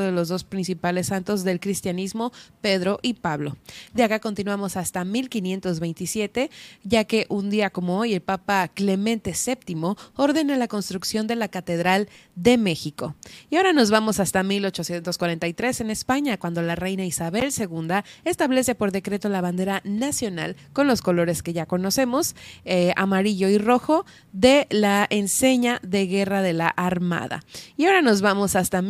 de los dos principales santos del cristianismo, Pedro y Pablo. De acá continuamos hasta 1527, ya que un día como hoy el Papa Clemente VII ordena la construcción de la Catedral de México. Y ahora nos vamos hasta 1843 en España, cuando la reina Isabel II establece por decreto la bandera nacional con los colores que ya conocemos, eh, amarillo y rojo, de la enseña de guerra de la Armada. Y ahora nos vamos hasta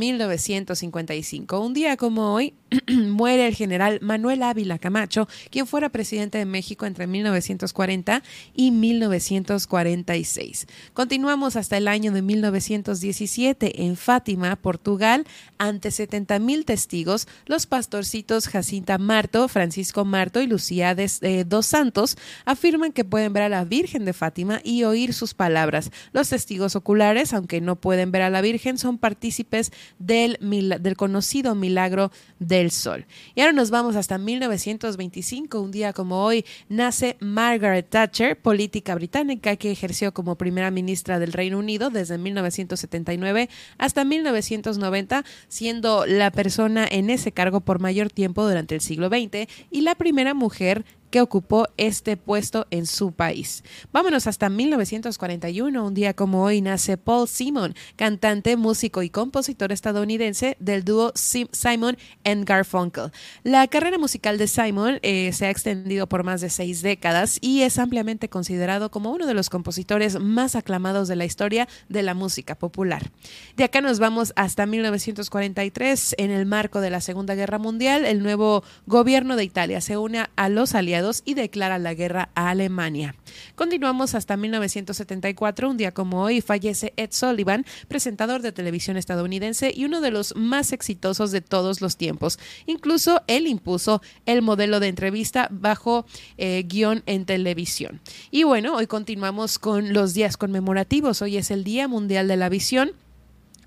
1955. Un día como hoy muere el general Manuel Ávila Camacho, quien fuera presidente de México entre 1940 y 1946. Continuamos hasta el año de 1917 en Fátima, Portugal, ante 70 mil testigos, los pastorcitos Jacinta Marto, Francisco Marto y Lucía de, eh, dos Santos afirman que pueden ver a la Virgen de Fátima y oír sus palabras. Los testigos oculares, aunque no pueden ver a la Virgen, son partícipes del, del conocido milagro del sol. Y ahora nos vamos hasta 1925, un día como hoy, nace Margaret Thatcher, política británica que ejerció como primera ministra del Reino Unido desde 1979 hasta 1990, siendo la persona en ese cargo por mayor tiempo durante el siglo XX y la primera mujer que ocupó este puesto en su país. Vámonos hasta 1941, un día como hoy nace Paul Simon, cantante, músico y compositor estadounidense del dúo Simon and Garfunkel. La carrera musical de Simon eh, se ha extendido por más de seis décadas y es ampliamente considerado como uno de los compositores más aclamados de la historia de la música popular. De acá nos vamos hasta 1943, en el marco de la Segunda Guerra Mundial, el nuevo gobierno de Italia se une a los aliados y declara la guerra a Alemania. Continuamos hasta 1974, un día como hoy fallece Ed Sullivan, presentador de televisión estadounidense y uno de los más exitosos de todos los tiempos. Incluso él impuso el modelo de entrevista bajo eh, guion en televisión. Y bueno, hoy continuamos con los días conmemorativos. Hoy es el Día Mundial de la Visión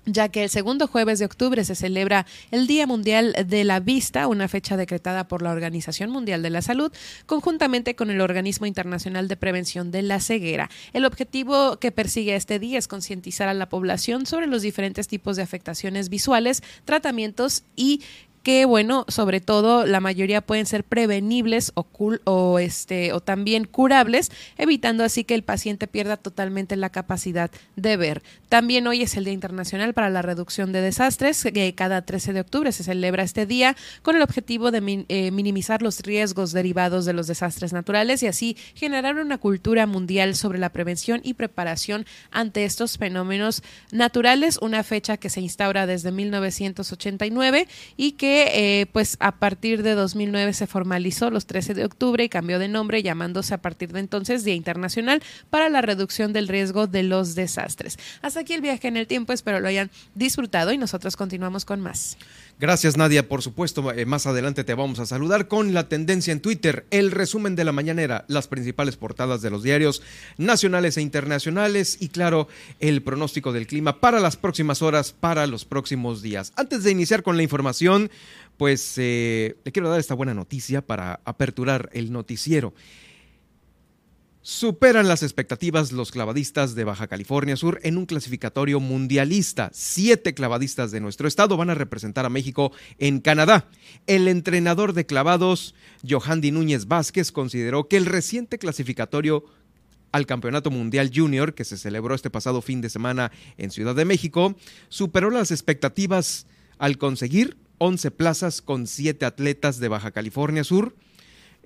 ya que el segundo jueves de octubre se celebra el Día Mundial de la Vista, una fecha decretada por la Organización Mundial de la Salud, conjuntamente con el Organismo Internacional de Prevención de la Ceguera. El objetivo que persigue este día es concientizar a la población sobre los diferentes tipos de afectaciones visuales, tratamientos y que bueno, sobre todo la mayoría pueden ser prevenibles o, este, o también curables, evitando así que el paciente pierda totalmente la capacidad de ver. También hoy es el Día Internacional para la Reducción de Desastres, que cada 13 de octubre se celebra este día con el objetivo de eh, minimizar los riesgos derivados de los desastres naturales y así generar una cultura mundial sobre la prevención y preparación ante estos fenómenos naturales, una fecha que se instaura desde 1989 y que eh, pues a partir de 2009 se formalizó los 13 de octubre y cambió de nombre llamándose a partir de entonces Día Internacional para la Reducción del Riesgo de los Desastres. Hasta aquí el viaje en el tiempo, espero lo hayan disfrutado y nosotros continuamos con más. Gracias Nadia, por supuesto, eh, más adelante te vamos a saludar con la tendencia en Twitter, el resumen de la mañanera, las principales portadas de los diarios nacionales e internacionales y claro, el pronóstico del clima para las próximas horas, para los próximos días. Antes de iniciar con la información, pues eh, le quiero dar esta buena noticia para aperturar el noticiero. Superan las expectativas los clavadistas de Baja California Sur en un clasificatorio mundialista. Siete clavadistas de nuestro estado van a representar a México en Canadá. El entrenador de clavados, Johandy Núñez Vázquez, consideró que el reciente clasificatorio al Campeonato Mundial Junior, que se celebró este pasado fin de semana en Ciudad de México, superó las expectativas al conseguir 11 plazas con siete atletas de Baja California Sur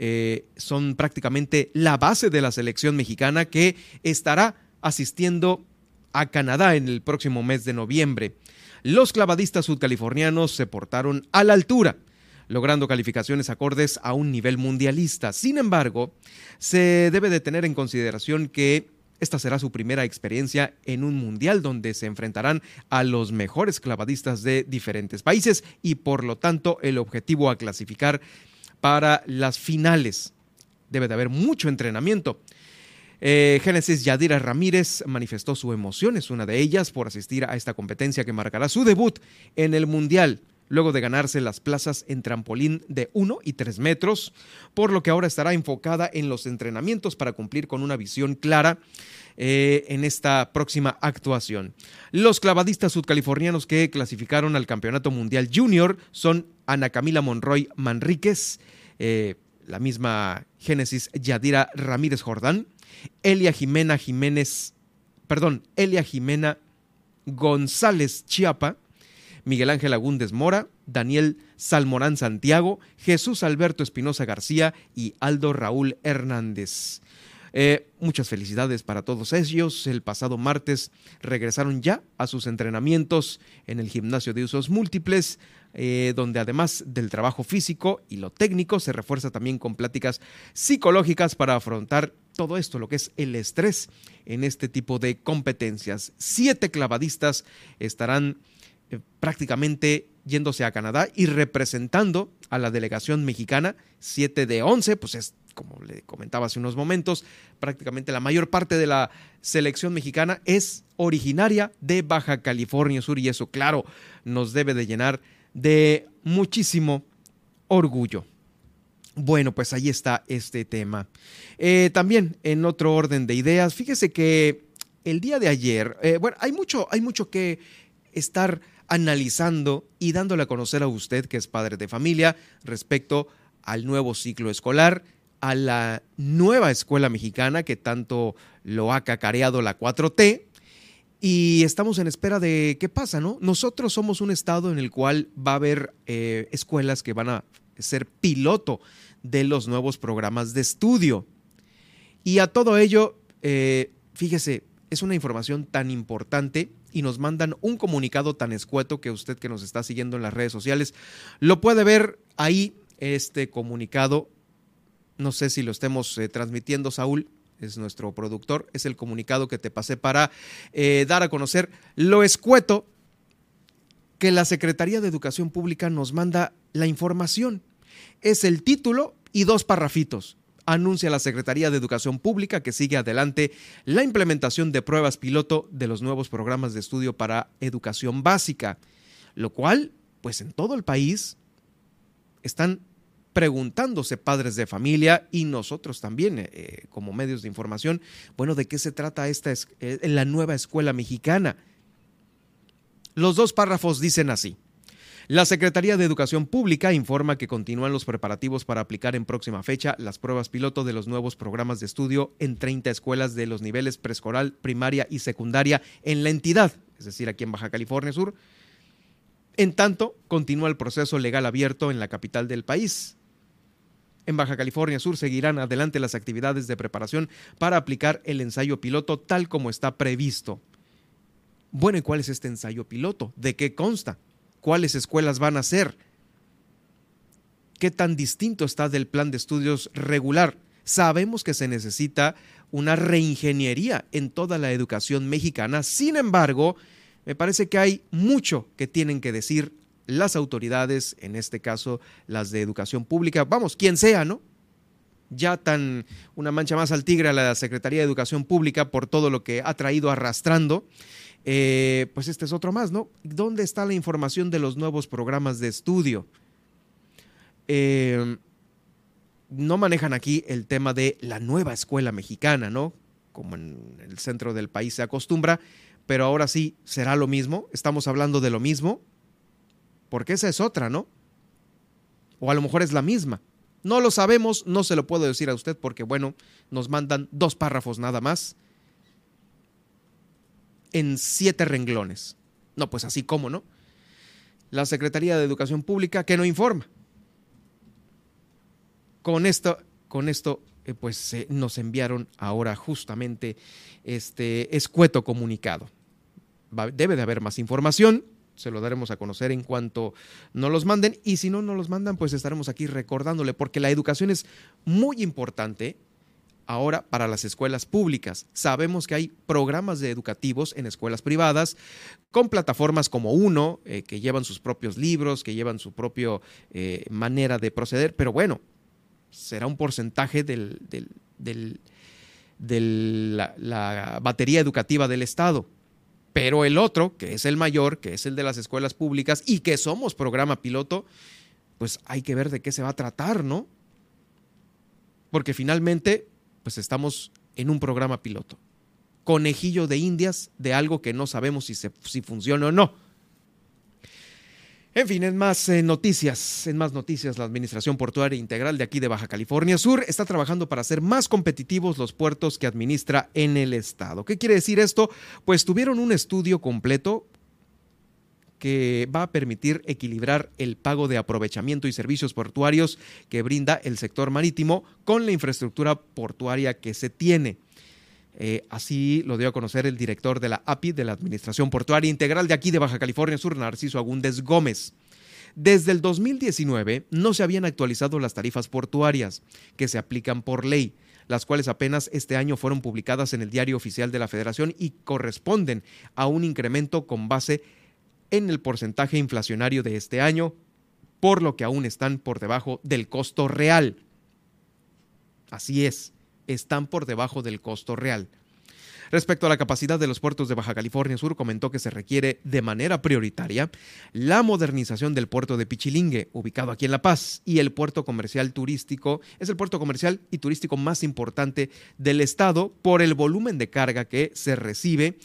eh, son prácticamente la base de la selección mexicana que estará asistiendo a Canadá en el próximo mes de noviembre. Los clavadistas sudcalifornianos se portaron a la altura, logrando calificaciones acordes a un nivel mundialista. Sin embargo, se debe de tener en consideración que esta será su primera experiencia en un mundial donde se enfrentarán a los mejores clavadistas de diferentes países y por lo tanto el objetivo a clasificar para las finales. Debe de haber mucho entrenamiento. Eh, Génesis Yadira Ramírez manifestó su emoción, es una de ellas, por asistir a esta competencia que marcará su debut en el Mundial. Luego de ganarse las plazas en trampolín de 1 y 3 metros, por lo que ahora estará enfocada en los entrenamientos para cumplir con una visión clara eh, en esta próxima actuación. Los clavadistas sudcalifornianos que clasificaron al Campeonato Mundial Junior son Ana Camila Monroy Manríquez, eh, la misma Génesis Yadira Ramírez Jordán, Elia Jimena Jiménez, perdón, Elia Jimena González Chiapa, Miguel Ángel Agúndez Mora, Daniel Salmorán Santiago, Jesús Alberto Espinosa García y Aldo Raúl Hernández. Eh, muchas felicidades para todos ellos. El pasado martes regresaron ya a sus entrenamientos en el gimnasio de usos múltiples, eh, donde además del trabajo físico y lo técnico se refuerza también con pláticas psicológicas para afrontar todo esto, lo que es el estrés en este tipo de competencias. Siete clavadistas estarán eh, prácticamente yéndose a Canadá y representando a la delegación mexicana, siete de once, pues es como le comentaba hace unos momentos, prácticamente la mayor parte de la selección mexicana es originaria de Baja California Sur y eso, claro, nos debe de llenar de muchísimo orgullo. Bueno, pues ahí está este tema. Eh, también en otro orden de ideas, fíjese que el día de ayer, eh, bueno, hay mucho, hay mucho que estar analizando y dándole a conocer a usted, que es padre de familia, respecto al nuevo ciclo escolar a la nueva escuela mexicana que tanto lo ha cacareado la 4T. Y estamos en espera de qué pasa, ¿no? Nosotros somos un estado en el cual va a haber eh, escuelas que van a ser piloto de los nuevos programas de estudio. Y a todo ello, eh, fíjese, es una información tan importante y nos mandan un comunicado tan escueto que usted que nos está siguiendo en las redes sociales lo puede ver ahí, este comunicado no sé si lo estemos eh, transmitiendo, Saúl, es nuestro productor, es el comunicado que te pasé para eh, dar a conocer lo escueto que la Secretaría de Educación Pública nos manda la información. Es el título y dos parrafitos. Anuncia la Secretaría de Educación Pública que sigue adelante la implementación de pruebas piloto de los nuevos programas de estudio para educación básica, lo cual, pues en todo el país, están preguntándose padres de familia y nosotros también eh, eh, como medios de información, bueno, ¿de qué se trata esta eh, la nueva escuela mexicana? Los dos párrafos dicen así. La Secretaría de Educación Pública informa que continúan los preparativos para aplicar en próxima fecha las pruebas piloto de los nuevos programas de estudio en 30 escuelas de los niveles preescolar, primaria y secundaria en la entidad, es decir, aquí en Baja California Sur. En tanto, continúa el proceso legal abierto en la capital del país, en Baja California Sur seguirán adelante las actividades de preparación para aplicar el ensayo piloto tal como está previsto. Bueno, ¿y cuál es este ensayo piloto? ¿De qué consta? ¿Cuáles escuelas van a ser? ¿Qué tan distinto está del plan de estudios regular? Sabemos que se necesita una reingeniería en toda la educación mexicana, sin embargo, me parece que hay mucho que tienen que decir las autoridades, en este caso las de educación pública, vamos, quien sea, ¿no? Ya tan una mancha más al tigre a la Secretaría de Educación Pública por todo lo que ha traído arrastrando. Eh, pues este es otro más, ¿no? ¿Dónde está la información de los nuevos programas de estudio? Eh, no manejan aquí el tema de la nueva escuela mexicana, ¿no? Como en el centro del país se acostumbra, pero ahora sí será lo mismo. Estamos hablando de lo mismo porque esa es otra, ¿no? O a lo mejor es la misma. No lo sabemos, no se lo puedo decir a usted porque, bueno, nos mandan dos párrafos nada más en siete renglones. No, pues así como, ¿no? La Secretaría de Educación Pública que no informa. Con esto, con esto eh, pues nos enviaron ahora justamente este escueto comunicado. debe de haber más información, se lo daremos a conocer en cuanto nos los manden y si no nos los mandan, pues estaremos aquí recordándole, porque la educación es muy importante ahora para las escuelas públicas. Sabemos que hay programas de educativos en escuelas privadas con plataformas como Uno, eh, que llevan sus propios libros, que llevan su propia eh, manera de proceder, pero bueno, será un porcentaje de la batería educativa del Estado Pero el otro, que es el mayor, que es el de las escuelas públicas y que somos programa piloto, pues hay que ver de qué se va a tratar, ¿no? Porque finalmente, pues estamos en un programa piloto. Conejillo de indias de algo que no sabemos si, si funciona o no. En fin, en más eh, noticias, en más noticias, la Administración Portuaria Integral de aquí de Baja California Sur está trabajando para hacer más competitivos los puertos que administra en el estado. ¿Qué quiere decir esto? Pues tuvieron un estudio completo que va a permitir equilibrar el pago de aprovechamiento y servicios portuarios que brinda el sector marítimo con la infraestructura portuaria que se tiene. Eh, así lo dio a conocer el director de la API, de la Administración Portuaria Integral de aquí de Baja California Sur, Narciso Agúndez Gómez. Desde el 2019 no se habían actualizado las tarifas portuarias que se aplican por ley, las cuales apenas este año fueron publicadas en el Diario Oficial de la Federación y corresponden a un incremento con base en el porcentaje inflacionario de este año, por lo que aún están por debajo del costo real. Así es, están por debajo del costo real. Respecto a la capacidad de los puertos de Baja California Sur, comentó que se requiere de manera prioritaria la modernización del puerto de Pichilingue, ubicado aquí en La Paz, y el puerto comercial turístico, es el puerto comercial y turístico más importante del estado por el volumen de carga que se recibe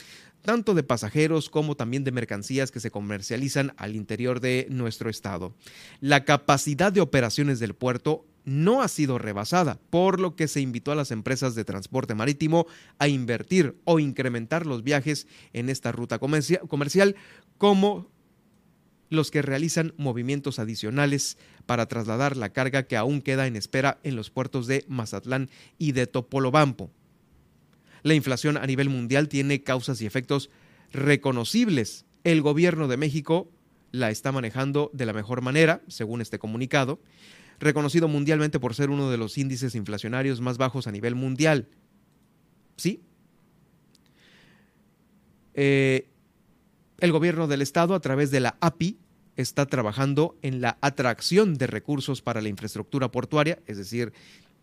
tanto de pasajeros como también de mercancías que se comercializan al interior de nuestro estado. La capacidad de operaciones del puerto no ha sido rebasada, por lo que se invitó a las empresas de transporte marítimo a invertir o incrementar los viajes en esta ruta comercial, como los que realizan movimientos adicionales para trasladar la carga que aún queda en espera en los puertos de Mazatlán y de Topolobampo. La inflación a nivel mundial tiene causas y efectos reconocibles. El gobierno de México la está manejando de la mejor manera, según este comunicado, reconocido mundialmente por ser uno de los índices inflacionarios más bajos a nivel mundial. ¿Sí? Eh, el gobierno del estado, a través de la API, está trabajando en la atracción de recursos para la infraestructura portuaria, es decir,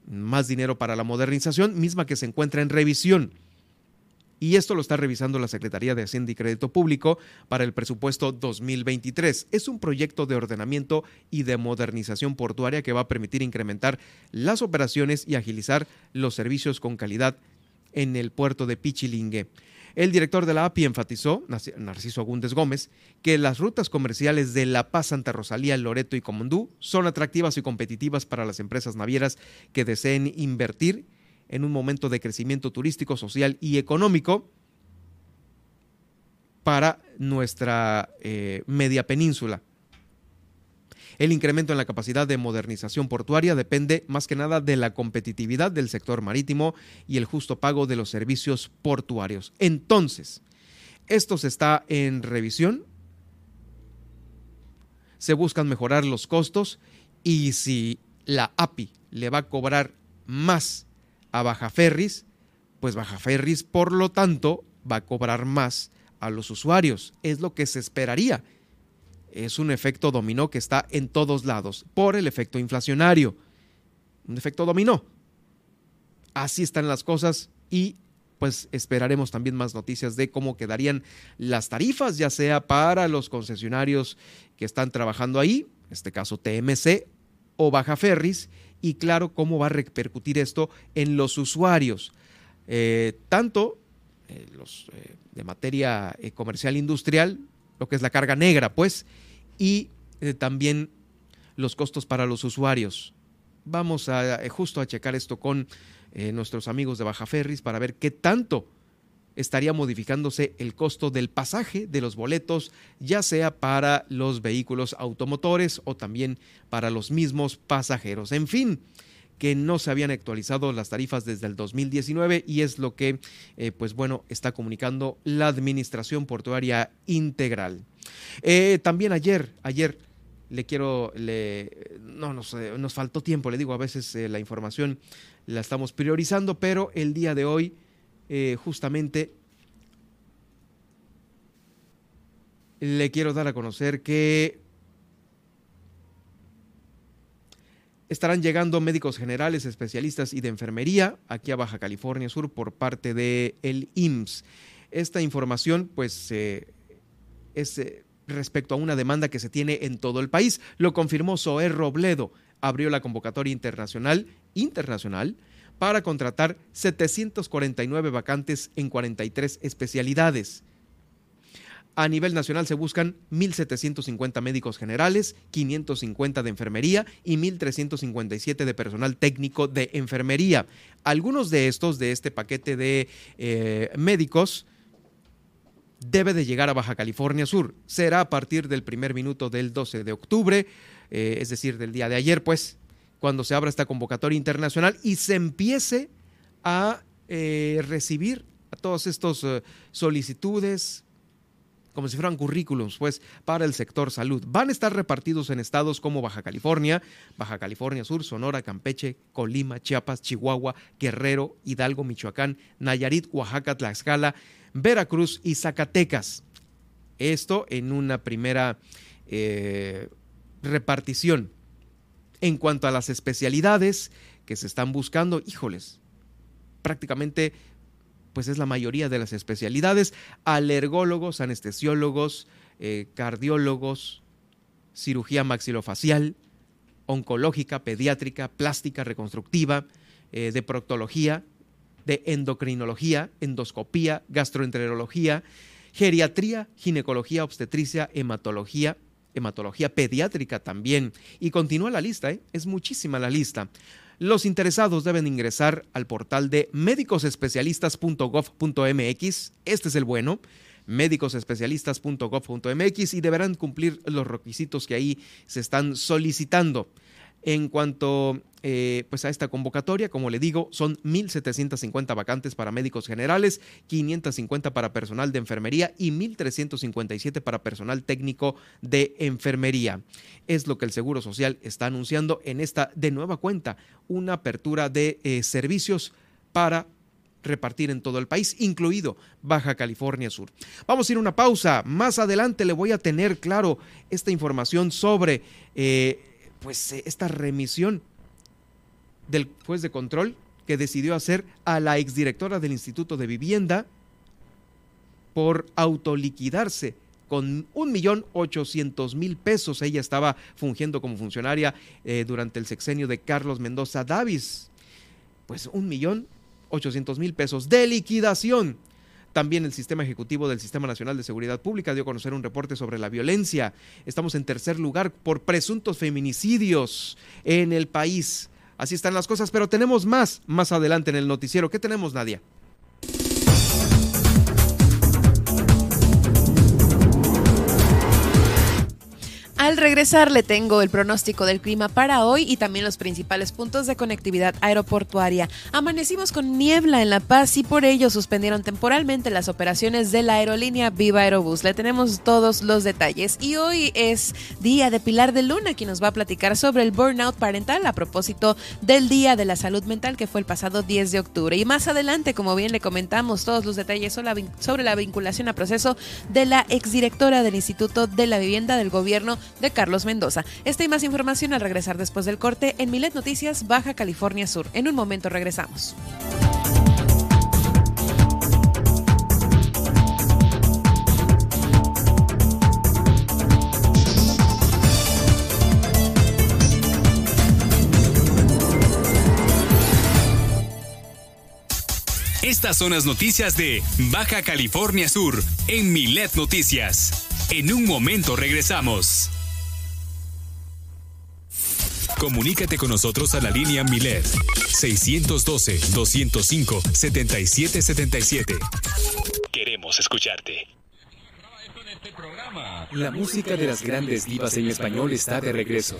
más dinero para la modernización, misma que se encuentra en revisión. Y esto lo está revisando la Secretaría de Hacienda y Crédito Público para el presupuesto 2023. Es un proyecto de ordenamiento y de modernización portuaria que va a permitir incrementar las operaciones y agilizar los servicios con calidad en el puerto de Pichilingue. El director de la API enfatizó, Narciso Agúndez Gómez, que las rutas comerciales de La Paz, Santa Rosalía, Loreto y Comondú son atractivas y competitivas para las empresas navieras que deseen invertir en un momento de crecimiento turístico, social y económico para nuestra eh, media península. El incremento en la capacidad de modernización portuaria depende más que nada de la competitividad del sector marítimo y el justo pago de los servicios portuarios. Entonces, esto se está en revisión, se buscan mejorar los costos y si la API le va a cobrar más a Baja Ferris, pues Baja Ferris, por lo tanto, va a cobrar más a los usuarios. Es lo que se esperaría es un efecto dominó que está en todos lados por el efecto inflacionario. Un efecto dominó. Así están las cosas y pues esperaremos también más noticias de cómo quedarían las tarifas, ya sea para los concesionarios que están trabajando ahí, en este caso TMC o Baja Ferris, y claro, cómo va a repercutir esto en los usuarios, eh, tanto eh, los eh, de materia comercial industrial, lo que es la carga negra, pues, y eh, también los costos para los usuarios. Vamos a eh, justo a checar esto con eh, nuestros amigos de Baja Ferris para ver qué tanto estaría modificándose el costo del pasaje de los boletos, ya sea para los vehículos automotores o también para los mismos pasajeros. En fin, que no se habían actualizado las tarifas desde el 2019 y es lo que, pues bueno, está comunicando la Administración Portuaria Integral. Eh, también ayer, ayer le quiero, le, no nos, nos faltó tiempo, le digo, a veces eh, la información la estamos priorizando, pero el día de hoy, eh, justamente, le quiero dar a conocer que estarán llegando médicos generales, especialistas y de enfermería aquí a Baja California Sur por parte del el IMSS. Esta información, pues, eh, es eh, respecto a una demanda que se tiene en todo el país. Lo confirmó Zoé Robledo. Abrió la convocatoria internacional, internacional, para contratar 749 vacantes en 43 especialidades. A nivel nacional se buscan 1.750 médicos generales, 550 de enfermería y 1.357 de personal técnico de enfermería. Algunos de estos, de este paquete de eh, médicos, debe de llegar a Baja California Sur. Será a partir del primer minuto del 12 de octubre, eh, es decir, del día de ayer, pues, cuando se abra esta convocatoria internacional y se empiece a eh, recibir a todas estas solicitudes, como si fueran currículums, pues, para el sector salud. Van a estar repartidos en estados como Baja California, Baja California Sur, Sonora, Campeche, Colima, Chiapas, Chihuahua, Guerrero, Hidalgo, Michoacán, Nayarit, Oaxaca, Tlaxcala, Veracruz y Zacatecas. Esto en una primera eh, repartición. En cuanto a las especialidades que se están buscando, híjoles, prácticamente pues es la mayoría de las especialidades, alergólogos, anestesiólogos, eh, cardiólogos, cirugía maxilofacial, oncológica, pediátrica, plástica, reconstructiva, eh, de proctología, de endocrinología, endoscopía, gastroenterología, geriatría, ginecología, obstetricia, hematología, hematología pediátrica también. Y continúa la lista, ¿eh? es muchísima la lista. Los interesados deben ingresar al portal de médicosespecialistas.gov.mx, este es el bueno, médicosespecialistas.gov.mx y deberán cumplir los requisitos que ahí se están solicitando. En cuanto eh, pues a esta convocatoria, como le digo, son 1.750 vacantes para médicos generales, 550 para personal de enfermería y 1.357 para personal técnico de enfermería. Es lo que el Seguro Social está anunciando en esta de nueva cuenta, una apertura de eh, servicios para repartir en todo el país, incluido Baja California Sur. Vamos a ir a una pausa. Más adelante le voy a tener, claro, esta información sobre... Eh, pues eh, esta remisión del juez de control que decidió hacer a la exdirectora del Instituto de Vivienda por autoliquidarse con un millón ochocientos mil pesos. Ella estaba fungiendo como funcionaria eh, durante el sexenio de Carlos Mendoza Davis. Pues un millón ochocientos mil pesos de liquidación. También el Sistema Ejecutivo del Sistema Nacional de Seguridad Pública dio a conocer un reporte sobre la violencia. Estamos en tercer lugar por presuntos feminicidios en el país. Así están las cosas, pero tenemos más más adelante en el noticiero. ¿Qué tenemos, Nadia? Al regresar le tengo el pronóstico del clima para hoy y también los principales puntos de conectividad aeroportuaria. Amanecimos con niebla en La Paz y por ello suspendieron temporalmente las operaciones de la aerolínea Viva Aerobús. Le tenemos todos los detalles y hoy es día de Pilar de Luna quien nos va a platicar sobre el burnout parental a propósito del Día de la Salud Mental que fue el pasado 10 de octubre. Y más adelante, como bien le comentamos, todos los detalles sobre la vinculación a proceso de la exdirectora del Instituto de la Vivienda del Gobierno de Carlos Mendoza. Esta y más información al regresar después del corte en Milet Noticias, Baja California Sur. En un momento regresamos. Estas son las noticias de Baja California Sur en Milet Noticias. En un momento regresamos. Comunícate con nosotros a la línea Milet 612-205-7777. Queremos escucharte. La música de las grandes divas en español está de regreso.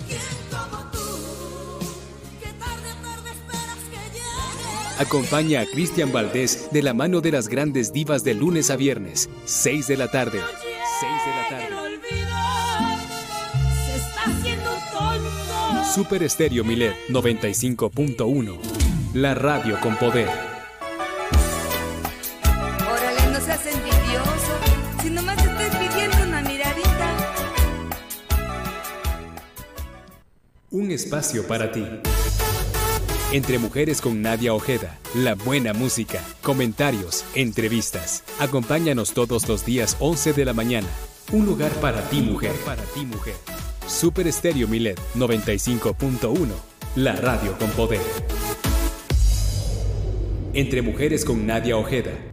Acompaña a Cristian Valdés de la mano de las grandes divas de lunes a viernes, 6 de la tarde. 6 de la tarde. Super Estéreo Milet 95.1. La radio con poder. Órale, no seas envidioso. Si nomás estoy pidiendo una miradita. Un espacio para ti. Entre Mujeres con Nadia Ojeda. La buena música, comentarios, entrevistas. Acompáñanos todos los días 11 de la mañana. Un lugar para ti, mujer. Para ti, mujer. Super Estéreo Milet 95.1. La radio con poder. Entre Mujeres con Nadia Ojeda.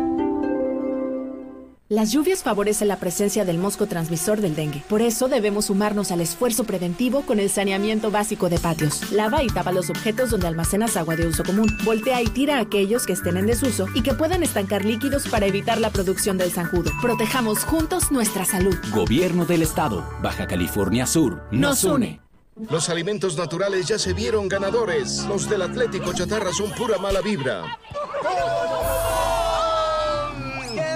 Las lluvias favorecen la presencia del mosco transmisor del dengue. Por eso debemos sumarnos al esfuerzo preventivo con el saneamiento básico de patios. Lava y tapa los objetos donde almacenas agua de uso común. Voltea y tira a aquellos que estén en desuso y que puedan estancar líquidos para evitar la producción del zancudo. Protejamos juntos nuestra salud. Gobierno del Estado, Baja California Sur, nos une. Los alimentos naturales ya se vieron ganadores. Los del Atlético Chatarra son pura mala vibra.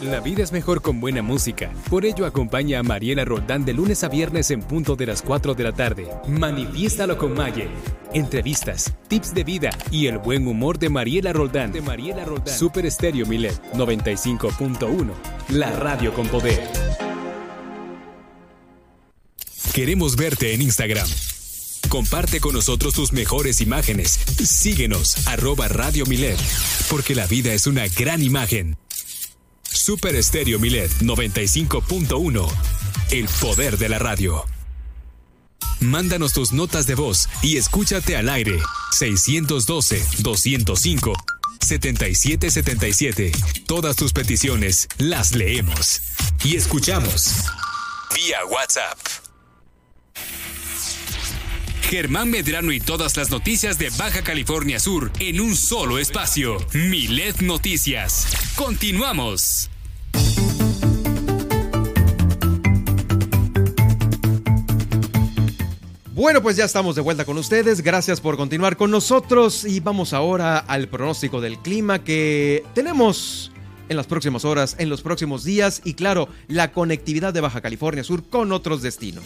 La vida es mejor con buena música. Por ello acompaña a Mariela Roldán de lunes a viernes en punto de las 4 de la tarde. Manifiéstalo con Maye. Entrevistas, tips de vida y el buen humor de Mariela Roldán. De Mariela Roldán. Super Estéreo Milet 95.1. La radio con poder. Queremos verte en Instagram. Comparte con nosotros tus mejores imágenes. Síguenos, arroba Radio Milet, porque la vida es una gran imagen. Super Estéreo Milet 95.1. El poder de la radio. Mándanos tus notas de voz y escúchate al aire. 612-205-7777. Todas tus peticiones las leemos y escuchamos. Vía WhatsApp. Germán Medrano y todas las noticias de Baja California Sur en un solo espacio. Milet Noticias. Continuamos. Bueno, pues ya estamos de vuelta con ustedes. Gracias por continuar con nosotros y vamos ahora al pronóstico del clima que tenemos en las próximas horas, en los próximos días y claro, la conectividad de Baja California Sur con otros destinos.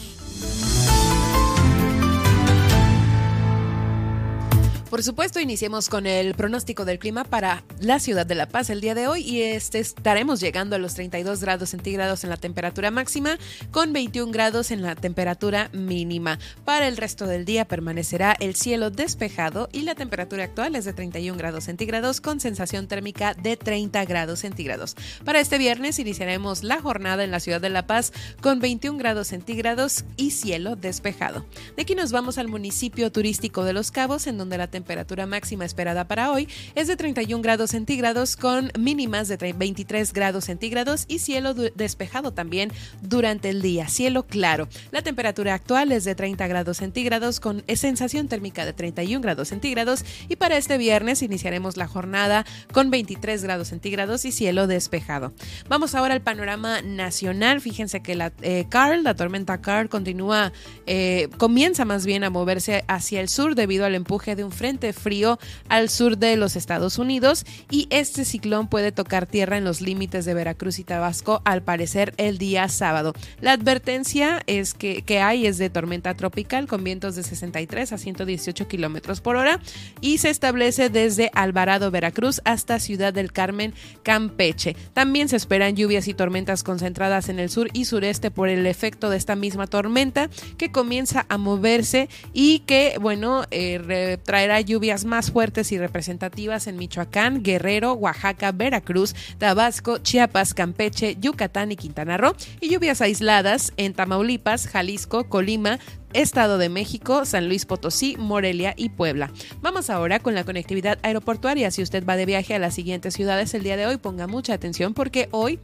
Por supuesto, iniciemos con el pronóstico del clima para la ciudad de La Paz el día de hoy y este estaremos llegando a los 32 grados centígrados en la temperatura máxima con 21 grados en la temperatura mínima. Para el resto del día permanecerá el cielo despejado y la temperatura actual es de 31 grados centígrados con sensación térmica de 30 grados centígrados. Para este viernes iniciaremos la jornada en la ciudad de La Paz con 21 grados centígrados y cielo despejado. De aquí nos vamos al municipio turístico de Los Cabos en donde la temperatura temperatura máxima esperada para hoy es de 31 grados centígrados con mínimas de 23 grados centígrados y cielo despejado también durante el día, cielo claro. La temperatura actual es de 30 grados centígrados con sensación térmica de 31 grados centígrados y para este viernes iniciaremos la jornada con 23 grados centígrados y cielo despejado. Vamos ahora al panorama nacional. Fíjense que la eh, Carl, la tormenta Carl continúa, eh, comienza más bien a moverse hacia el sur debido al empuje de un frente frío al sur de los Estados Unidos y este ciclón puede tocar tierra en los límites de Veracruz y Tabasco al parecer el día sábado. La advertencia es que, que hay es de tormenta tropical con vientos de 63 a 118 kilómetros por hora y se establece desde Alvarado, Veracruz hasta Ciudad del Carmen, Campeche. También se esperan lluvias y tormentas concentradas en el sur y sureste por el efecto de esta misma tormenta que comienza a moverse y que, bueno, eh, traerá lluvias más fuertes y representativas en Michoacán, Guerrero, Oaxaca, Veracruz, Tabasco, Chiapas, Campeche, Yucatán y Quintana Roo, y lluvias aisladas en Tamaulipas, Jalisco, Colima, Estado de México, San Luis Potosí, Morelia y Puebla. Vamos ahora con la conectividad aeroportuaria. Si usted va de viaje a las siguientes ciudades el día de hoy, ponga mucha atención porque hoy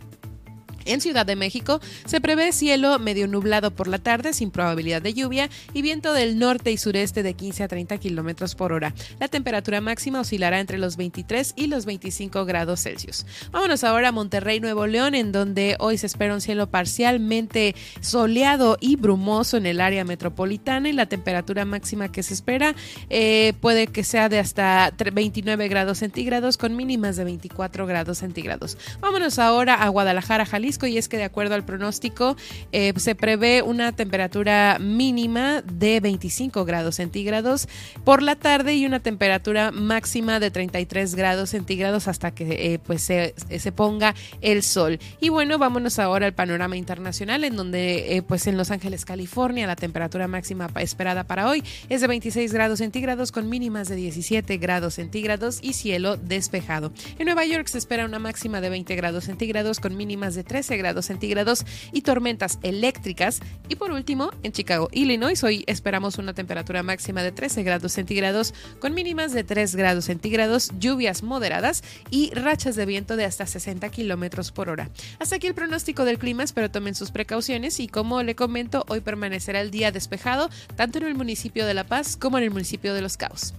En Ciudad de México se prevé cielo medio nublado por la tarde sin probabilidad de lluvia y viento del norte y sureste de 15 a 30 kilómetros por hora. La temperatura máxima oscilará entre los 23 y los 25 grados Celsius. Vámonos ahora a Monterrey, Nuevo León, en donde hoy se espera un cielo parcialmente soleado y brumoso en el área metropolitana y la temperatura máxima que se espera eh, puede que sea de hasta 29 grados centígrados con mínimas de 24 grados centígrados. Vámonos ahora a Guadalajara, Jalisco y es que de acuerdo al pronóstico eh, se prevé una temperatura mínima de 25 grados centígrados por la tarde y una temperatura máxima de 33 grados centígrados hasta que eh, pues se, ponga el sol. Y bueno, vámonos ahora al panorama internacional en donde eh, pues en Los Ángeles, California, la temperatura máxima esperada para hoy es de 26 grados centígrados con mínimas de 17 grados centígrados y cielo despejado. En Nueva York se espera una máxima de 20 grados centígrados con mínimas de 13 grados centígrados y tormentas eléctricas. Y por último, en Chicago, Illinois, hoy esperamos una temperatura máxima de 13 grados centígrados con mínimas de 3 grados centígrados, lluvias moderadas y rachas de viento de hasta 60 kilómetros por hora. Hasta aquí el pronóstico del clima, espero tomen sus precauciones y como le comento, hoy permanecerá el día despejado tanto en el municipio de La Paz como en el municipio de Los Caos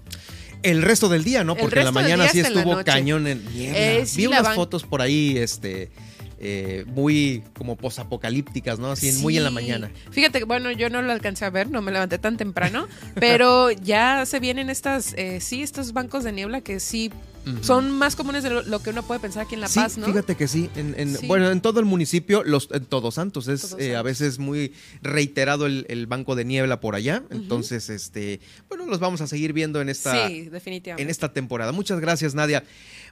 el resto del día, ¿no? Porque en la mañana sí estuvo cañón en niebla. Eh, Vi unas fotos por ahí, este, eh, muy como posapocalípticas, ¿no? Así muy en la mañana. Fíjate, bueno, yo no lo alcancé a ver, no me levanté tan temprano, pero ya se vienen estas, eh, sí, estos bancos de niebla que sí son más comunes de lo, que uno puede pensar aquí en La Paz, ¿no? Fíjate que sí. En, Bueno, en todo el municipio, los, en Todos Santos, es eh, a veces muy reiterado el, banco de niebla por allá. Entonces, este, bueno, los vamos a seguir viendo en esta, definitivamente. en esta temporada. Muchas gracias, Nadia.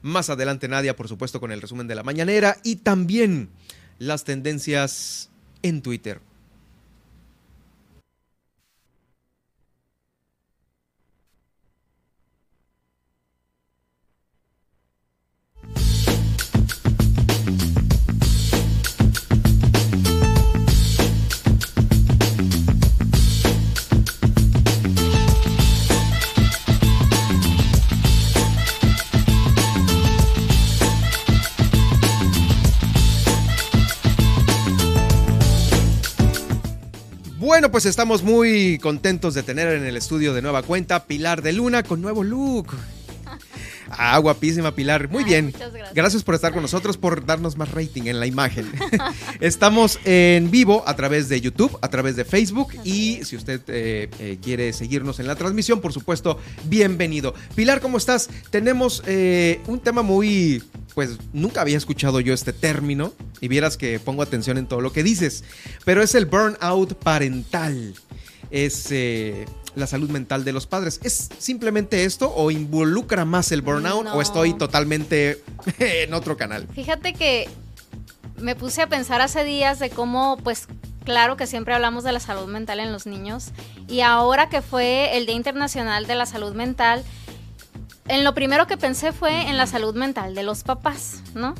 Más adelante, Nadia, por supuesto, con el resumen de la mañanera y también las tendencias en Twitter. Bueno, pues estamos muy contentos de tener en el estudio de nueva cuenta Pilar de Luna con nuevo look. Ah, guapísima Pilar. Muy bien. Gracias. gracias. por estar con nosotros, por darnos más rating en la imagen. Estamos en vivo a través de YouTube, a través de Facebook y si usted eh, eh, quiere seguirnos en la transmisión, por supuesto, bienvenido. Pilar, ¿cómo estás? Tenemos eh, un tema muy pues nunca había escuchado yo este término y vieras que pongo atención en todo lo que dices, pero es el burnout parental. Es eh, la salud mental de los padres. ¿Es simplemente esto o involucra más el burnout o estoy totalmente en otro canal? Fíjate que me puse a pensar hace días de cómo, pues, claro que siempre hablamos de la salud mental en los niños y ahora que fue el Día Internacional de la Salud Mental, en lo primero que pensé fue en la salud mental de los papás, ¿no?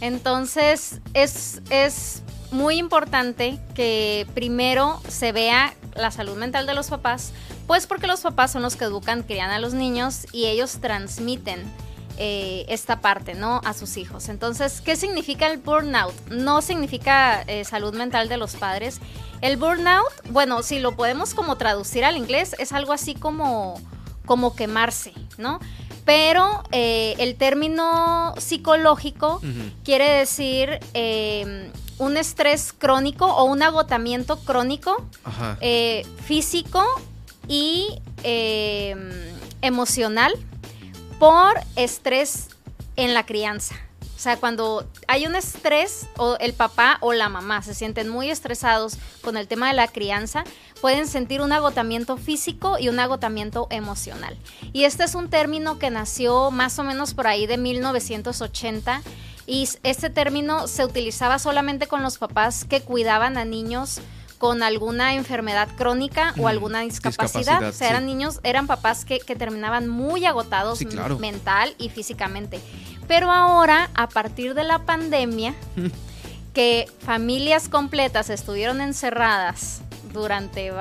Entonces es, es muy importante que primero se vea la salud mental de los papás, pues porque los papás son los que educan, crían a los niños y ellos transmiten eh, esta parte, ¿no? A sus hijos. Entonces, ¿qué significa el burnout? No significa eh, salud mental de los padres. El burnout, bueno, si lo podemos como traducir al inglés, es algo así como, como quemarse, ¿no? Pero eh, el término psicológico quiere decir eh, un estrés crónico o un agotamiento crónico eh, físico y emocional por estrés en la crianza. O sea, cuando hay un estrés o el papá o la mamá se sienten muy estresados con el tema de la crianza, pueden sentir un agotamiento físico y un agotamiento emocional. Y este es un término que nació más o menos por ahí de 1980 y este término se utilizaba solamente con los papás que cuidaban a niños con alguna enfermedad crónica o alguna discapacidad. o sea, eran niños, eran papás que, terminaban muy agotados mental y físicamente. Pero ahora, a partir de la pandemia, que familias completas estuvieron encerradas durante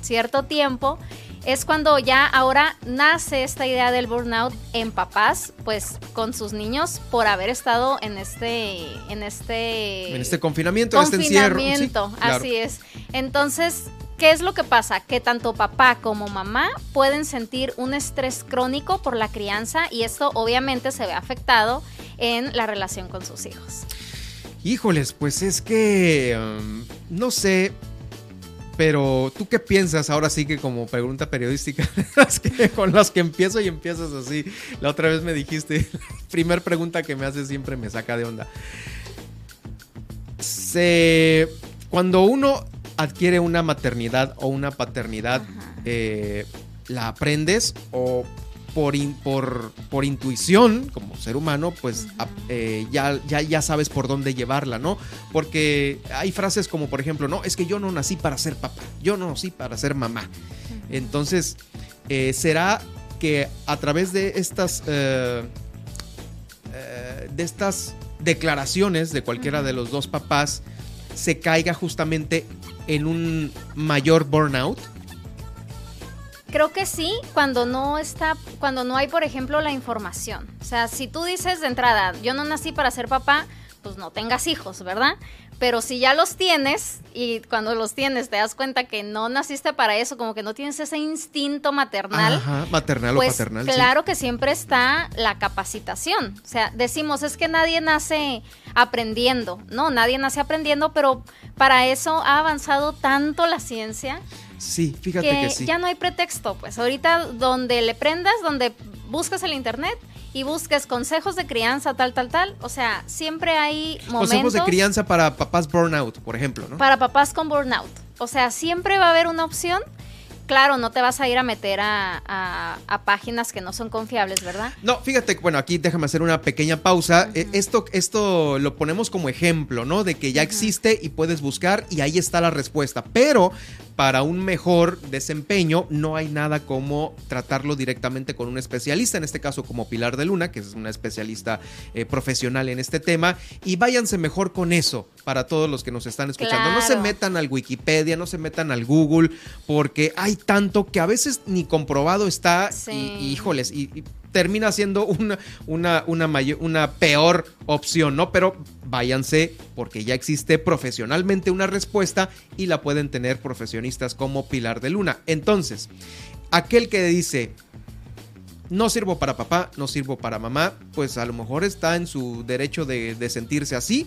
cierto tiempo, es cuando ya ahora nace esta idea del burnout en papás, pues con sus niños por haber estado en este en este en este confinamiento, en este encierro. Confinamiento, así es. Entonces, ¿Qué es lo que pasa? Que tanto papá como mamá pueden sentir un estrés crónico por la crianza y esto obviamente se ve afectado en la relación con sus hijos. Híjoles, pues es que um, no sé, pero tú qué piensas ahora sí que como pregunta periodística, con las que empiezo y empiezas así. La otra vez me dijiste, la primer pregunta que me haces siempre me saca de onda. Cuando uno adquiere una maternidad o una paternidad, eh, la aprendes o por, por, por, intuición, como ser humano, pues eh, ya, ya, ya sabes por dónde llevarla, ¿no? Porque hay frases como, por ejemplo, no, es que yo no nací para ser papá, yo no nací para ser mamá. Entonces, eh, será que a través de estas, de estas declaraciones de cualquiera de los dos papás, se caiga justamente en un mayor burnout? Creo que sí, cuando no está, cuando no hay, por ejemplo, la información. O sea, si tú dices de entrada, yo no nací para ser papá, pues no tengas hijos, ¿verdad? Pero si ya los tienes y cuando los tienes te das cuenta que no naciste para eso, como que no tienes ese instinto maternal. Ajá, maternal pues, o paternal. Claro que siempre está la capacitación. O sea, decimos, es que nadie nace aprendiendo. No, nadie nace aprendiendo, pero para eso ha avanzado tanto la ciencia. Sí, fíjate que, que ya no hay pretexto. Pues ahorita donde le prendas, donde buscas el internet, y busques consejos de crianza, tal, tal, tal. O sea, siempre hay momentos. Consejos de crianza para papás burnout, por ejemplo, ¿no? Para papás con burnout. O sea, siempre va a haber una opción. Claro, no te vas a ir a meter a, páginas que no son confiables, ¿verdad? No, fíjate, bueno, aquí déjame hacer una pequeña pausa. Eh, esto, esto lo ponemos como ejemplo, ¿no? De que ya existe y puedes buscar y ahí está la respuesta. Pero para un mejor desempeño, no hay nada como tratarlo directamente con un especialista, en este caso como Pilar de Luna, que es una especialista eh, profesional en este tema, y váyanse mejor con eso para todos los que nos están escuchando. No se metan al Wikipedia, no se metan al Google, porque hay tanto que a veces ni comprobado está, y, híjoles, y termina siendo una, una, una, una peor opción, ¿no? Pero váyanse porque ya existe profesionalmente una respuesta y la pueden tener profesionistas como Pilar de Luna. Entonces, aquel que dice, no sirvo para papá, no sirvo para mamá, pues a lo mejor está en su derecho de, de sentirse así.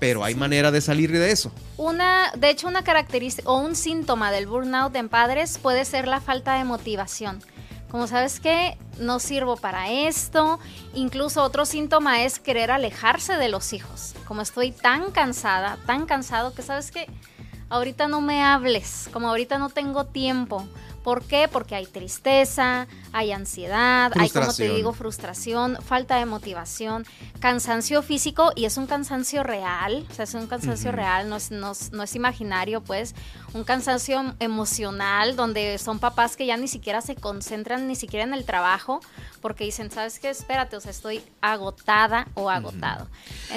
Pero hay manera de salir de eso. Una, de hecho, una característica o un síntoma del burnout en padres puede ser la falta de motivación como sabes que no sirvo para esto. Incluso otro síntoma es querer alejarse de los hijos. Como estoy tan cansada, tan cansado que sabes que ahorita no me hables, como ahorita no tengo tiempo. ¿Por qué? Porque hay tristeza, hay ansiedad, hay, como te digo, frustración, falta de motivación, cansancio físico y es un cansancio real, o sea, es un cansancio real, no es, no, no es imaginario, pues, un cansancio emocional donde son papás que ya ni siquiera se concentran ni siquiera en el trabajo porque dicen, ¿sabes qué? Espérate, o sea, estoy agotada o agotado.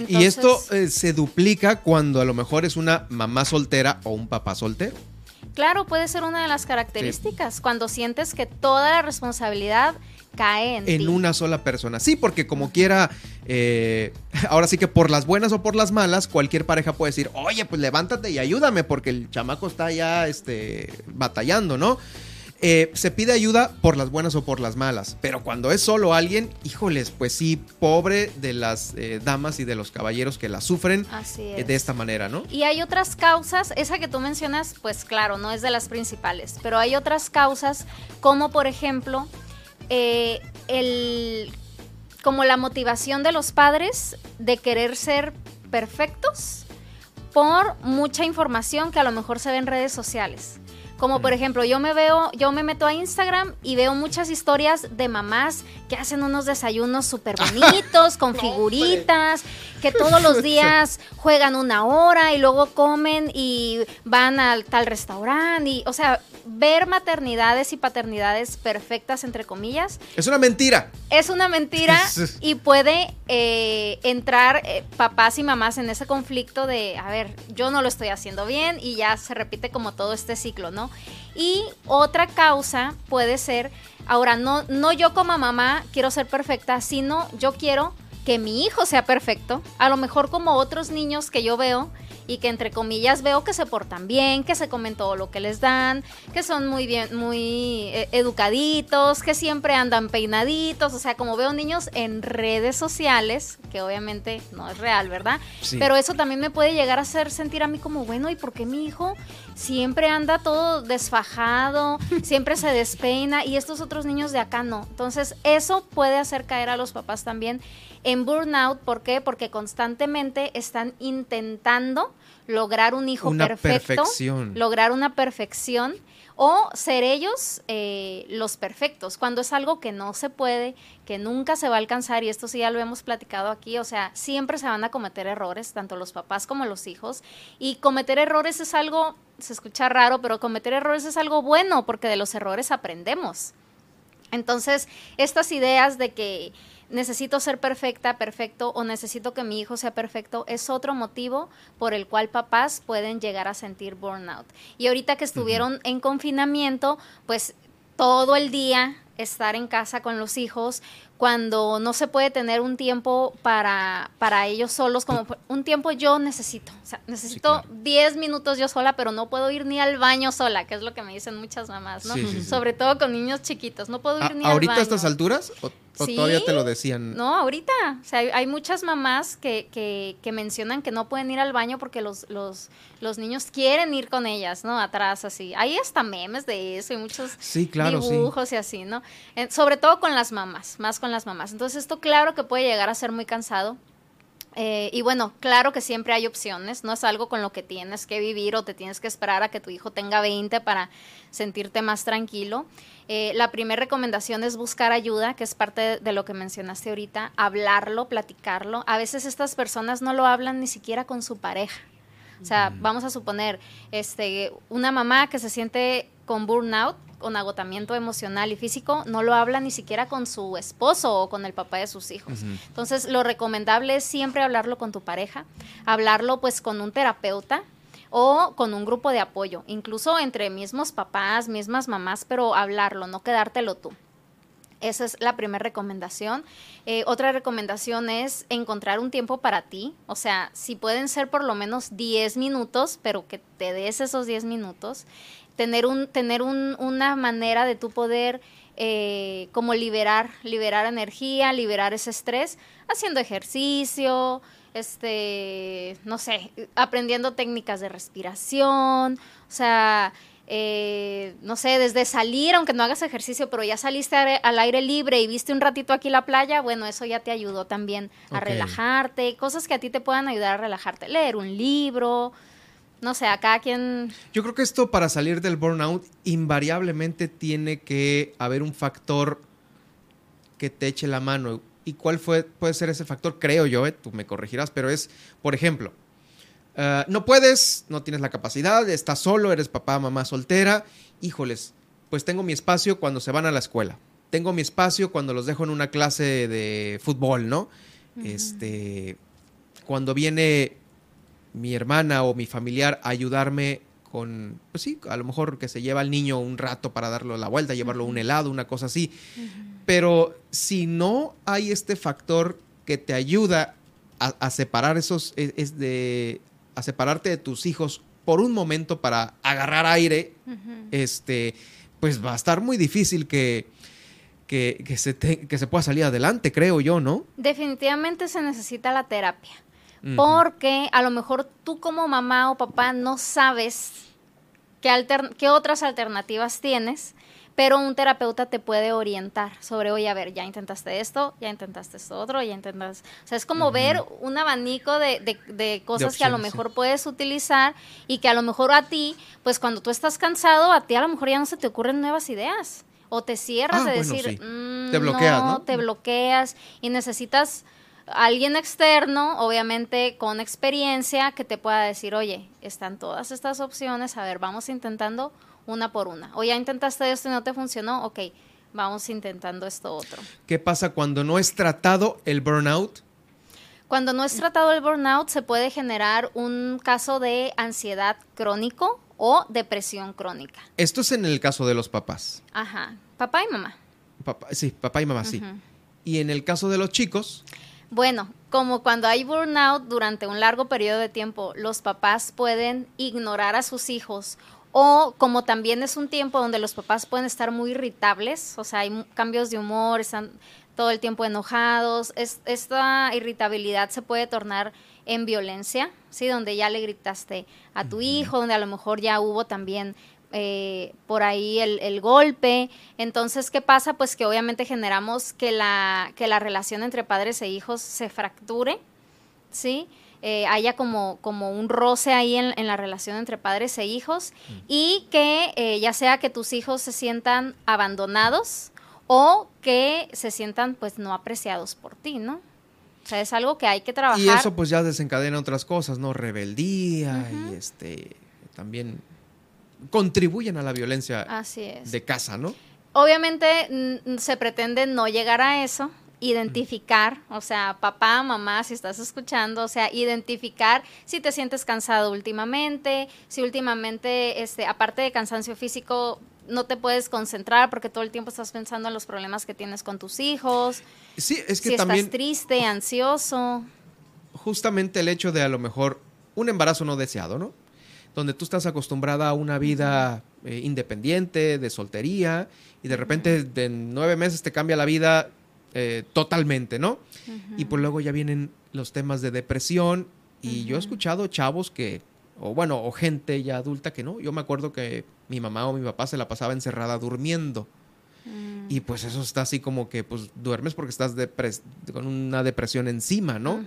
y esto eh, se duplica cuando a lo mejor es una mamá soltera o un papá soltero. Claro, puede ser una de las características, cuando sientes que toda la responsabilidad cae en, en una sola persona. Sí, porque como quiera, eh, ahora sí que por las buenas o por las malas, cualquier pareja puede decir, oye, pues levántate y ayúdame, porque el chamaco está ya este, batallando, ¿no? Eh, se pide ayuda por las buenas o por las malas, pero cuando es solo alguien, híjoles, pues sí, pobre de las eh, damas y de los caballeros que la sufren eh, de esta manera, ¿no? Y hay otras causas, esa que tú mencionas, pues claro, no es de las principales, pero hay otras causas como por ejemplo el, como la motivación de los padres de querer ser perfectos por mucha información que a lo mejor se ve en redes sociales. Como por ejemplo, yo me veo, yo me meto a Instagram y veo muchas historias de mamás que hacen unos desayunos súper bonitos, con figuritas, que todos los días juegan una hora y luego comen y van al tal restaurante y, o sea, ver maternidades y paternidades perfectas, entre comillas. Es una mentira. Es una mentira y puede eh, entrar eh, papás y mamás en ese conflicto de, a ver, yo no lo estoy haciendo bien y ya se repite como todo este ciclo, ¿no? Y otra causa puede ser, ahora, no, no yo como mamá quiero ser perfecta, sino yo quiero que mi hijo sea perfecto, a lo mejor como otros niños que yo veo y que entre comillas veo que se portan bien, que se comen todo lo que les dan, que son muy bien, muy eh, educaditos, que siempre andan peinaditos, o sea, como veo niños en redes sociales, que obviamente no es real, ¿verdad? Pero eso también me puede llegar a hacer sentir a mí como, bueno, ¿y por qué mi hijo siempre anda todo desfajado, siempre se despeina y estos otros niños de acá no? Entonces, eso puede hacer caer a los papás también en burnout. ¿Por qué? Porque constantemente están intentando lograr un hijo perfecto, lograr una perfección o ser ellos eh, los perfectos, cuando es algo que no se puede, que nunca se va a alcanzar, y esto sí ya lo hemos platicado aquí, o sea, siempre se van a cometer errores, tanto los papás como los hijos, y cometer errores es algo, se escucha raro, pero cometer errores es algo bueno, porque de los errores aprendemos. Entonces, estas ideas de que necesito ser perfecta, perfecto, o necesito que mi hijo sea perfecto, es otro motivo por el cual papás pueden llegar a sentir burnout. Y ahorita que estuvieron en confinamiento, pues todo el día estar en casa con los hijos, cuando no se puede tener un tiempo para, para ellos solos, como un tiempo yo necesito. O sea, necesito 10 minutos yo sola, pero no puedo ir ni al baño sola, que es lo que me dicen muchas mamás, ¿no? Sobre todo con niños chiquitos. No puedo ir ni al baño. ¿Ahorita a estas alturas? ¿O, todavía te lo decían? No, ahorita. O sea, hay, muchas mamás que, que, que, mencionan que no pueden ir al baño porque los, los, los niños quieren ir con ellas, ¿no? Atrás, así. Hay hasta memes de eso y muchos dibujos y así, ¿no? Eh, sobre todo con las mamás, más con las mamás. Entonces esto claro que puede llegar a ser muy cansado. Eh, y bueno, claro que siempre hay opciones, no es algo con lo que tienes que vivir o te tienes que esperar a que tu hijo tenga 20 para sentirte más tranquilo. Eh, la primera recomendación es buscar ayuda, que es parte de, lo que mencionaste ahorita, hablarlo, platicarlo. A veces estas personas no lo hablan ni siquiera con su pareja. O sea, vamos a suponer, este, una mamá que se siente con burnout, con agotamiento emocional y físico, no lo habla ni siquiera con su esposo o con el papá de sus hijos. Entonces, lo recomendable es siempre hablarlo con tu pareja, hablarlo pues con un terapeuta o con un grupo de apoyo, incluso entre mismos papás, mismas mamás, pero hablarlo, no quedártelo tú. Esa es la primera recomendación. Eh, otra recomendación es encontrar un tiempo para ti. O sea, si pueden ser por lo menos 10 minutos, pero que te des esos 10 minutos tener, un, tener un, una manera de tu poder eh, como liberar, liberar energía, liberar ese estrés, haciendo ejercicio, este, no sé, aprendiendo técnicas de respiración, o sea, eh, no sé, desde salir, aunque no hagas ejercicio, pero ya saliste al aire libre y viste un ratito aquí la playa, bueno, eso ya te ayudó también a relajarte, cosas que a ti te puedan ayudar a relajarte, leer un libro, no sé, acá quien... Yo creo que esto para salir del burnout invariablemente tiene que haber un factor que te eche la mano. ¿Y cuál fue, puede ser ese factor? Creo yo, eh, tú me corregirás, pero es, por ejemplo, eh, no puedes, no tienes la capacidad, estás solo, eres papá, mamá soltera, híjoles, pues tengo mi espacio cuando se van a la escuela. Tengo mi espacio cuando los dejo en una clase de fútbol, ¿no? Este, cuando viene mi hermana o mi familiar ayudarme con, pues sí, a lo mejor que se lleva al niño un rato para darlo la vuelta, llevarlo un helado, una cosa así. Pero si no hay este factor que te ayuda a, separar esos, e, es, de, a separarte de tus hijos por un momento para agarrar aire, este, pues va a estar muy difícil que, que, se que se pueda salir adelante, creo yo, ¿no? Definitivamente se necesita la terapia porque a lo mejor tú como mamá o papá no sabes qué, qué otras alternativas tienes, pero un terapeuta te puede orientar sobre, oye, a ver, ya intentaste esto, ya intentaste esto otro, ya intentaste... O sea, es como ver un abanico de, cosas que a lo mejor puedes utilizar y que a lo mejor a ti, pues cuando tú estás cansado, a ti a lo mejor ya no se te ocurren nuevas ideas. O te cierras ah, de decir, mm, te bloqueas, ¿no? Te bloqueas y necesitas alguien externo, obviamente con experiencia, que te pueda decir, oye, están todas estas opciones, a ver, vamos intentando una por una. O ya intentaste esto y no te funcionó, ok, vamos intentando esto otro. ¿Qué pasa cuando no es tratado el burnout? Cuando no es tratado el burnout, se puede generar un caso de ansiedad crónico o depresión crónica. Esto es en el caso de los papás. Ajá, papá y mamá. Papá, sí, papá y mamá, sí. Y en el caso de los chicos. Bueno, como cuando hay burnout durante un largo periodo de tiempo, los papás pueden ignorar a sus hijos o como también es un tiempo donde los papás pueden estar muy irritables, o sea, hay cambios de humor, están todo el tiempo enojados, esta irritabilidad se puede tornar en violencia, ¿sí? Donde ya le gritaste a tu hijo, donde a lo mejor ya hubo también eh, por ahí el, golpe. Entonces, ¿qué pasa? Pues que obviamente generamos que la, que la relación entre padres e hijos se fracture, ¿sí? Eh, haya como, como un roce ahí en, la relación entre padres e hijos y que eh, ya sea que tus hijos se sientan abandonados o que se sientan pues no apreciados por ti, ¿no? O sea, es algo que hay que trabajar. Y eso pues ya desencadena otras cosas, ¿no? Rebeldía y este también contribuyen a la violencia de casa, ¿no? Obviamente se pretende no llegar a eso, identificar, o sea, papá, mamá, si estás escuchando, o sea, identificar si te sientes cansado últimamente, si últimamente, este, aparte de cansancio físico, no te puedes concentrar porque todo el tiempo estás pensando en los problemas que tienes con tus hijos. Sí, es que si también... estás triste, ansioso. Justamente el hecho de a lo mejor un embarazo no deseado, ¿no? Donde tú estás acostumbrada a una vida eh, independiente, de soltería, y de repente de nueve meses te cambia la vida eh, totalmente, ¿no? Y pues luego ya vienen los temas de depresión y yo he escuchado chavos que, o bueno, o gente ya adulta que no, yo me acuerdo que mi mamá o mi papá se la pasaba encerrada durmiendo. Mm. Y pues eso está así como que pues duermes porque estás con una depresión encima, ¿no?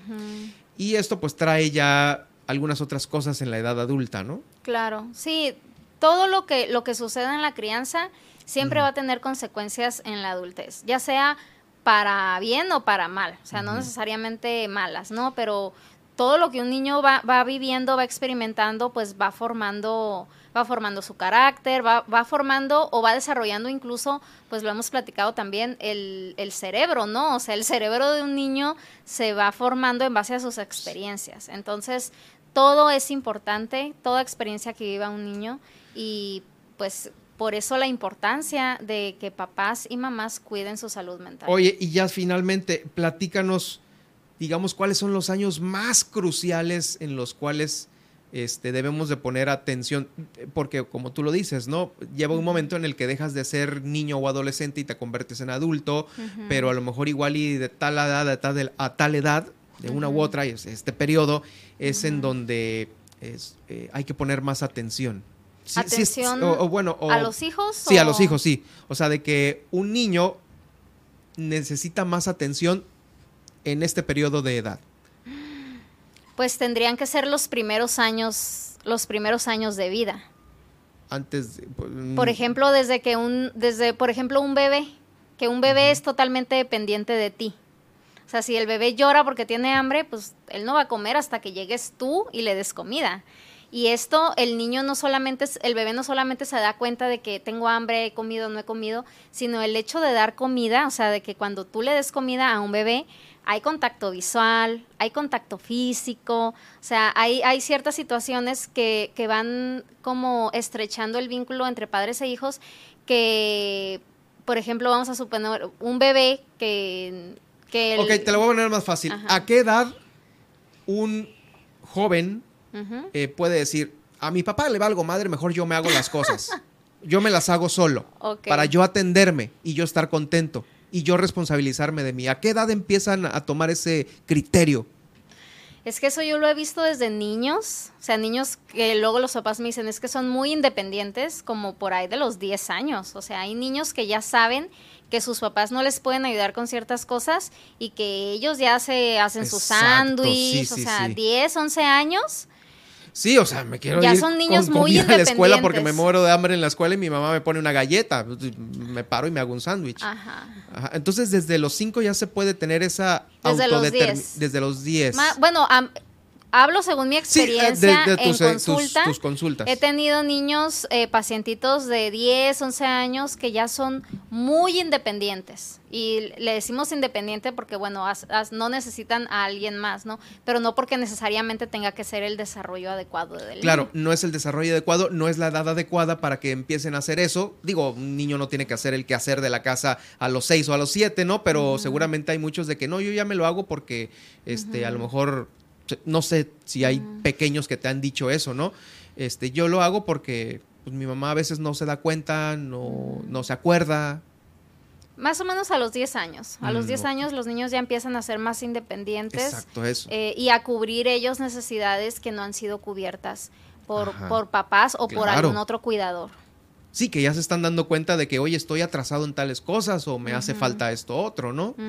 Y esto pues trae ya algunas otras cosas en la edad adulta, ¿no? Claro, sí, todo lo que, lo que sucede en la crianza siempre va a tener consecuencias en la adultez, ya sea para bien o para mal, o sea, no necesariamente malas, ¿no? Pero todo lo que un niño va, va viviendo, va experimentando, pues va formando, va formando su carácter, va, va, formando o va desarrollando incluso, pues lo hemos platicado también, el, el, cerebro, ¿no? O sea, el cerebro de un niño se va formando en base a sus experiencias. Entonces, todo es importante, toda experiencia que viva un niño y pues por eso la importancia de que papás y mamás cuiden su salud mental. Oye, y ya finalmente, platícanos, digamos, cuáles son los años más cruciales en los cuales este, debemos de poner atención, porque como tú lo dices, ¿no? Lleva un momento en el que dejas de ser niño o adolescente y te conviertes en adulto, pero a lo mejor igual y de tal edad a tal, a tal edad, de una u otra, este periodo es en donde es, eh, hay que poner más atención atención o, bueno, a los hijos. Sí, a los hijos, sí. O sea, de que un niño necesita más atención en este periodo de edad. Pues tendrían que ser los primeros años, los primeros años de vida. Antes, pues, por ejemplo, desde que un, desde, por ejemplo, un bebé, que un bebé es totalmente dependiente de ti. O sea, si el bebé llora porque tiene hambre, pues él no va a comer hasta que llegues tú y le des comida. Y esto, el niño no solamente, el bebé no solamente se da cuenta de que tengo hambre, he comido, no he comido, sino el hecho de dar comida, o sea, de que cuando tú le des comida a un bebé, hay contacto visual, hay contacto físico, o sea, hay, hay ciertas situaciones que, que van como estrechando el vínculo entre padres e hijos que, por ejemplo, vamos a suponer un bebé que... que ok, te lo voy a poner más fácil. ¿A qué edad un joven eh, puede decir, a mi papá le va algo madre, mejor yo me hago las cosas. yo me las hago solo, para yo atenderme y yo estar contento y yo responsabilizarme de mí. ¿A qué edad empiezan a tomar ese criterio? Es que eso yo lo he visto desde niños, o sea, niños que luego los papás me dicen es que son muy independientes, como por ahí de los 10 años. O sea, hay niños que ya saben que sus papás no les pueden ayudar con ciertas cosas y que ellos ya se hacen sus sándwiches, o sea, 10, 11 años Sí, o sea, me quiero Ya ir son niños con muy comida a la escuela porque me muero de hambre en la escuela y mi mamá me pone una galleta. Me paro y me hago un sándwich. Ajá. Ajá, Entonces, desde los 5 ya se puede tener esa Desde los autodetermi- 10. Desde los 10. Ma- bueno, hablo según mi Sí, eh, de- experiencia de tus, eh, en consulta. tus consultas. He tenido niños, eh, pacientitos de 10, 11 años que ya son muy independientes. Y le decimos independiente porque, bueno, as- as- no necesitan a alguien más, ¿no? Pero no porque necesariamente tenga que ser el desarrollo adecuado del Claro, niño. no es el desarrollo adecuado, no es la edad adecuada para que empiecen a hacer eso. Digo, un niño no tiene que hacer el quehacer de la casa a los 6 o a los 7, ¿no? Pero seguramente hay muchos de que no, yo ya me lo hago porque este, a lo mejor, no sé si hay pequeños que te han dicho eso, ¿no? Este, yo lo hago porque pues, mi mamá a veces no se da cuenta, no, no se acuerda. Más o menos a los 10 años. A los Mm, 10 ok. años los niños ya empiezan a ser más independientes. Exacto, eso. eh, y a cubrir ellos necesidades que no han sido cubiertas por, por papás o por algún otro cuidador. Sí, que ya se están dando cuenta de que, oye, estoy atrasado en tales cosas o me hace falta esto otro, ¿no? Ujú,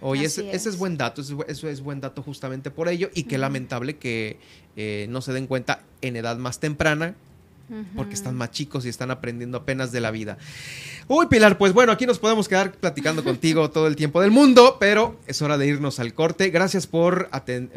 Oye, ese, ese es buen dato, ese es bu- eso es buen dato justamente por ello y qué lamentable que eh, no se den cuenta en edad más temprana porque están más chicos y están aprendiendo apenas de la vida. Uy, Pilar, pues bueno, aquí nos podemos quedar platicando contigo todo el tiempo del mundo, pero es hora de irnos al corte. Gracias por,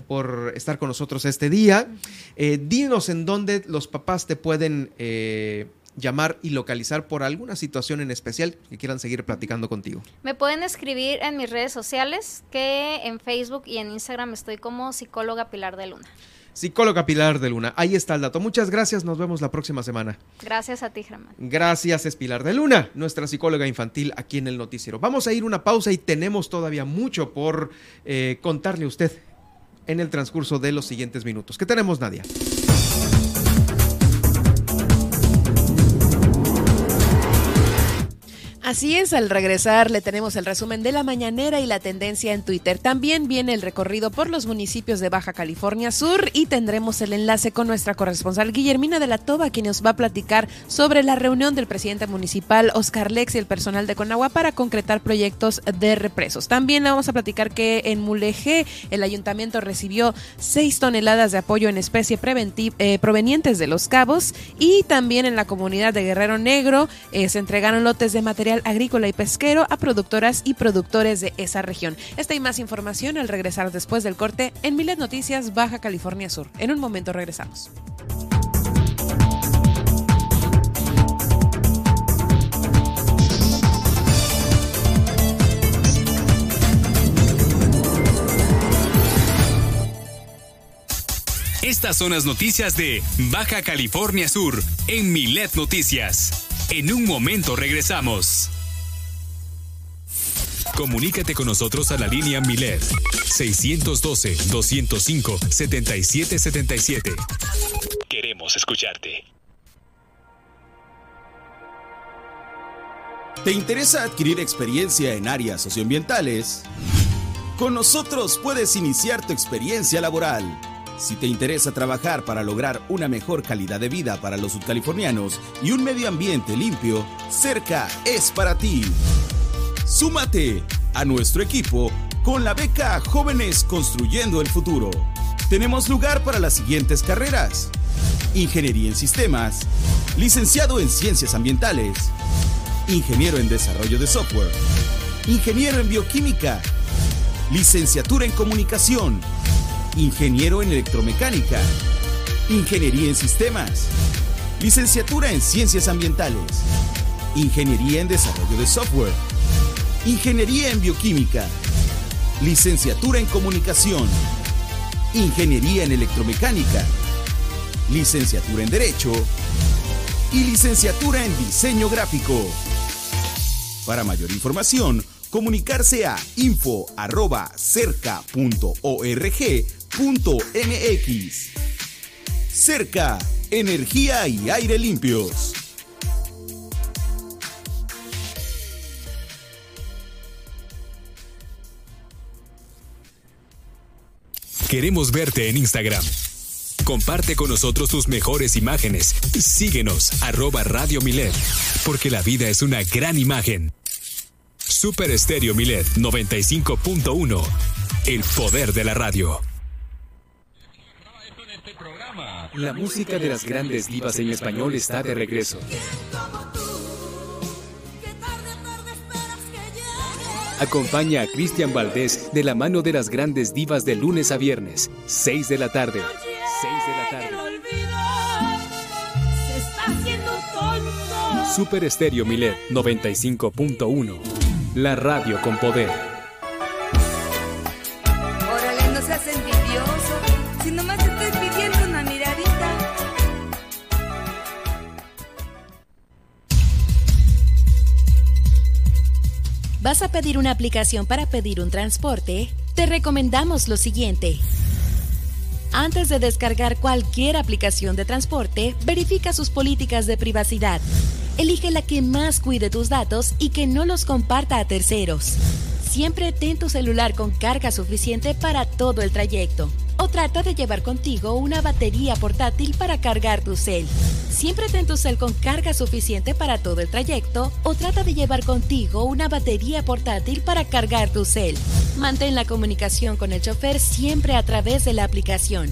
por estar con nosotros este día. Eh, dinos en dónde los papás te pueden eh, llamar y localizar por alguna situación en especial que quieran seguir platicando contigo. Me pueden escribir en mis redes sociales, que en Facebook y en Instagram estoy como psicóloga Pilar de Luna. Psicóloga Pilar de Luna. Ahí está el dato. Muchas gracias. Nos vemos la próxima semana. Gracias a ti, Germán. Gracias, es Pilar de Luna, nuestra psicóloga infantil aquí en el noticiero. Vamos a ir una pausa y tenemos todavía mucho por eh, contarle a usted en el transcurso de los siguientes minutos. ¿Qué tenemos, Nadia? Así es, al regresar le tenemos el resumen de la mañanera y la tendencia en Twitter. También viene el recorrido por los municipios de Baja California Sur y tendremos el enlace con nuestra corresponsal Guillermina de la Toba, quien nos va a platicar sobre la reunión del presidente municipal Oscar Lex y el personal de Conagua para concretar proyectos de represos. También le vamos a platicar que en Mulegé el ayuntamiento recibió 6 toneladas de apoyo en especie eh, provenientes de Los Cabos y también en la comunidad de Guerrero Negro eh, se entregaron lotes de material agrícola y pesquero a productoras y productores de esa región. Esta y más información al regresar después del corte en Milet Noticias Baja California Sur. En un momento regresamos. Estas son las noticias de Baja California Sur en Milet Noticias. En un momento regresamos. Comunícate con nosotros a la línea Milet 612-205-7777. Queremos escucharte. ¿Te interesa adquirir experiencia en áreas socioambientales? Con nosotros puedes iniciar tu experiencia laboral. Si te interesa trabajar para lograr una mejor calidad de vida para los sudcalifornianos y un medio ambiente limpio, Cerca es para ti. Súmate a nuestro equipo con la beca Jóvenes Construyendo el Futuro. Tenemos lugar para las siguientes carreras. Ingeniería en Sistemas, licenciado en Ciencias Ambientales, ingeniero en Desarrollo de Software, ingeniero en Bioquímica, licenciatura en Comunicación, ingeniero en Electromecánica, ingeniería en Sistemas, licenciatura en Ciencias Ambientales, ingeniería en Desarrollo de Software, ingeniería en Bioquímica, licenciatura en Comunicación, ingeniería en Electromecánica, licenciatura en Derecho y licenciatura en Diseño Gráfico. Para mayor información, comunicarse a info@cerca.org.mx. Cerca, energía y aire limpios. Queremos verte en Instagram. Comparte con nosotros tus mejores imágenes. Síguenos, arroba Radio Milet, porque la vida es una gran imagen. Super Estéreo Milet 95.1. El poder de la radio. La música de las grandes divas en español está de regreso. Acompaña a Cristian Valdés de la mano de las grandes divas de lunes a viernes, 6 de la tarde. 6 de la tarde. Super Estéreo Milet 95.1. La radio con poder. Órale, no seas envidioso. Si nomás te estoy pidiendo una miradita. ¿Vas a pedir una aplicación para pedir un transporte? Te recomendamos lo siguiente. Antes de descargar cualquier aplicación de transporte, verifica sus políticas de privacidad. Elige la que más cuide tus datos y que no los comparta a terceros. Siempre ten tu celular con carga suficiente para todo el trayecto. O trata de llevar contigo una batería portátil para cargar tu cel. Siempre ten tu cel con carga suficiente para todo el trayecto o trata de llevar contigo una batería portátil para cargar tu cel. Mantén la comunicación con el chofer siempre a través de la aplicación.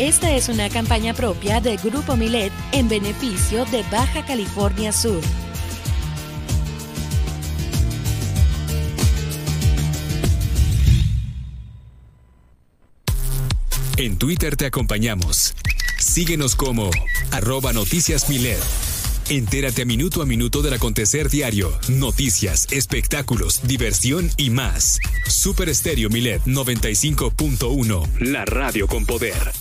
Esta es una campaña propia de Grupo Milet en beneficio de Baja California Sur. En Twitter te acompañamos. Síguenos como arroba noticias Milet. Entérate a minuto a minuto del acontecer diario, noticias, espectáculos, diversión y más. Super Estéreo Milet 95.1, la radio con poder.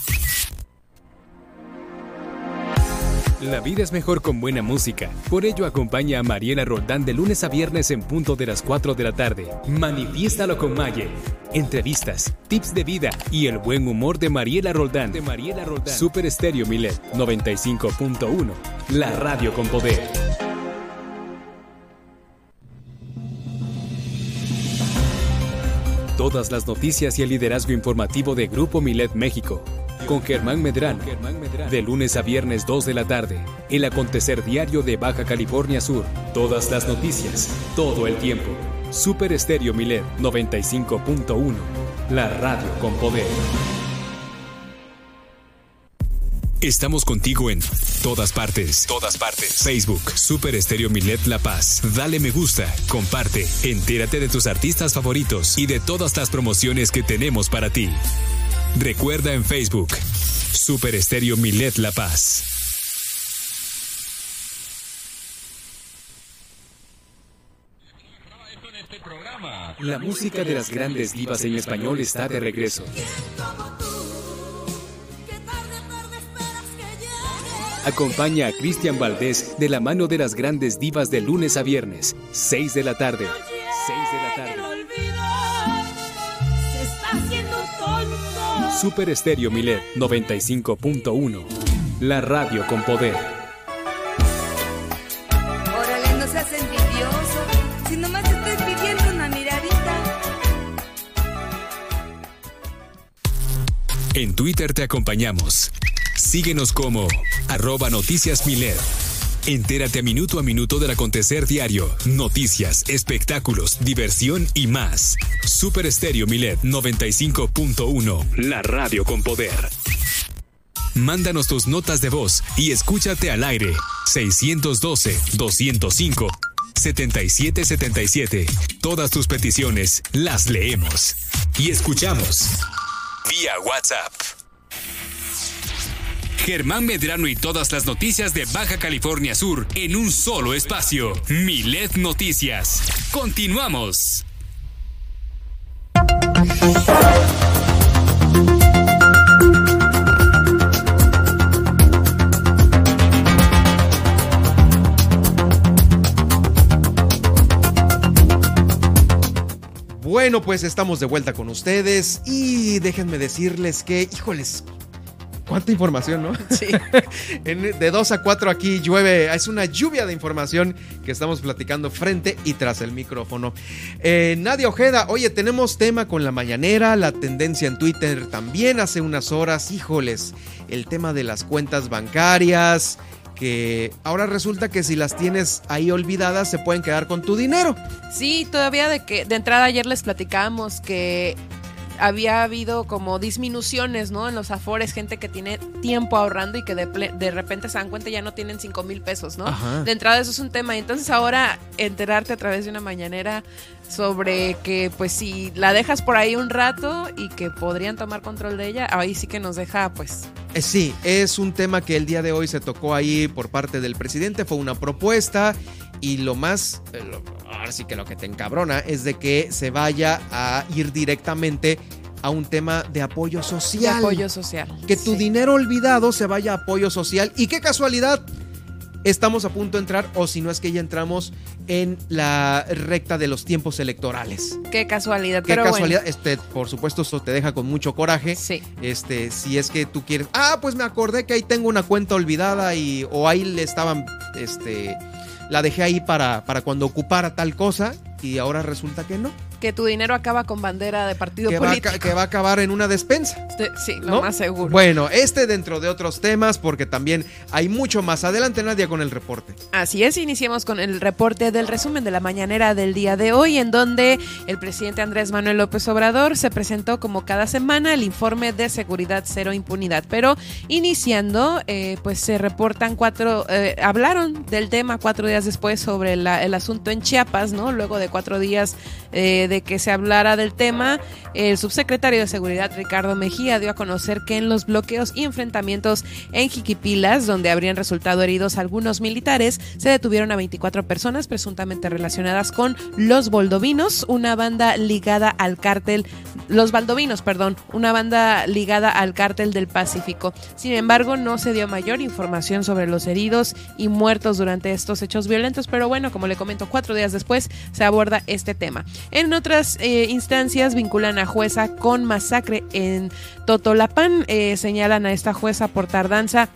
La vida es mejor con buena música. Por ello acompaña a Mariela Roldán de lunes a viernes en punto de las 4 de la tarde. Manifiéstalo con Maye. Entrevistas, tips de vida y el buen humor de Mariela Roldán. De Mariela Roldán. Super Estéreo Milet 95.1. La radio con poder. Todas las noticias y el liderazgo informativo de Grupo Milet México con Germán Medrano. De lunes a viernes 2 de la tarde. El acontecer diario de Baja California Sur. Todas las noticias, todo el tiempo. Super Estéreo Milet 95.1. La radio con poder. Estamos contigo en todas partes. Todas partes. Facebook, Super Estéreo Milet La Paz. Dale me gusta, comparte, entérate de tus artistas favoritos y de todas las promociones que tenemos para ti. Recuerda en Facebook, Super Estéreo Milet La Paz. La música de las grandes divas en español está de regreso. Acompaña a Cristian Valdés de la mano de las grandes divas de lunes a viernes, 6 de la tarde. 6 de la tarde. Super Estéreo Milet 95.1. La radio con poder. Órale, no seas envidioso. Si nomás te estoy pidiendo una miradita. En Twitter te acompañamos. Síguenos como arroba noticias Milet. Entérate a minuto a minuto del acontecer diario, noticias, espectáculos, diversión y más. Super Estéreo Milet 95.1, la radio con poder. Mándanos tus notas de voz y escúchate al aire. 612-205-7777. Todas tus peticiones las leemos y escuchamos. Vía WhatsApp. Germán Medrano y todas las noticias de Baja California Sur en un solo espacio. Milet Noticias. Continuamos. Bueno, pues estamos de vuelta con ustedes y déjenme decirles que, híjoles, cuánta información, ¿no? Sí. de 2 a 4 aquí llueve, es una lluvia de información que estamos platicando frente y tras el micrófono. Eh, Nadia Ojeda, oye, tenemos tema con la mañanera, la tendencia en Twitter también hace unas horas, híjoles, el tema de las cuentas bancarias que ahora resulta que si las tienes ahí olvidadas se pueden quedar con tu dinero. Sí, todavía de que de entrada ayer les platicábamos que había habido como disminuciones, ¿no? En los afores, gente que tiene tiempo ahorrando y que de, de repente se dan cuenta ya no tienen 5 mil pesos, ¿no? De entrada eso es un tema. Y entonces ahora enterarte a través de una mañanera sobre que pues si la dejas por ahí un rato y que podrían tomar control de ella, ahí sí que nos deja pues... Eh, sí, es un tema que el día de hoy se tocó ahí por parte del presidente, fue una propuesta y lo más, eh, ahora sí que lo que te encabrona es de que se vaya a ir directamente a un tema de apoyo social. De apoyo social. Que tu dinero olvidado se vaya a apoyo social. Y qué casualidad, estamos a punto de entrar, o si no es que ya entramos en la recta de los tiempos electorales. Qué casualidad, Qué casualidad. Este, por supuesto, esto te deja con mucho coraje. Sí. Este, si es que tú quieres. Ah, pues me acordé que ahí tengo una cuenta olvidada y. o ahí le estaban. Este la dejé ahí para, para cuando ocupara tal cosa y ahora resulta que no que tu dinero acaba con bandera de partido que político. Va a, que va a acabar en una despensa. Sí, lo más seguro. Bueno, este dentro de otros temas, porque también hay mucho más. Adelante, Nadia, con el reporte. Así es, iniciemos con el reporte del resumen de la mañanera del día de hoy, en donde el presidente Andrés Manuel López Obrador se presentó como cada semana el informe de seguridad cero impunidad. Pero iniciando, eh, pues se reportan cuatro, eh, hablaron del tema cuatro días después sobre el asunto en Chiapas, ¿no? Luego de cuatro días eh, de que se hablara del tema, el subsecretario de Seguridad Ricardo Mejía dio a conocer que en los bloqueos y enfrentamientos en Jiquipilas, donde habrían resultado heridos algunos militares, se detuvieron a 24 personas presuntamente relacionadas con los Boldovinos, una banda ligada al cártel, los Baldovinos, perdón, una banda ligada al cártel del Pacífico. Sin embargo, no se dio mayor información sobre los heridos y muertos durante estos hechos violentos, pero bueno, como le comento, cuatro días después se aborda este tema. En otras eh, instancias vinculan a jueza con masacre en Totolapán. Eh, señalan a esta jueza por tardanza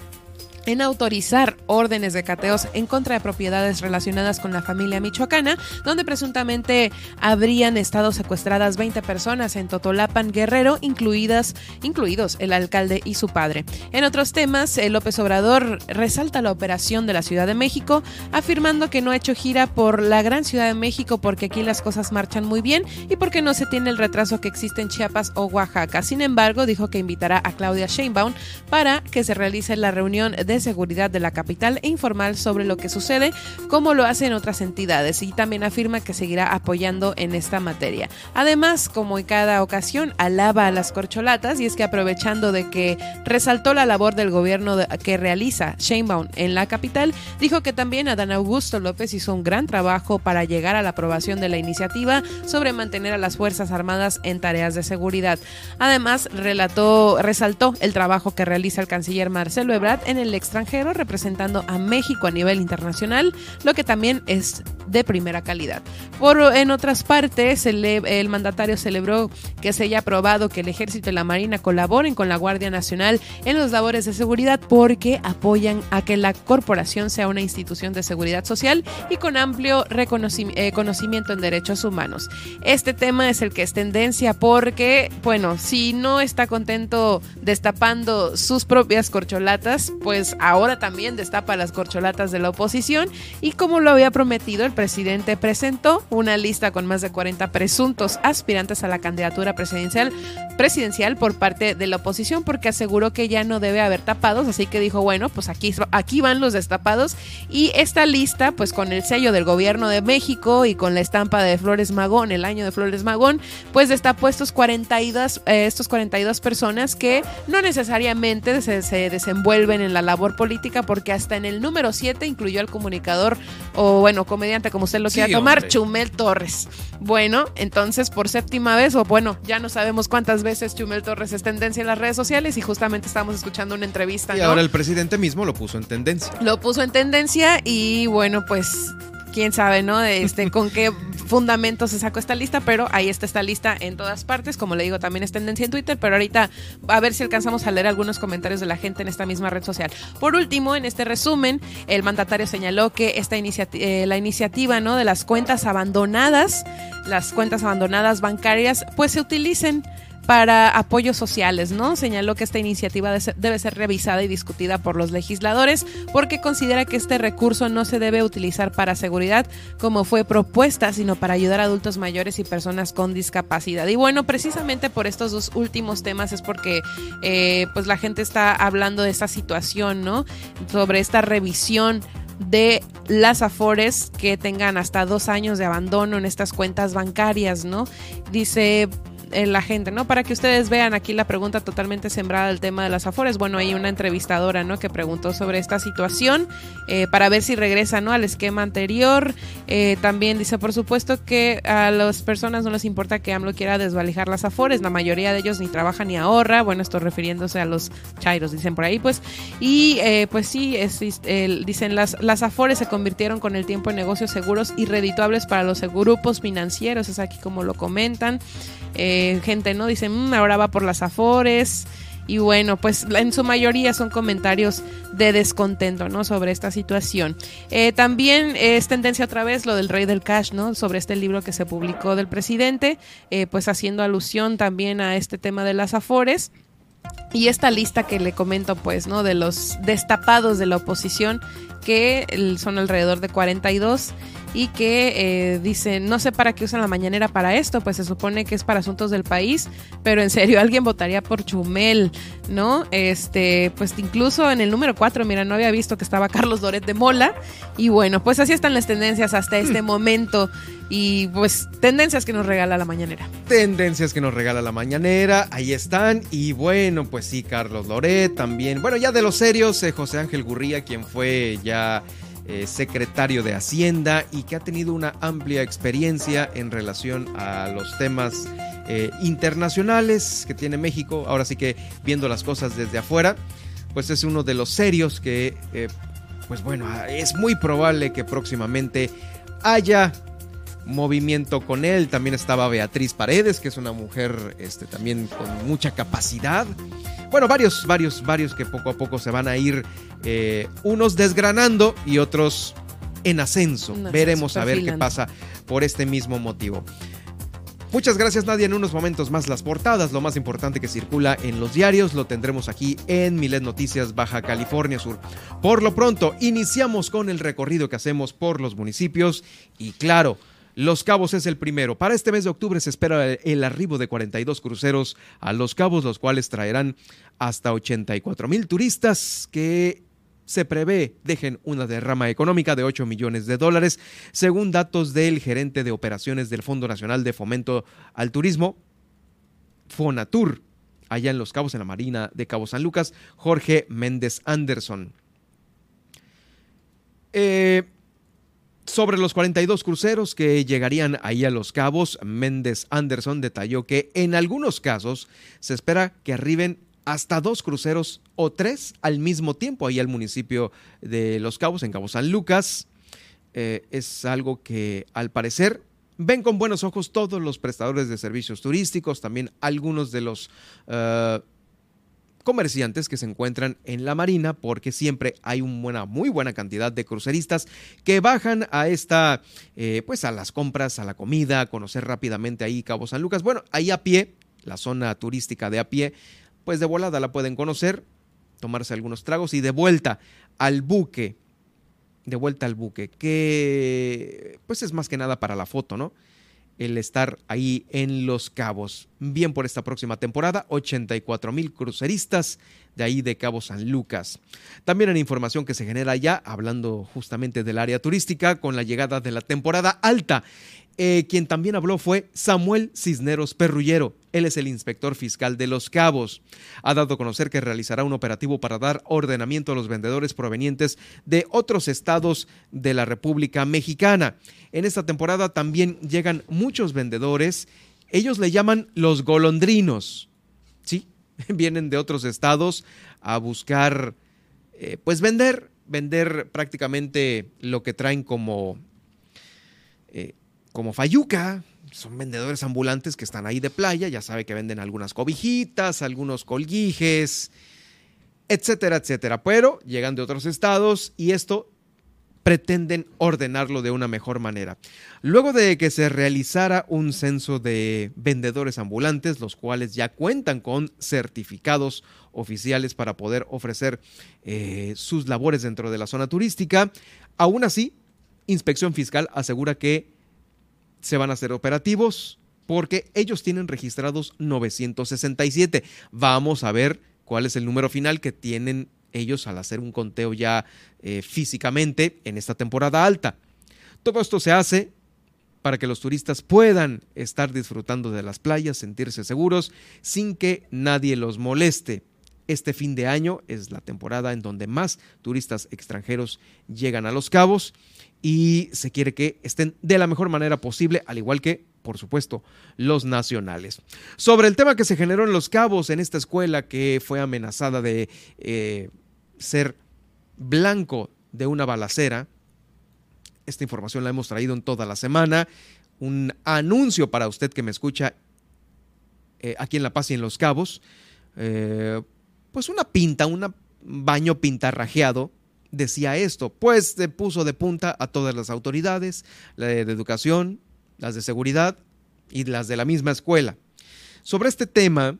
en autorizar órdenes de cateos en contra de propiedades relacionadas con la familia michoacana, donde presuntamente habrían estado secuestradas 20 personas en Totolapan Guerrero, incluidas, incluidos el alcalde y su padre. En otros temas, López Obrador resalta la operación de la Ciudad de México, afirmando que no ha hecho gira por la gran Ciudad de México porque aquí las cosas marchan muy bien y porque no se tiene el retraso que existe en Chiapas o Oaxaca. Sin embargo, dijo que invitará a Claudia Sheinbaum para que se realice la reunión de seguridad de la capital e informar sobre lo que sucede, como lo hace en otras entidades, y también afirma que seguirá apoyando en esta materia. Además, como en cada ocasión, alaba a las corcholatas y es que aprovechando de que resaltó la labor del gobierno que realiza Sheinbaum en la capital, dijo que también Adán Augusto López hizo un gran trabajo para llegar a la aprobación de la iniciativa sobre mantener a las Fuerzas Armadas en tareas de seguridad. Además, relató, resaltó el trabajo que realiza el canciller Marcelo Ebrard en el extranjero representando a México a nivel internacional, lo que también es de primera calidad. Por en otras partes, el, el mandatario celebró que se haya aprobado que el ejército y la marina colaboren con la Guardia Nacional en los labores de seguridad porque apoyan a que la corporación sea una institución de seguridad social y con amplio eh, conocimiento en derechos humanos. Este tema es el que es tendencia porque, bueno, si no está contento destapando sus propias corcholatas, pues ahora también destapa las corcholatas de la oposición y como lo había prometido, el presidente presentó una lista con más de 40 presuntos aspirantes a la candidatura presidencial, presidencial por parte de la oposición porque aseguró que ya no debe haber tapados, así que dijo, bueno, pues aquí, aquí van los destapados y esta lista, pues con el sello del gobierno de México y con la estampa de Flores Magón, el año de Flores Magón, pues destapó estos 42, eh, estos 42 personas que no necesariamente se, se desenvuelven en la labor política porque hasta en el número 7 incluyó al comunicador o bueno, comediante como usted lo quiera tomar, Chumel Torres. Bueno, entonces por séptima vez o bueno, ya no sabemos cuántas veces Chumel Torres es tendencia en las redes sociales y justamente estamos escuchando una entrevista. Y ahora el presidente mismo lo puso en tendencia. Lo puso en tendencia y bueno, pues quién sabe, ¿no? Este, con qué fundamentos se sacó esta lista, pero ahí está esta lista en todas partes. Como le digo, también es tendencia en Twitter, pero ahorita a ver si alcanzamos a leer algunos comentarios de la gente en esta misma red social. Por último, en este resumen, el mandatario señaló que esta eh, la iniciativa ¿no? de las cuentas abandonadas, las cuentas abandonadas bancarias, pues se utilicen para apoyos sociales, ¿no? Señaló que esta iniciativa debe ser revisada y discutida por los legisladores porque considera que este recurso no se debe utilizar para seguridad como fue propuesta, sino para ayudar a adultos mayores y personas con discapacidad. Y bueno, precisamente por estos dos últimos temas es porque eh, pues la gente está hablando de esta situación, ¿no? Sobre esta revisión de las afores que tengan hasta dos años de abandono en estas cuentas bancarias, ¿no? Dice, la gente, ¿no? Para que ustedes vean aquí la pregunta totalmente sembrada del tema de las afores. Bueno, hay una entrevistadora, ¿no? Que preguntó sobre esta situación eh, para ver si regresa, ¿no? Al esquema anterior. Eh, también dice, por supuesto que a las personas no les importa que AMLO quiera desvalijar las afores. La mayoría de ellos ni trabaja ni ahorra. Bueno, esto refiriéndose a los chairos, dicen por ahí, pues. Y eh, pues sí, dicen, las, las afores se convirtieron con el tiempo en negocios seguros y redituables para los grupos financieros. Es aquí como lo comentan. Eh, gente, ¿no? Dicen, mm, ahora va por las afores. Y bueno, pues en su mayoría son comentarios de descontento, ¿no? Sobre esta situación. Eh, también es tendencia otra vez lo del rey del cash, ¿no? Sobre este libro que se publicó del presidente, eh, pues haciendo alusión también a este tema de las afores. Y esta lista que le comento, pues, ¿no? De los destapados de la oposición, que son alrededor de 42 y que eh, dice, no sé para qué usan la mañanera para esto, pues se supone que es para asuntos del país, pero en serio, alguien votaría por Chumel, ¿no? Este, pues incluso en el número 4, mira, no había visto que estaba Carlos Doret de Mola, y bueno, pues así están las tendencias hasta este mm. momento, y pues tendencias que nos regala la mañanera. Tendencias que nos regala la mañanera, ahí están, y bueno, pues sí, Carlos Doret también, bueno, ya de los serios, eh, José Ángel Gurría, quien fue ya eh, secretario de Hacienda y que ha tenido una amplia experiencia en relación a los temas eh, internacionales que tiene México. Ahora sí que viendo las cosas desde afuera, pues es uno de los serios que, eh, pues bueno, es muy probable que próximamente haya movimiento con él. También estaba Beatriz Paredes, que es una mujer este, también con mucha capacidad. Bueno, varios, varios, varios que poco a poco se van a ir, eh, unos desgranando y otros en ascenso. Veremos a ver qué pasa por este mismo motivo. Muchas gracias Nadia, en unos momentos más las portadas, lo más importante que circula en los diarios, lo tendremos aquí en Milet Noticias Baja California Sur. Por lo pronto, iniciamos con el recorrido que hacemos por los municipios y claro, los Cabos es el primero. Para este mes de octubre se espera el arribo de 42 cruceros a Los Cabos, los cuales traerán hasta 84 mil turistas que se prevé dejen una derrama económica de 8 millones de dólares, según datos del gerente de operaciones del Fondo Nacional de Fomento al Turismo, Fonatur, allá en Los Cabos, en la Marina de Cabo San Lucas, Jorge Méndez Anderson. Eh, sobre los 42 cruceros que llegarían ahí a Los Cabos, Méndez Anderson detalló que en algunos casos se espera que arriben hasta dos cruceros o tres al mismo tiempo ahí al municipio de Los Cabos, en Cabo San Lucas. Eh, es algo que al parecer ven con buenos ojos todos los prestadores de servicios turísticos, también algunos de los... Eh, comerciantes que se encuentran en la marina porque siempre hay una muy buena cantidad de cruceristas que bajan a esta, eh, pues a las compras, a la comida, a conocer rápidamente ahí Cabo San Lucas. Bueno, ahí a pie, la zona turística de a pie, pues de volada la pueden conocer, tomarse algunos tragos y de vuelta al buque, de vuelta al buque, que pues es más que nada para la foto, ¿no? El estar ahí en Los Cabos. Bien por esta próxima temporada, 84 mil cruceristas de ahí de Cabo San Lucas. También en información que se genera ya, hablando justamente del área turística, con la llegada de la temporada alta. Eh, quien también habló fue Samuel Cisneros Perrullero. Él es el inspector fiscal de Los Cabos. Ha dado a conocer que realizará un operativo para dar ordenamiento a los vendedores provenientes de otros estados de la República Mexicana. En esta temporada también llegan muchos vendedores. Ellos le llaman los golondrinos. Vienen de otros estados a buscar, eh, pues vender, vender prácticamente lo que traen como... Eh, como Fayuca, son vendedores ambulantes que están ahí de playa, ya sabe que venden algunas cobijitas, algunos colguijes, etcétera, etcétera. Pero llegan de otros estados y esto pretenden ordenarlo de una mejor manera. Luego de que se realizara un censo de vendedores ambulantes, los cuales ya cuentan con certificados oficiales para poder ofrecer eh, sus labores dentro de la zona turística, aún así, Inspección Fiscal asegura que se van a hacer operativos porque ellos tienen registrados 967. Vamos a ver cuál es el número final que tienen ellos al hacer un conteo ya eh, físicamente en esta temporada alta. Todo esto se hace para que los turistas puedan estar disfrutando de las playas, sentirse seguros, sin que nadie los moleste. Este fin de año es la temporada en donde más turistas extranjeros llegan a Los Cabos y se quiere que estén de la mejor manera posible, al igual que, por supuesto, los nacionales. Sobre el tema que se generó en Los Cabos, en esta escuela que fue amenazada de eh, ser blanco de una balacera, esta información la hemos traído en toda la semana. Un anuncio para usted que me escucha eh, aquí en La Paz y en Los Cabos. Eh, pues una pinta, un baño pintarrajeado decía esto, pues se puso de punta a todas las autoridades, la de educación, las de seguridad y las de la misma escuela. Sobre este tema,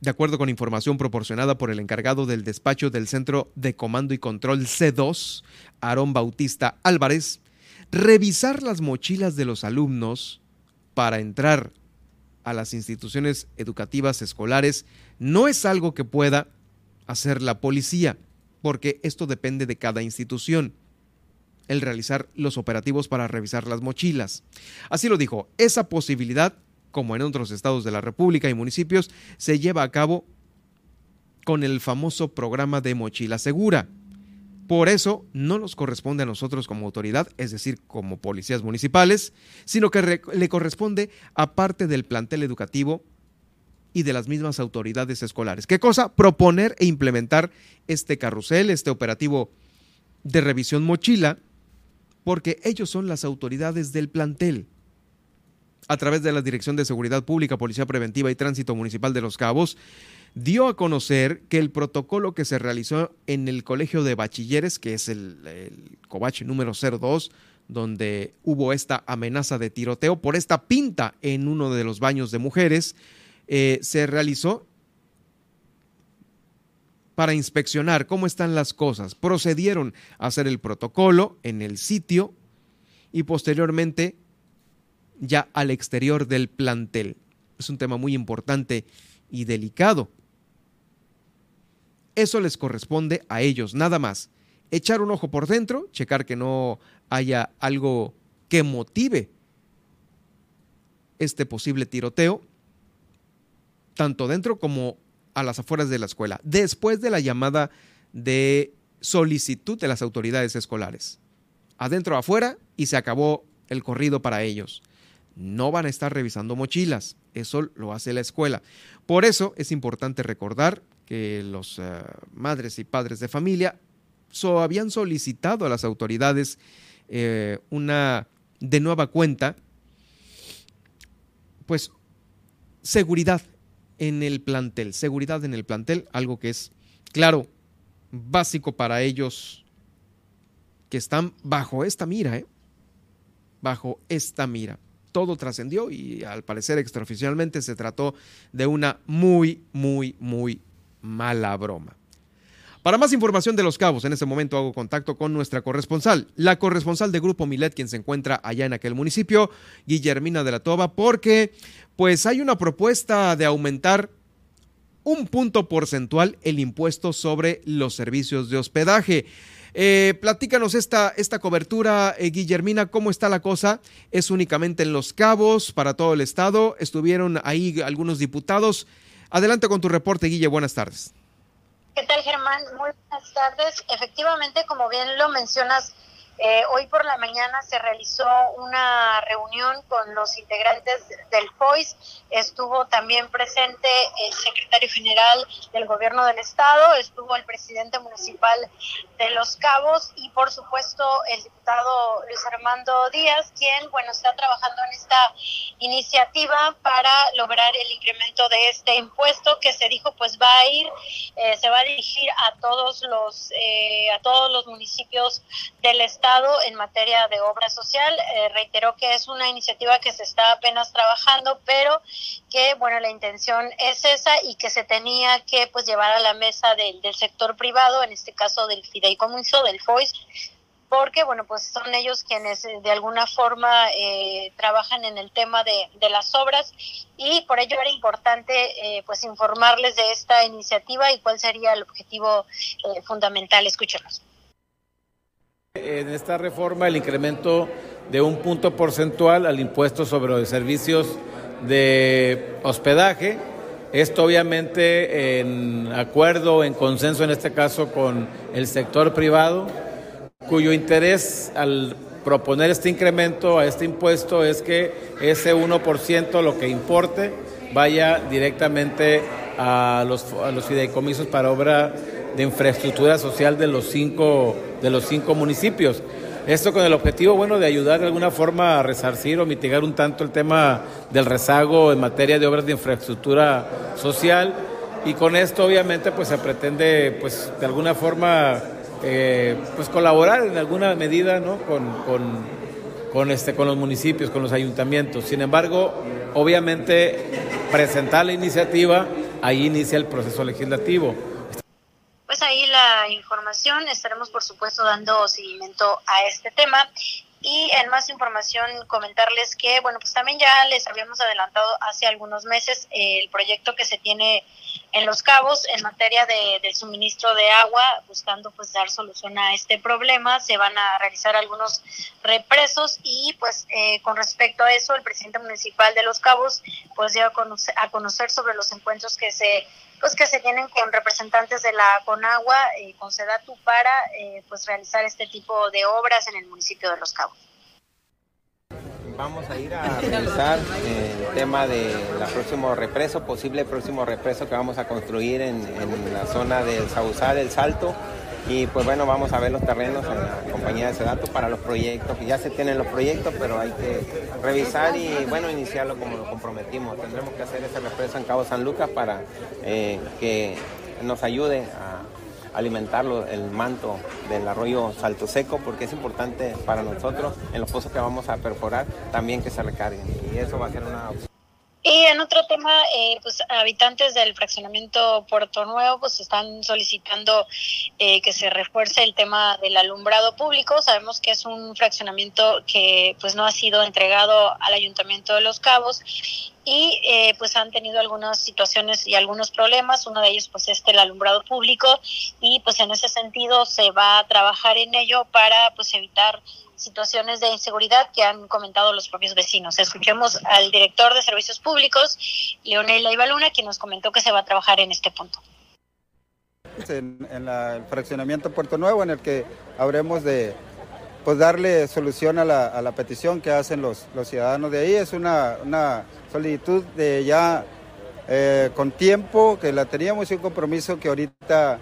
de acuerdo con información proporcionada por el encargado del despacho del Centro de Comando y Control C2, Aarón Bautista Álvarez, revisar las mochilas de los alumnos para entrar a las instituciones educativas escolares no es algo que pueda hacer la policía porque esto depende de cada institución el realizar los operativos para revisar las mochilas. Así lo dijo, esa posibilidad, como en otros estados de la República y municipios, se lleva a cabo con el famoso programa de mochila segura. Por eso no nos corresponde a nosotros como autoridad, es decir, como policías municipales, sino que le corresponde a parte del plantel educativo y de las mismas autoridades escolares. ¿Qué cosa? Proponer e implementar este carrusel, este operativo de revisión mochila, porque ellos son las autoridades del plantel. A través de la Dirección de Seguridad Pública, Policía Preventiva y Tránsito Municipal de Los Cabos, dio a conocer que el protocolo que se realizó en el Colegio de Bachilleres, que es el, el número 02, donde hubo esta amenaza de tiroteo por esta pinta en uno de los baños de mujeres, eh, se realizó para inspeccionar cómo están las cosas. Procedieron a hacer el protocolo en el sitio y posteriormente ya al exterior del plantel. Es un tema muy importante y delicado. Eso les corresponde a ellos, nada más. Echar un ojo por dentro, checar que no haya algo que motive este posible tiroteo tanto dentro como a las afueras de la escuela, después de la llamada de solicitud de las autoridades escolares. Adentro, afuera, y se acabó el corrido para ellos. No van a estar revisando mochilas, eso lo hace la escuela. Por eso es importante recordar que los eh, madres y padres de familia habían solicitado a las autoridades eh, una de nueva cuenta, pues seguridad en el plantel, seguridad en el plantel, algo que es, claro, básico para ellos que están bajo esta mira, ¿eh? bajo esta mira. Todo trascendió y al parecer extraoficialmente se trató de una muy, muy, muy mala broma. Para más información de los cabos, en este momento hago contacto con nuestra corresponsal, la corresponsal de Grupo Milet, quien se encuentra allá en aquel municipio, Guillermina de la Toba, porque pues hay una propuesta de aumentar un punto porcentual el impuesto sobre los servicios de hospedaje. Eh, platícanos esta, esta cobertura, eh, Guillermina, ¿cómo está la cosa? ¿Es únicamente en Los Cabos, para todo el estado? ¿Estuvieron ahí algunos diputados? Adelante con tu reporte, Guille, buenas tardes. ¿Qué tal, Germán? Muy buenas tardes. Efectivamente, como bien lo mencionas, Eh, hoy por la mañana se realizó una reunión con los integrantes del FOIS. Estuvo también presente el secretario general del gobierno del estado, estuvo el presidente municipal de Los Cabos y por supuesto el diputado Luis Armando Díaz, quien bueno está trabajando en esta iniciativa para lograr el incremento de este impuesto que se dijo pues va a ir, eh, se va a dirigir a todos los eh, a todos los municipios del estado en materia de obra social. Eh, reiteró que es una iniciativa que se está apenas trabajando, pero que bueno la intención es esa y que se tenía que pues llevar a la mesa del, del sector privado, en este caso del fideicomiso del FOIS porque bueno pues son ellos quienes eh, de alguna forma eh, trabajan en el tema de, de, las obras y por ello era importante eh, pues informarles de esta iniciativa y cuál sería el objetivo eh, fundamental escúchenos en esta reforma el incremento de un punto porcentual al impuesto sobre los servicios de hospedaje. Esto obviamente en acuerdo en consenso en este caso con el sector privado cuyo interés al proponer este incremento a este impuesto es que ese 1% lo que importe vaya directamente a los, a los fideicomisos para obra de infraestructura social de los cinco, de los cinco municipios. Esto con el objetivo, bueno, de ayudar de alguna forma a resarcir o mitigar un tanto el tema del rezago en materia de obras de infraestructura social y con esto obviamente pues se pretende pues de alguna forma eh, pues colaborar en alguna medida ¿no? con, con, este, con los municipios, con los ayuntamientos. Sin embargo, obviamente, presentar la iniciativa, ahí inicia el proceso legislativo. Pues ahí la información, estaremos por supuesto dando seguimiento a este tema. Y en más información comentarles que, bueno, pues también ya les habíamos adelantado hace algunos meses el proyecto que se tiene en Los Cabos en materia de, del suministro de agua, buscando pues dar solución a este problema. Se van a realizar algunos represos y pues eh, con respecto a eso el presidente municipal de Los Cabos pues dio a conocer, a conocer sobre los encuentros que se pues que se tienen con representantes de la Conagua y con Sedatu para eh, pues realizar este tipo de obras en el municipio de Los Cabos. Vamos a ir a revisar el tema del próximo represo, posible próximo represo que vamos a construir en, en la zona del Sausal, el Salto. Y pues bueno, vamos a ver los terrenos en la compañía de Sedato para los proyectos, ya se tienen los proyectos, pero hay que revisar y bueno, iniciarlo como lo comprometimos. Tendremos que hacer ese represo en Cabo San Lucas para eh, que nos ayude a alimentarlo el manto del arroyo Salto Seco porque es importante para nosotros en los pozos que vamos a perforar también que se recarguen y eso va a ser una opción. Y en otro tema, eh, pues habitantes del fraccionamiento Puerto Nuevo pues están solicitando eh, que se refuerce el tema del alumbrado público. Sabemos que es un fraccionamiento que pues no ha sido entregado al Ayuntamiento de Los Cabos y eh, pues han tenido algunas situaciones y algunos problemas. Uno de ellos pues es el alumbrado público y pues en ese sentido se va a trabajar en ello para pues evitar situaciones de inseguridad que han comentado los propios vecinos. Escuchemos al director de Servicios Públicos, Leonel Ibaluna, quien nos comentó que se va a trabajar en este punto. En, en la, el fraccionamiento Puerto Nuevo, en el que habremos de pues darle solución a la, a la petición que hacen los, los, ciudadanos de ahí. Es una, una solicitud de ya eh, con tiempo que la teníamos y un compromiso que ahorita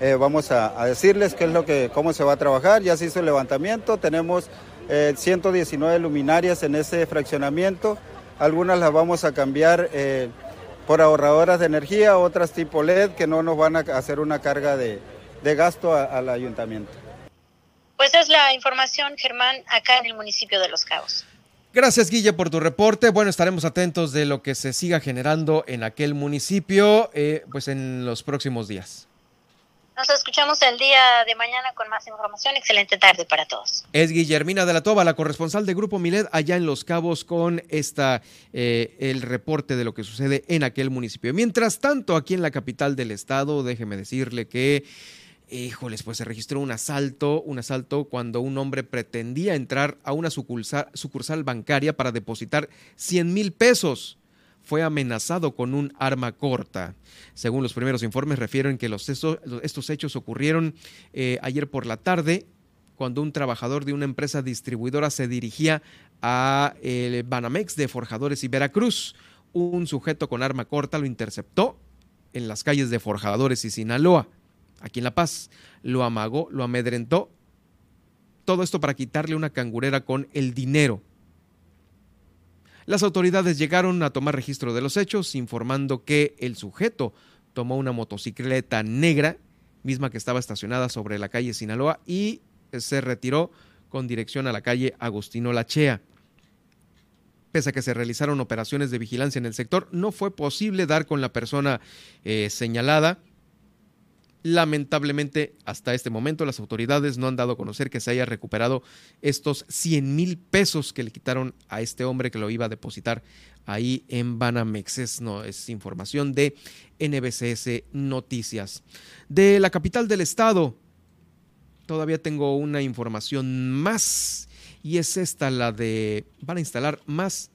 eh, vamos a, a, decirles qué es lo que, cómo se va a trabajar. Ya se hizo el levantamiento, tenemos eh, 119 luminarias en ese fraccionamiento. Algunas las vamos a cambiar eh, por ahorradoras de energía, otras tipo LED que no nos van a hacer una carga de, de gasto a, al ayuntamiento. Pues es la información, Germán, acá en el municipio de Los Cabos. Gracias, Guille, por tu reporte. Bueno, estaremos atentos de lo que se siga generando en aquel municipio, eh, pues en los próximos días. Nos escuchamos el día de mañana con más información. Excelente tarde para todos. Es Guillermina de la Toba, la corresponsal de Grupo Milet allá en Los Cabos con esta eh, el reporte de lo que sucede en aquel municipio. Mientras tanto, aquí en la capital del estado, déjeme decirle que Híjoles, pues se registró un asalto, un asalto cuando un hombre pretendía entrar a una sucursal, sucursal bancaria para depositar 100 mil pesos. Fue amenazado con un arma corta. Según los primeros informes, refieren que los, estos, hechos ocurrieron eh, ayer por la tarde cuando un trabajador de una empresa distribuidora se dirigía a el Banamex de Forjadores y Veracruz. Un sujeto con arma corta lo interceptó en las calles de Forjadores y Sinaloa, aquí en La Paz. Lo amagó, lo amedrentó. Todo esto para quitarle una cangurera con el dinero. Las autoridades llegaron a tomar registro de los hechos, informando que el sujeto tomó una motocicleta negra, misma que estaba estacionada sobre la calle Sinaloa, y se retiró con dirección a la calle Agustino Lachea. Pese a que se realizaron operaciones de vigilancia en el sector, no fue posible dar con la persona eh, señalada. Lamentablemente, hasta este momento, las autoridades no han dado a conocer que se haya recuperado estos 100 mil pesos que le quitaron a este hombre que lo iba a depositar ahí en Banamex. Es, no, es información de NBCS Noticias. De la capital del estado, todavía tengo una información más y es esta la de van a instalar más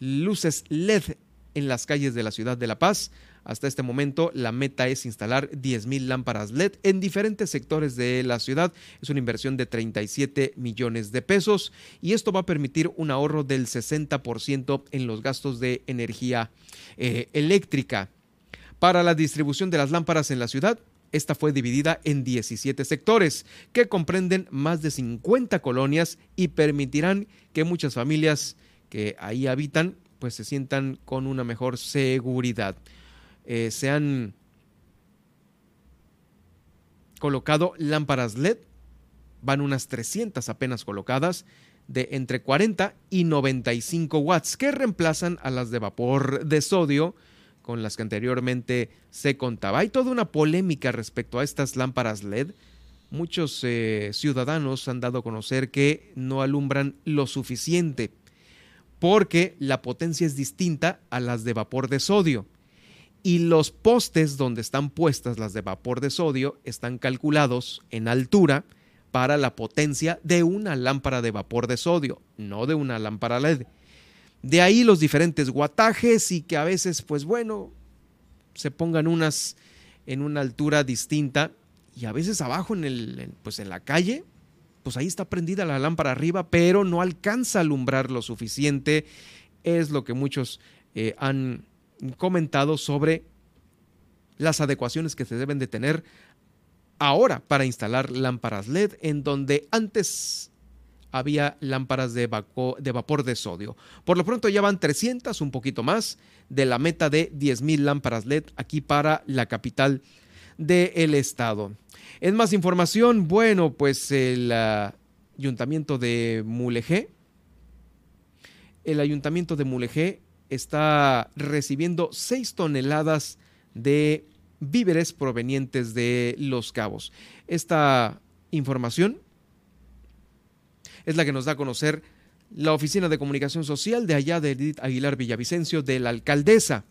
luces LED en las calles de la ciudad de La Paz. Hasta este momento la meta es instalar 10.000 lámparas LED en diferentes sectores de la ciudad. Es una inversión de 37 millones de pesos y esto va a permitir un ahorro del 60% en los gastos de energía eh, eléctrica. Para la distribución de las lámparas en la ciudad, esta fue dividida en 17 sectores que comprenden más de 50 colonias y permitirán que muchas familias que ahí habitan pues se sientan con una mejor seguridad. Eh, se han colocado lámparas LED, van unas 300 apenas colocadas, de entre 40 y 95 watts, que reemplazan a las de vapor de sodio, con las que anteriormente se contaba. Hay toda una polémica respecto a estas lámparas LED. Muchos eh, ciudadanos han dado a conocer que no alumbran lo suficiente porque la potencia es distinta a las de vapor de sodio. Y los postes donde están puestas las de vapor de sodio están calculados en altura para la potencia de una lámpara de vapor de sodio, no de una lámpara LED. De ahí los diferentes guatajes y que a veces, pues bueno, se pongan unas en una altura distinta y a veces abajo en el, pues en la calle, pues ahí está prendida la lámpara arriba, pero no alcanza a alumbrar lo suficiente. Es lo que muchos eh, han comentado sobre las adecuaciones que se deben de tener ahora para instalar lámparas LED en donde antes había lámparas de, vapor de sodio. Por lo pronto ya van 300, un poquito más, de la meta de 10.000 lámparas LED aquí para la capital del estado. En más información, bueno, pues el uh, ayuntamiento de Mulegé, el ayuntamiento de Mulegé está recibiendo 6 toneladas de víveres provenientes de Los Cabos. Esta información es la que nos da a conocer la Oficina de Comunicación Social de allá de Edith Aguilar Villavicencio de la alcaldesa.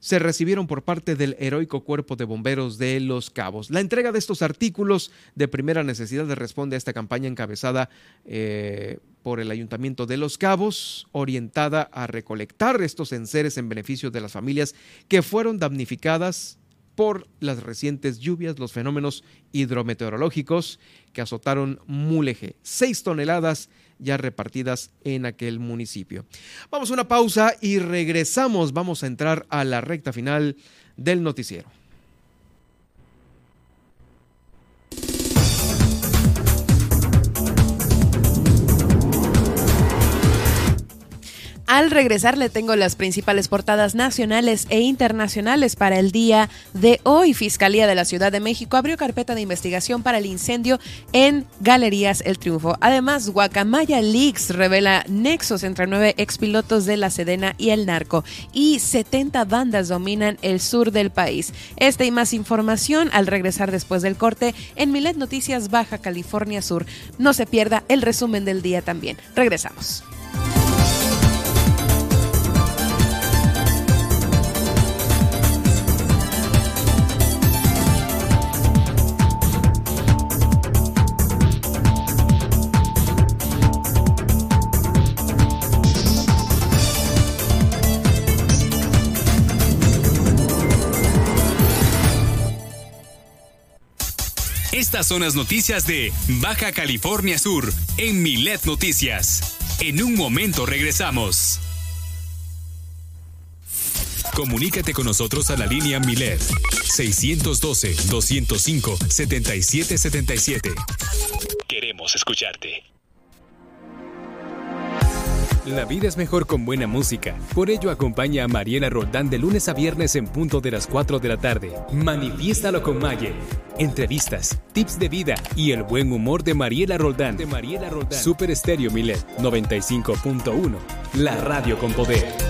Se recibieron por parte del heroico cuerpo de bomberos de Los Cabos. La entrega de estos artículos de primera necesidad responde a esta campaña encabezada eh, por el Ayuntamiento de Los Cabos, orientada a recolectar estos enseres en beneficio de las familias que fueron damnificadas por las recientes lluvias, los fenómenos hidrometeorológicos que azotaron Mulegé. Seis toneladas ya repartidas en aquel municipio. Vamos a una pausa y regresamos. Vamos a entrar a la recta final del noticiero. Al regresar le tengo las principales portadas nacionales e internacionales para el día de hoy. Fiscalía de la Ciudad de México abrió carpeta de investigación para el incendio en Galerías El Triunfo. Además, Guacamaya Leaks revela nexos entre nueve expilotos de la Sedena y el narco y 70 bandas dominan el sur del país. Esta y más información al regresar después del corte en Milet Noticias Baja California Sur. No se pierda el resumen del día también. Regresamos. Estas son las noticias de Baja California Sur en Milet Noticias. En un momento regresamos. Comunícate con nosotros a la línea Milet 612-205-7777. Queremos escucharte. La vida es mejor con buena música. Por ello acompaña a Mariela Roldán de lunes a viernes en punto de las 4 de la tarde. Manifiéstalo con Maye. Entrevistas, tips de vida y el buen humor de Mariela Roldán. De Mariela Roldán. Super Estéreo Milet 95.1. La radio con poder.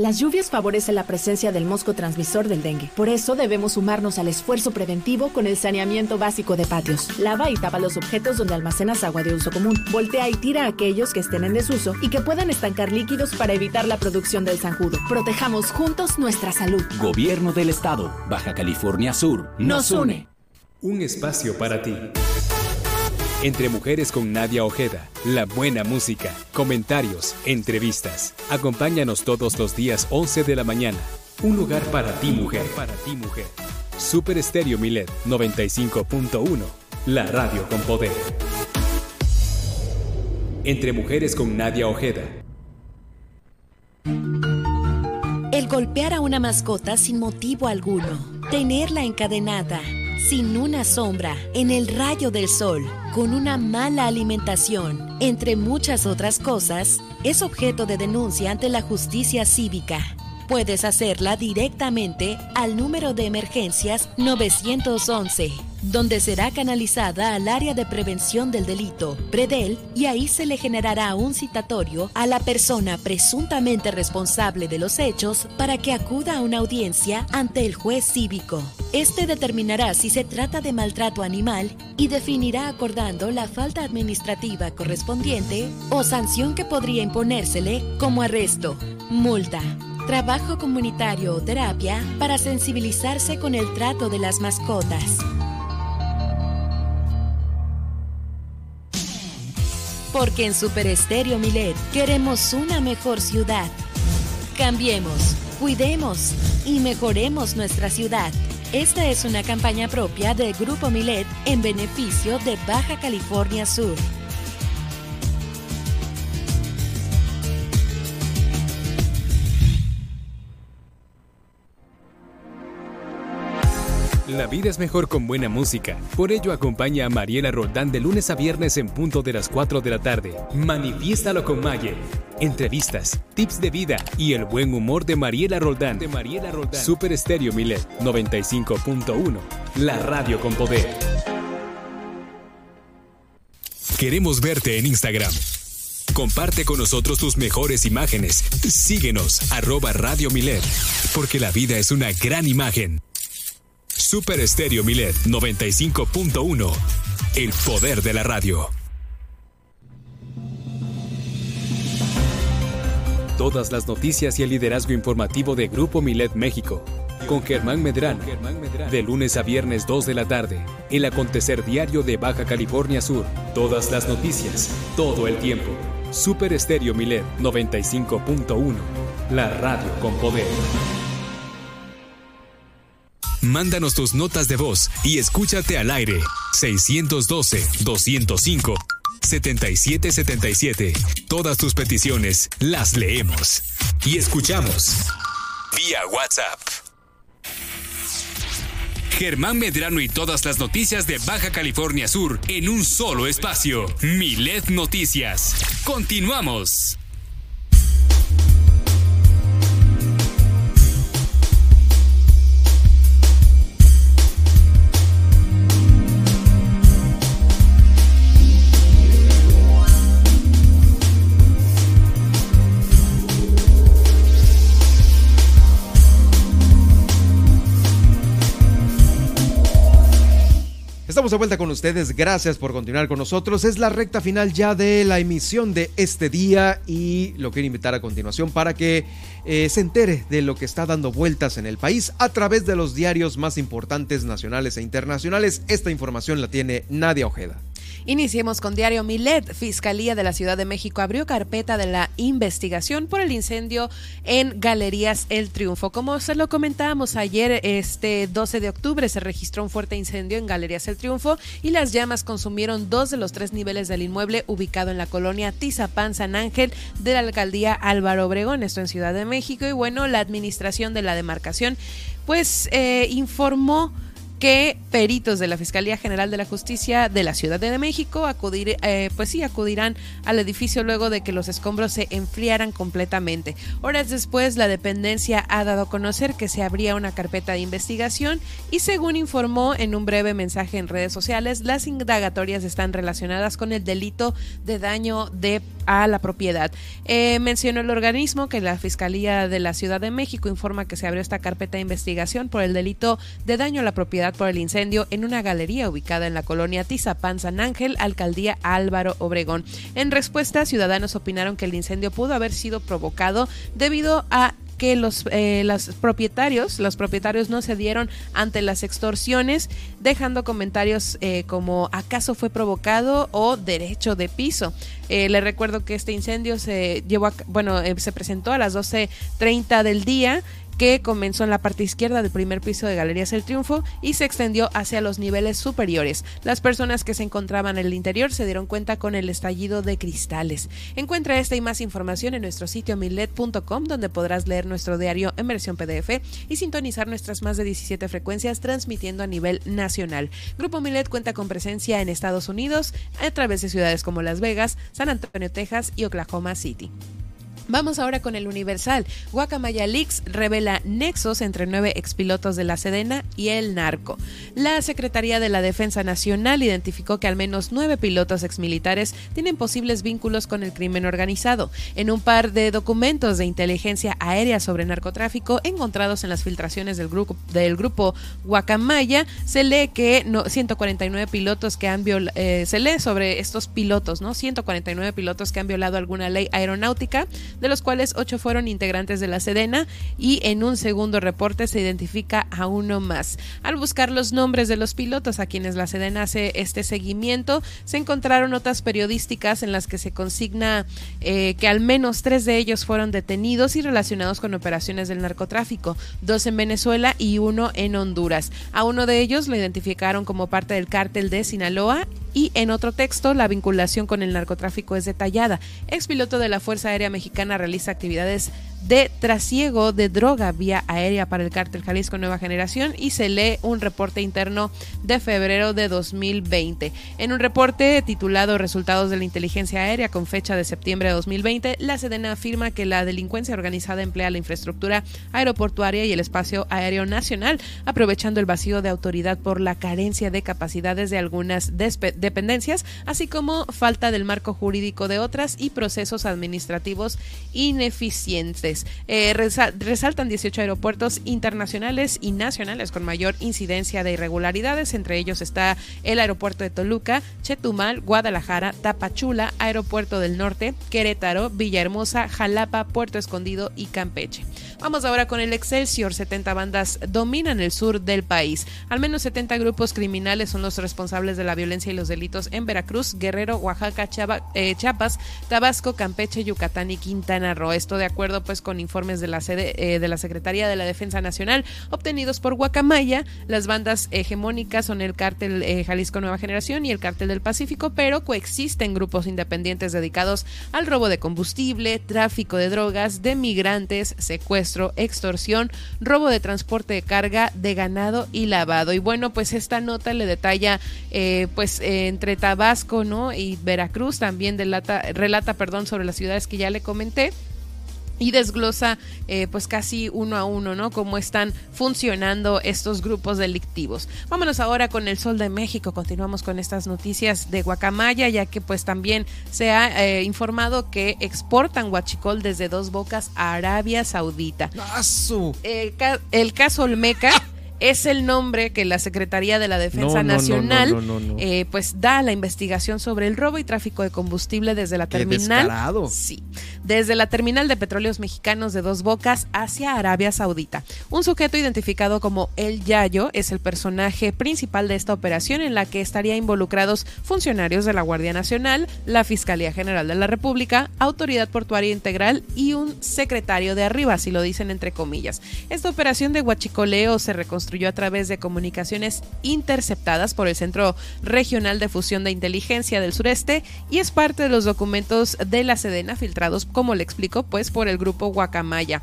Las lluvias favorecen la presencia del mosco transmisor del dengue. Por eso debemos sumarnos al esfuerzo preventivo con el saneamiento básico de patios. Lava y tapa los objetos donde almacenas agua de uso común. Voltea y tira aquellos que estén en desuso y que puedan estancar líquidos para evitar la producción del zanjudo. Protejamos juntos nuestra salud. Gobierno del Estado, Baja California Sur, nos une. Un espacio para ti. Entre Mujeres con Nadia Ojeda, la buena música, comentarios, entrevistas. Acompáñanos todos los días 11 de la mañana. Un lugar para ti, mujer. Para ti, mujer. Super Estéreo Milet 95.1. La radio con poder. Entre Mujeres con Nadia Ojeda. El golpear a una mascota sin motivo alguno. Tenerla encadenada sin una sombra, en el rayo del sol, con una mala alimentación, entre muchas otras cosas, es objeto de denuncia ante la justicia cívica. Puedes hacerla directamente al número de emergencias 911 donde será canalizada al área de prevención del delito, PREDEL, y ahí se le generará un citatorio a la persona presuntamente responsable de los hechos para que acuda a una audiencia ante el juez cívico. Este determinará si se trata de maltrato animal y definirá acordando la falta administrativa correspondiente o sanción que podría imponérsele como arresto, multa, trabajo comunitario o terapia para sensibilizarse con el trato de las mascotas. Porque en Super Estéreo Milet queremos una mejor ciudad. Cambiemos, cuidemos y mejoremos nuestra ciudad. Esta es una campaña propia del Grupo Milet en beneficio de Baja California Sur. La vida es mejor con buena música. Por ello acompaña a Mariela Roldán de lunes a viernes en punto de las 4 de la tarde. Manifiéstalo con Maye. Entrevistas, tips de vida y el buen humor de Mariela Roldán. De Mariela Roldán. Super Estéreo Milet 95.1. La radio con poder. Queremos verte en Instagram. Comparte con nosotros tus mejores imágenes. Síguenos, arroba Radio Milet, porque la vida es una gran imagen. Super Estéreo Milet 95.1. El poder de la radio. Todas las noticias y el liderazgo informativo de Grupo Milet México. Con Germán Medrano. De lunes a viernes 2 de la tarde. El acontecer diario de Baja California Sur. Todas las noticias. Todo el tiempo. Super Estéreo Milet 95.1. La radio con poder. Mándanos tus notas de voz y escúchate al aire. 612-205-7777. Todas tus peticiones las leemos y escuchamos vía WhatsApp. Germán Medrano y todas las noticias de Baja California Sur en un solo espacio. Milet Noticias. Continuamos. Estamos de vuelta con ustedes, gracias por continuar con nosotros. Es la recta final ya de la emisión de este día y lo quiero invitar a continuación para que eh, se entere de lo que está dando vueltas en el país a través de los diarios más importantes nacionales e internacionales. Esta información la tiene Nadia Ojeda. Iniciemos con Diario Milet. Fiscalía de la Ciudad de México abrió carpeta de la investigación por el incendio en Galerías El Triunfo. Como se lo comentábamos ayer, este 12 de octubre se registró un fuerte incendio en Galerías El Triunfo y las llamas consumieron dos de los tres niveles del inmueble ubicado en la colonia Tizapán San Ángel de la alcaldía Álvaro Obregón, esto en Ciudad de México. Y bueno, la administración de la demarcación pues eh, informó que peritos de la Fiscalía General de la Justicia de la Ciudad de México acudir, eh, pues sí, acudirán al edificio luego de que los escombros se enfriaran completamente. Horas después, la dependencia ha dado a conocer que se abría una carpeta de investigación y según informó en un breve mensaje en redes sociales, las indagatorias están relacionadas con el delito de daño de a la propiedad. Eh, mencionó el organismo que la Fiscalía de la Ciudad de México informa que se abrió esta carpeta de investigación por el delito de daño a la propiedad por el incendio en una galería ubicada en la colonia Tizapán San Ángel, alcaldía Álvaro Obregón. En respuesta, ciudadanos opinaron que el incendio pudo haber sido provocado debido a que los, eh, los propietarios, los propietarios no cedieron ante las extorsiones, dejando comentarios eh, como ¿acaso fue provocado o derecho de piso? Eh, le recuerdo que este incendio se llevó, bueno, se presentó a las 12.30 del día que comenzó en la parte izquierda del primer piso de Galerías El Triunfo y se extendió hacia los niveles superiores. Las personas que se encontraban en el interior se dieron cuenta con el estallido de cristales. Encuentra esta y más información en nuestro sitio milet.com donde podrás leer nuestro diario en versión PDF y sintonizar nuestras más de 17 frecuencias transmitiendo a nivel nacional. Grupo Milet cuenta con presencia en Estados Unidos a través de ciudades como Las Vegas, San Antonio, Texas y Oklahoma City. Vamos ahora con el Universal. Guacamaya Leaks revela nexos entre nueve expilotos de la Sedena y el narco. La Secretaría de la Defensa Nacional identificó que al menos nueve pilotos exmilitares tienen posibles vínculos con el crimen organizado. En un par de documentos de inteligencia aérea sobre narcotráfico encontrados en las filtraciones del grupo, Guacamaya, se lee que no, 149 pilotos que han violado, eh, se lee sobre estos pilotos, ¿no? 149 pilotos que han violado alguna ley aeronáutica de los cuales ocho fueron integrantes de la Sedena y en un segundo reporte se identifica a uno más. Al buscar los nombres de los pilotos a quienes la Sedena hace este seguimiento, se encontraron notas periodísticas en las que se consigna eh, que al menos tres de ellos fueron detenidos y relacionados con operaciones del narcotráfico, dos en Venezuela y uno en Honduras. A uno de ellos lo identificaron como parte del cártel de Sinaloa y en otro texto la vinculación con el narcotráfico es detallada. Expiloto de la Fuerza Aérea Mexicana realiza actividades de trasiego de droga vía aérea para el cártel Jalisco Nueva Generación y se lee un reporte interno de febrero de 2020. En un reporte titulado Resultados de la inteligencia aérea con fecha de septiembre de 2020, la Sedena afirma que la delincuencia organizada emplea la infraestructura aeroportuaria y el espacio aéreo nacional, aprovechando el vacío de autoridad por la carencia de capacidades de algunas dependencias, así como falta del marco jurídico de otras y procesos administrativos ineficientes. Eh, resaltan 18 aeropuertos internacionales y nacionales con mayor incidencia de irregularidades, entre ellos está el aeropuerto de Toluca, Chetumal, Guadalajara, Tapachula, Aeropuerto del Norte, Querétaro, Villahermosa, Jalapa, Puerto Escondido y Campeche. Vamos ahora con el Excelsior. 70 bandas dominan el sur del país. Al menos 70 grupos criminales son los responsables de la violencia y los delitos en Veracruz, Guerrero, Oaxaca, eh, Chiapas, Tabasco, Campeche, Yucatán y Quintana Roo. Esto de acuerdo pues con informes de la sede eh, de la Secretaría de la Defensa Nacional obtenidos por Guacamaya. Las bandas hegemónicas son el cártel eh, Jalisco Nueva Generación y el cártel del Pacífico, pero coexisten grupos independientes dedicados al robo de combustible, tráfico de drogas, de migrantes, secuestros extorsión, robo de transporte de carga, de ganado y lavado. Y bueno, pues esta nota le detalla, eh, pues eh, entre Tabasco, ¿no? Y Veracruz también relata, relata, perdón, sobre las ciudades que ya le comenté y desglosa eh, pues casi uno a uno, ¿no? Cómo están funcionando estos grupos delictivos. Vámonos ahora con el Sol de México. Continuamos con estas noticias de Guacamaya, ya que pues también se ha eh, informado que exportan guachicol desde dos bocas a Arabia Saudita. El, el caso Olmeca es el nombre que la Secretaría de la Defensa No, Nacional no, no, eh, pues da a la investigación sobre el robo y tráfico de combustible desde la Qué terminal. descarado. Sí, desde la terminal de petróleos mexicanos de Dos Bocas hacia Arabia Saudita. Un sujeto identificado como El Yayo es el personaje principal de esta operación en la que estarían involucrados funcionarios de la Guardia Nacional, la Fiscalía General de la República, Autoridad Portuaria Integral y un secretario de arriba, si lo dicen entre comillas. Esta operación de huachicoleo se a través de comunicaciones interceptadas por el Centro Regional de Fusión de Inteligencia del Sureste y es parte de los documentos de la Sedena filtrados, como le explico, pues por el grupo Guacamaya.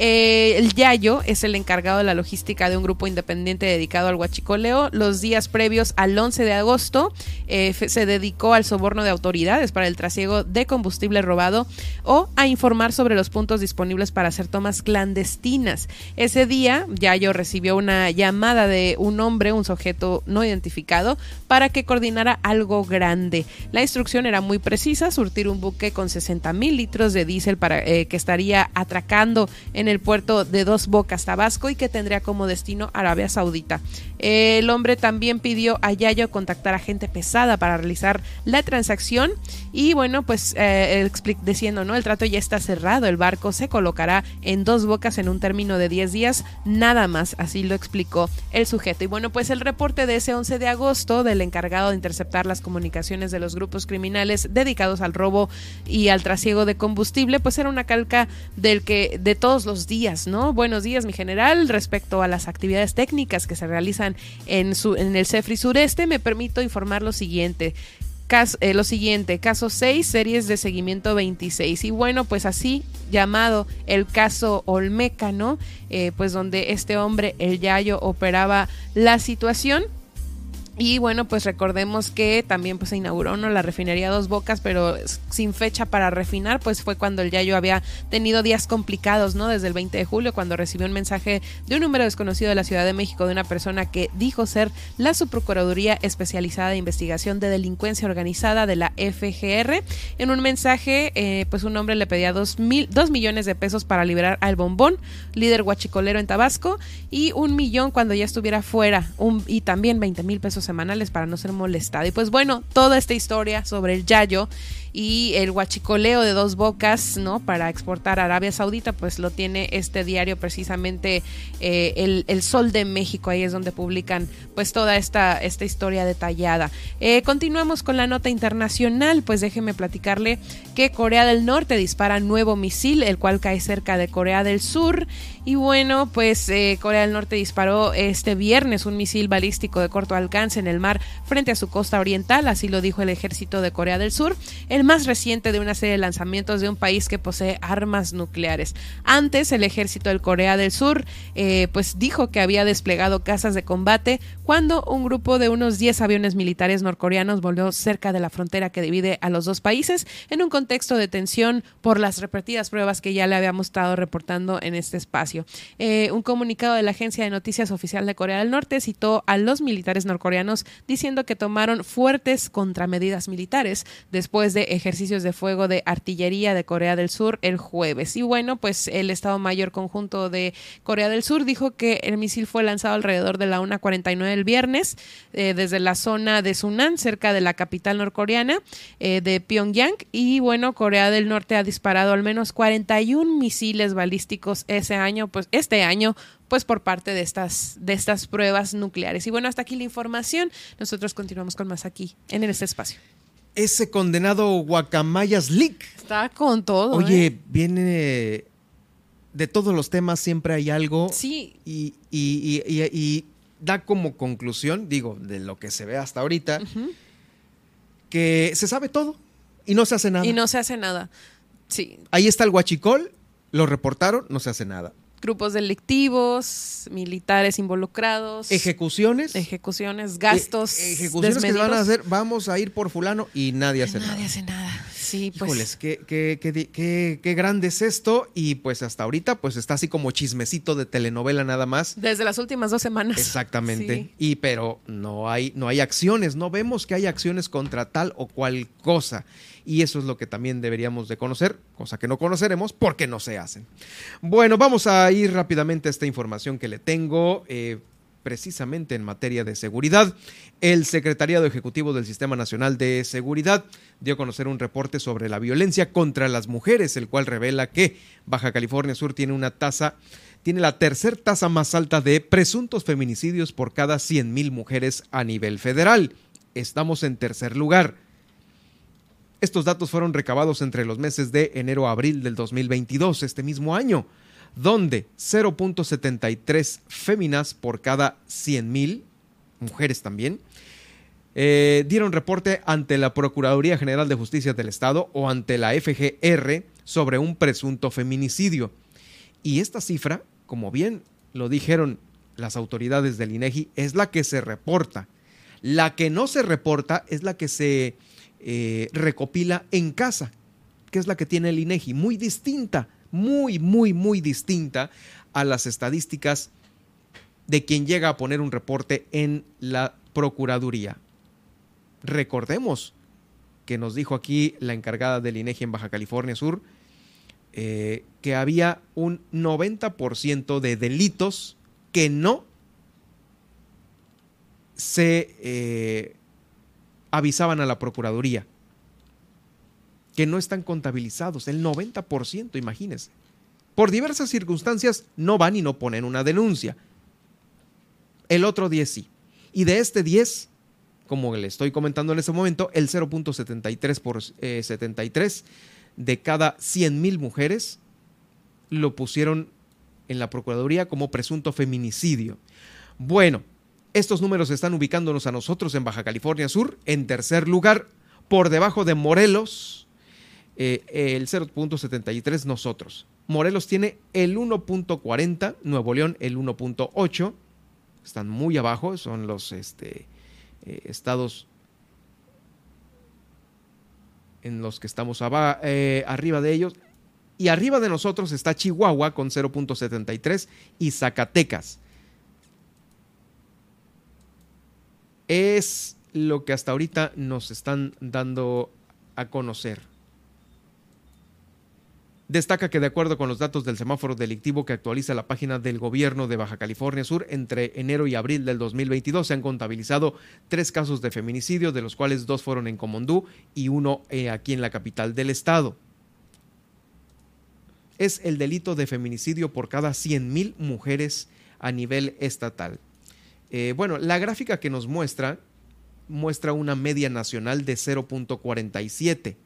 Eh, el Yayo es el encargado de la logística de un grupo independiente dedicado al huachicoleo. Los días previos al 11 de agosto eh, se dedicó al soborno de autoridades para el trasiego de combustible robado o a informar sobre los puntos disponibles para hacer tomas clandestinas. Ese día, Yayo recibió una llamada de un hombre, un sujeto no identificado, para que coordinara algo grande. La instrucción era muy precisa, surtir un buque con 60 mil litros de diésel para eh, que estaría atracando en el puerto de Dos Bocas, Tabasco, y que tendría como destino Arabia Saudita. El hombre también pidió a Yayo contactar a gente pesada para realizar la transacción y bueno, pues eh, diciendo, ¿no? El trato ya está cerrado, el barco se colocará en Dos Bocas en un término de 10 días, nada más, así lo explicó el sujeto. Y bueno, pues el reporte de ese 11 de agosto del encargado de interceptar las comunicaciones de los grupos criminales dedicados al robo y al trasiego de combustible, pues era una calca del que de todos los días, ¿no? Buenos días, mi general, respecto a las actividades técnicas que se realizan en, su, en el CEFRI sureste, me permito informar lo siguiente. Cas- eh, lo siguiente, caso 6, series de seguimiento 26. Y bueno, pues así llamado el caso Olmeca, ¿no? Eh, pues donde este hombre, el Yayo, operaba la situación. Y bueno, pues recordemos que también pues se inauguró ¿no? la refinería Dos Bocas, pero sin fecha para refinar, pues fue cuando el Yayo había tenido días complicados, ¿no? Desde el 20 de julio, cuando recibió un mensaje de un número desconocido de la Ciudad de México de una persona que dijo ser la Subprocuraduría Especializada de Investigación de Delincuencia Organizada de la FGR. En un mensaje, eh, pues un hombre le pedía dos, mil, dos millones de pesos para liberar al Bombón, líder guachicolero en Tabasco, y un millón cuando ya estuviera fuera, un, y también 20 mil pesos semanales para no ser molestado. Y pues bueno, toda esta historia sobre el Yayo y el huachicoleo de dos bocas, ¿no? Para exportar a Arabia Saudita, pues lo tiene este diario precisamente eh, el, el Sol de México, ahí es donde publican pues toda esta, esta historia detallada. Eh, continuamos con la nota internacional, pues déjeme platicarle que Corea del Norte dispara nuevo misil, el cual cae cerca de Corea del Sur. Y bueno, pues eh, Corea del Norte disparó este viernes un misil balístico de corto alcance en el mar frente a su costa oriental, así lo dijo el ejército de Corea del Sur, más reciente de una serie de lanzamientos de un país que posee armas nucleares. Antes, el ejército de Corea del Sur eh, pues dijo que había desplegado casas de combate cuando un grupo de unos 10 aviones militares norcoreanos volvió cerca de la frontera que divide a los dos países en un contexto de tensión por las repetidas pruebas que ya le habíamos estado reportando en este espacio. Eh, un comunicado de la agencia de noticias oficial de Corea del Norte citó a los militares norcoreanos diciendo que tomaron fuertes contramedidas militares después de ejercicios de fuego de artillería de Corea del Sur el jueves. Y bueno, pues el Estado Mayor Conjunto de Corea del Sur dijo que el misil fue lanzado alrededor de la 1.49 del viernes eh, desde la zona de Sunan, cerca de la capital norcoreana eh, de Pyongyang. Y bueno, Corea del Norte ha disparado al menos 41 misiles balísticos ese año, pues este año pues por parte de estas, de estas pruebas nucleares. Y bueno, hasta aquí la información. Nosotros continuamos con más aquí, en este espacio. Ese condenado Guacamayas Leak. Está con todo. Oye, ¿eh? viene de todos los temas, siempre hay algo. Sí. Y, y- y- y- da como conclusión, digo, de lo que se ve hasta ahorita, que se sabe todo y no se hace nada. Y no se hace nada. Sí, Ahí está el huachicol, lo reportaron, no se hace nada. Grupos delictivos, militares involucrados. Ejecuciones. Ejecuciones, gastos. E- ejecuciones que se van a hacer, vamos a ir por fulano y nadie hace nada. Nadie hace nada. Sí, pues. Híjoles, qué, qué, qué, qué- qué grande es esto. Y pues hasta ahorita, pues está así como chismecito de telenovela nada más. Desde las últimas dos semanas. Exactamente. Sí. Y pero no hay, no hay acciones, no vemos que hay acciones contra tal o cual cosa. Y eso es lo que también deberíamos de conocer, cosa que no conoceremos porque no se hacen. Bueno, vamos a ir rápidamente a esta información que le tengo. eh, precisamente en materia de seguridad. El Secretariado Ejecutivo del Sistema Nacional de Seguridad dio a conocer un reporte sobre la violencia contra las mujeres, el cual revela que Baja California Sur tiene una tasa tiene la tercera tasa más alta de presuntos feminicidios por cada 100.000 mujeres a nivel federal. Estamos en tercer lugar. Estos datos fueron recabados entre los meses de enero a abril del 2022, este mismo año, donde 0.73 féminas por cada 100.000, mujeres también, eh, dieron reporte ante la Procuraduría General de Justicia del Estado o ante la FGR sobre un presunto feminicidio. Y esta cifra, como bien lo dijeron las autoridades del INEGI, es la que se reporta. La que no se reporta es la que se eh, recopila en casa, que es la que tiene el INEGI, muy distinta, muy, muy, muy distinta a las estadísticas de quien llega a poner un reporte en la Procuraduría. Recordemos que nos dijo aquí la encargada del INEGI en Baja California Sur, eh, que había un 90% de delitos que no se eh, avisaban a la Procuraduría, que no están contabilizados, el 90%, imagínense. Por diversas circunstancias no van y no ponen una denuncia. El otro 10 sí. Y de este 10, como le estoy comentando en este momento, el 0.73 por 73 eh, de cada 100 mil mujeres lo pusieron en la Procuraduría como presunto feminicidio. Bueno, estos números están ubicándonos a nosotros en Baja California Sur en tercer lugar, por debajo de Morelos, eh, el 0.73 nosotros. Morelos tiene el 1.40, Nuevo León el 1.8, están muy abajo, son los este, eh, estados en los que estamos eh, arriba de ellos. Y arriba de nosotros está Chihuahua con 0.73 y Zacatecas es lo que hasta ahorita nos están dando a conocer. Destaca que de acuerdo con los datos del semáforo delictivo que actualiza la página del gobierno de Baja California Sur, entre enero y abril del 2022 se han contabilizado tres casos de feminicidio, de los cuales dos fueron en Comondú y uno eh, aquí en la capital del estado. Es el delito de feminicidio por cada 100.000 mujeres a nivel estatal. Eh, bueno, la gráfica que nos muestra muestra una media nacional de 0.47.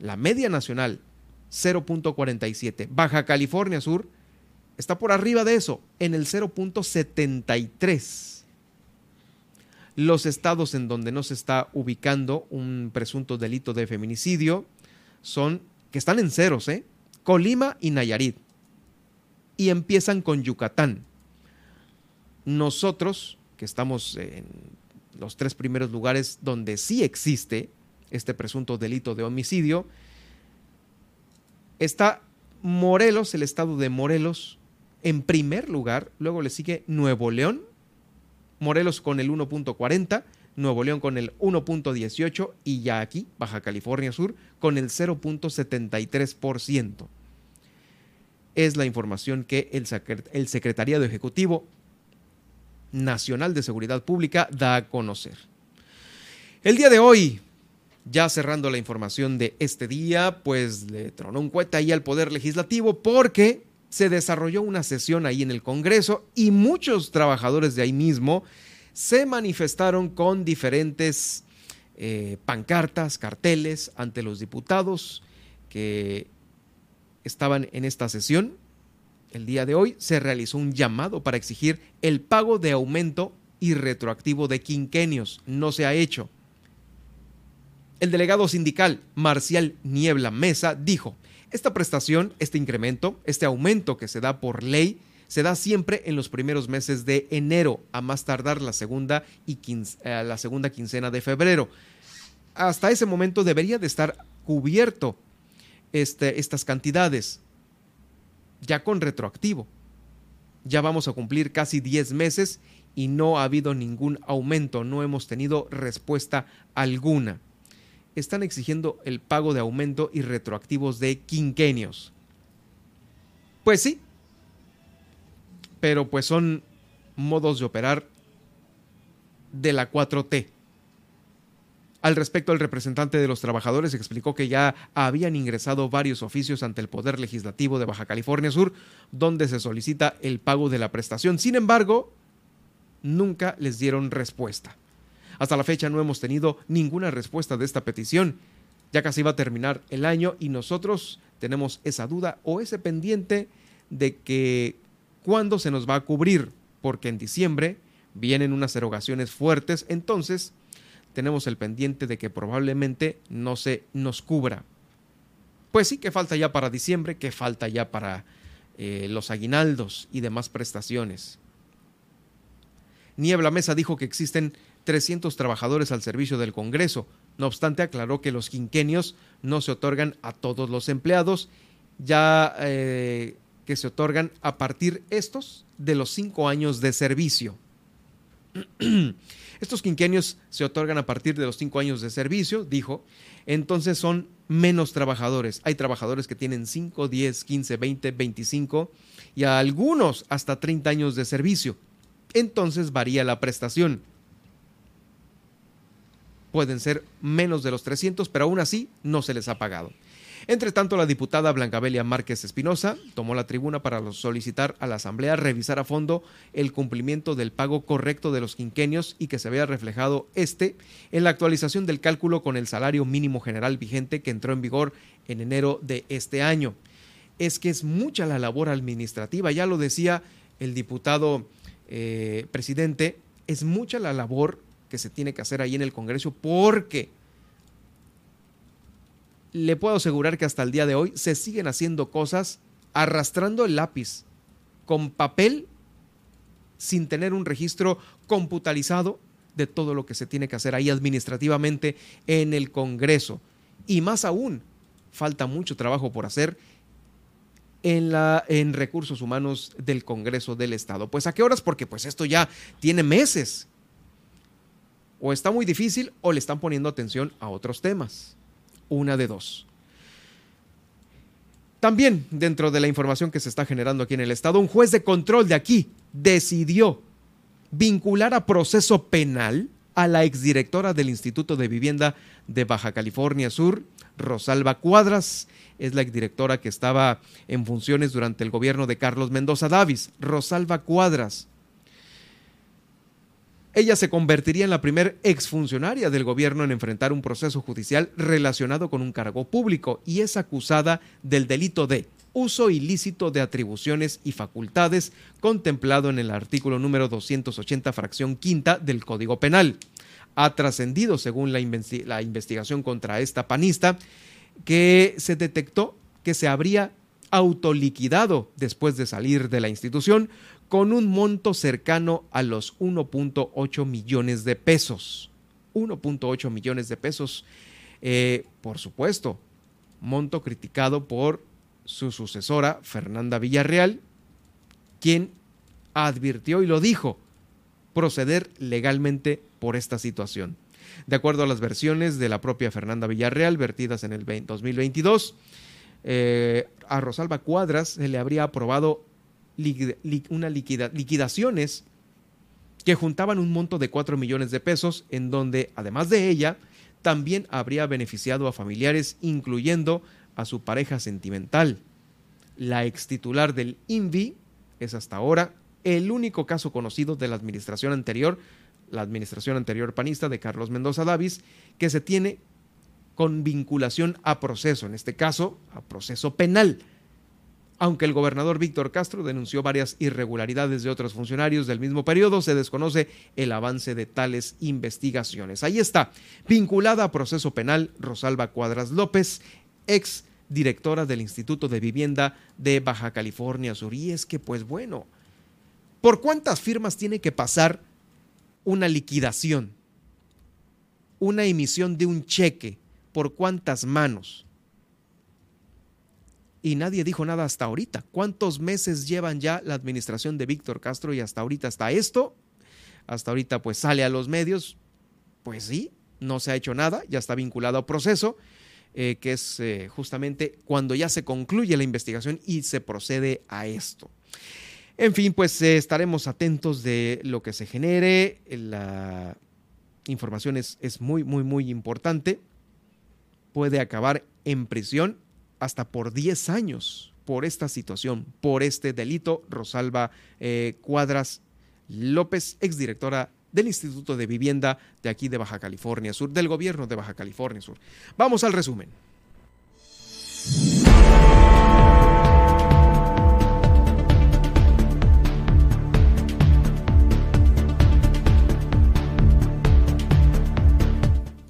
La media nacional, 0.47. Baja California Sur está por arriba de eso, en el 0.73. Los estados en donde no se está ubicando un presunto delito de feminicidio son que están en ceros, ¿eh? Colima y Nayarit. Y empiezan con Yucatán. Nosotros, que estamos en los tres primeros lugares donde sí existe este presunto delito de homicidio, está Morelos, el estado de Morelos, en primer lugar, luego le sigue Nuevo León, Morelos con el 1.40, Nuevo León con el 1.18 y ya aquí, Baja California Sur, con el 0.73%. Es la información que el, el Secretariado Ejecutivo Nacional de Seguridad Pública da a conocer. El día de hoy, ya cerrando la información de este día, pues le tronó un cueta ahí al Poder Legislativo porque se desarrolló una sesión ahí en el Congreso y muchos trabajadores de ahí mismo se manifestaron con diferentes eh, pancartas, carteles ante los diputados que estaban en esta sesión el día de hoy se realizó un llamado para exigir el pago de aumento y retroactivo de quinquenios. No se ha hecho. El delegado sindical Marcial Niebla Mesa dijo, esta prestación, este incremento, este aumento que se da por ley, se da siempre en los primeros meses de enero, a más tardar la segunda, y eh, la segunda quincena de febrero. Hasta ese momento debería de estar cubierto este, estas cantidades ya con retroactivo. Ya vamos a cumplir casi 10 meses y no ha habido ningún aumento, no hemos tenido respuesta alguna. Están exigiendo el pago de aumento y retroactivos de quinquenios. Pues sí, pero pues son modos de operar de la 4T. Al respecto, el representante de los trabajadores explicó que ya habían ingresado varios oficios ante el Poder Legislativo de Baja California Sur, donde se solicita el pago de la prestación. Sin embargo, nunca les dieron respuesta. Hasta la fecha no hemos tenido ninguna respuesta de esta petición. Ya casi va a terminar el año y nosotros tenemos esa duda o ese pendiente de que cuándo se nos va a cubrir, porque en diciembre vienen unas erogaciones fuertes, entonces tenemos el pendiente de que probablemente no se nos cubra. Pues sí, que falta ya para diciembre, que falta ya para eh, los aguinaldos y demás prestaciones. Niebla Mesa dijo que existen 300 trabajadores al servicio del Congreso. No obstante, aclaró que los quinquenios no se otorgan a todos los empleados, ya eh, que se otorgan a partir estos de los cinco años de servicio. Estos quinquenios se otorgan a partir de los cinco años de servicio, dijo, entonces son menos trabajadores. Hay trabajadores que tienen 5, 10, 15, 20, 25 y a algunos hasta 30 años de servicio. Entonces varía la prestación. Pueden ser menos de los 300, pero aún así no se les ha pagado. Entre tanto, la diputada Blancabelia Márquez Espinosa tomó la tribuna para solicitar a la Asamblea revisar a fondo el cumplimiento del pago correcto de los quinquenios y que se vea reflejado este en la actualización del cálculo con el salario mínimo general vigente que entró en vigor en enero de este año. Es que es mucha la labor administrativa, ya lo decía el diputado eh, presidente, es mucha la labor que se tiene que hacer ahí en el Congreso porque le puedo asegurar que hasta el día de hoy se siguen haciendo cosas arrastrando el lápiz con papel sin tener un registro computarizado de todo lo que se tiene que hacer ahí administrativamente en el Congreso. Y más aún, falta mucho trabajo por hacer en, la, en recursos humanos del Congreso del Estado. Pues a qué horas? Porque pues esto ya tiene meses. O está muy difícil o le están poniendo atención a otros temas una de dos. También dentro de la información que se está generando aquí en el Estado, un juez de control de aquí decidió vincular a proceso penal a la exdirectora del Instituto de Vivienda de Baja California Sur, Rosalba Cuadras. Es la exdirectora que estaba en funciones durante el gobierno de Carlos Mendoza Davis. Rosalba Cuadras ella se convertiría en la primer exfuncionaria del gobierno en enfrentar un proceso judicial relacionado con un cargo público y es acusada del delito de uso ilícito de atribuciones y facultades contemplado en el artículo número 280 fracción quinta del Código Penal. Ha trascendido, según la, la investigación contra esta panista, que se detectó que se habría autoliquidado después de salir de la institución con un monto cercano a los 1.8 millones de pesos. 1.8 millones de pesos. Eh, por supuesto, monto criticado por su sucesora, Fernanda Villarreal, quien advirtió y lo dijo, proceder legalmente por esta situación. De acuerdo a las versiones de la propia Fernanda Villarreal, vertidas en el 2022, eh, a Rosalba Cuadras se le habría aprobado una liquidaciones que juntaban un monto de 4 millones de pesos, en donde, además de ella, también habría beneficiado a familiares, incluyendo a su pareja sentimental. La ex titular del INVI es hasta ahora el único caso conocido de la administración anterior, la administración anterior panista de Carlos Mendoza Davis, que se tiene con vinculación a proceso, en este caso a proceso penal aunque el gobernador Víctor Castro denunció varias irregularidades de otros funcionarios del mismo periodo, se desconoce el avance de tales investigaciones. Ahí está, vinculada a proceso penal Rosalba Cuadras López, ex directora del Instituto de Vivienda de Baja California Sur. Y es que, pues bueno, ¿por cuántas firmas tiene que pasar una liquidación? Una emisión de un cheque, ¿por cuántas manos? y nadie dijo nada hasta ahorita. ¿Cuántos meses llevan ya la administración de Víctor Castro y hasta ahorita está esto? Hasta ahorita pues sale a los medios. Pues sí, no se ha hecho nada, ya está vinculado a proceso, eh, que es eh, justamente cuando ya se concluye la investigación y se procede a esto. En fin, pues eh, estaremos atentos de lo que se genere. La información es, es muy, muy, muy importante. Puede acabar en prisión hasta por 10 años por esta situación, por este delito. Rosalba eh, Cuadras López, exdirectora del Instituto de Vivienda de aquí de Baja California Sur, del gobierno de Baja California Sur. Vamos al resumen.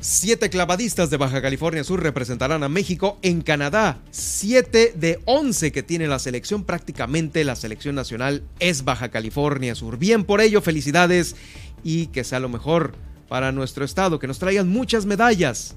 Siete clavadistas de Baja California Sur representarán a México en Canadá. Siete de once que tiene la selección, prácticamente la selección nacional es Baja California Sur. Bien por ello, felicidades y que sea lo mejor para nuestro estado, que nos traigan muchas medallas.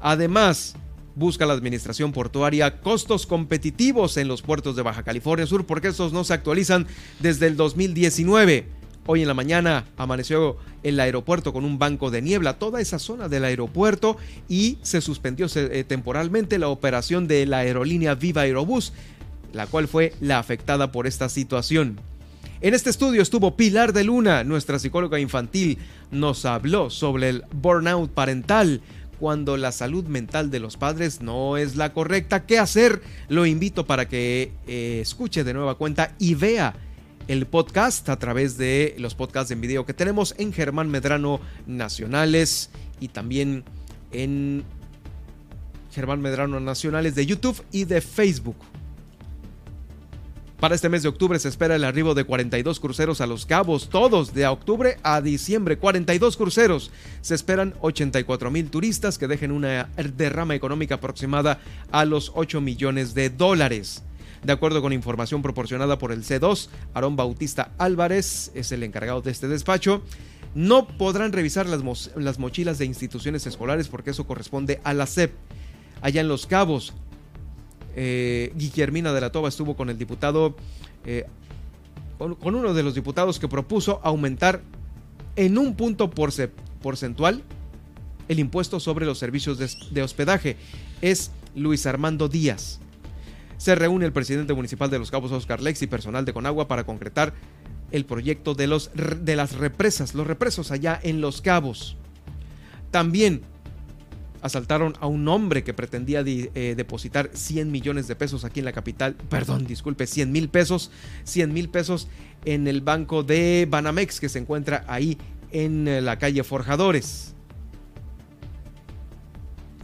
Además, busca la administración portuaria costos competitivos en los puertos de Baja California Sur porque estos no se actualizan desde el 2019. Hoy en la mañana amaneció el aeropuerto con un banco de niebla, toda esa zona del aeropuerto y se suspendió eh, temporalmente la operación de la aerolínea Viva Aerobús, la cual fue la afectada por esta situación. En este estudio estuvo Pilar de Luna, nuestra psicóloga infantil, nos habló sobre el burnout parental, cuando la salud mental de los padres no es la correcta. ¿Qué hacer? Lo invito para que eh, escuche de nueva cuenta y vea el podcast a través de los podcasts en video que tenemos en Germán Medrano Nacionales y también en Germán Medrano Nacionales de YouTube y de Facebook. Para este mes de octubre se espera el arribo de 42 cruceros a Los Cabos, todos de octubre a diciembre, 42 cruceros. Se esperan 84 mil turistas que dejen una derrama económica aproximada a los 8 millones de dólares. De acuerdo con información proporcionada por el C2, Aarón Bautista Álvarez es el encargado de este despacho. No podrán revisar las, las mochilas de instituciones escolares porque eso corresponde a la SEP. Allá en Los Cabos, eh, Guillermina de la Toba estuvo con el diputado, eh, con, uno de los diputados que propuso aumentar en un punto porcentual el impuesto sobre los servicios de hospedaje. Es Luis Armando Díaz se reúne el presidente municipal de Los Cabos, Oscar Lex, y personal de Conagua para concretar el proyecto de, los, de las represas, los represos allá en Los Cabos. También asaltaron a un hombre que pretendía eh, depositar 100 millones de pesos aquí en la capital, perdón, disculpe, 100 mil pesos, 100 mil pesos en el banco de Banamex que se encuentra ahí en eh, la calle Forjadores.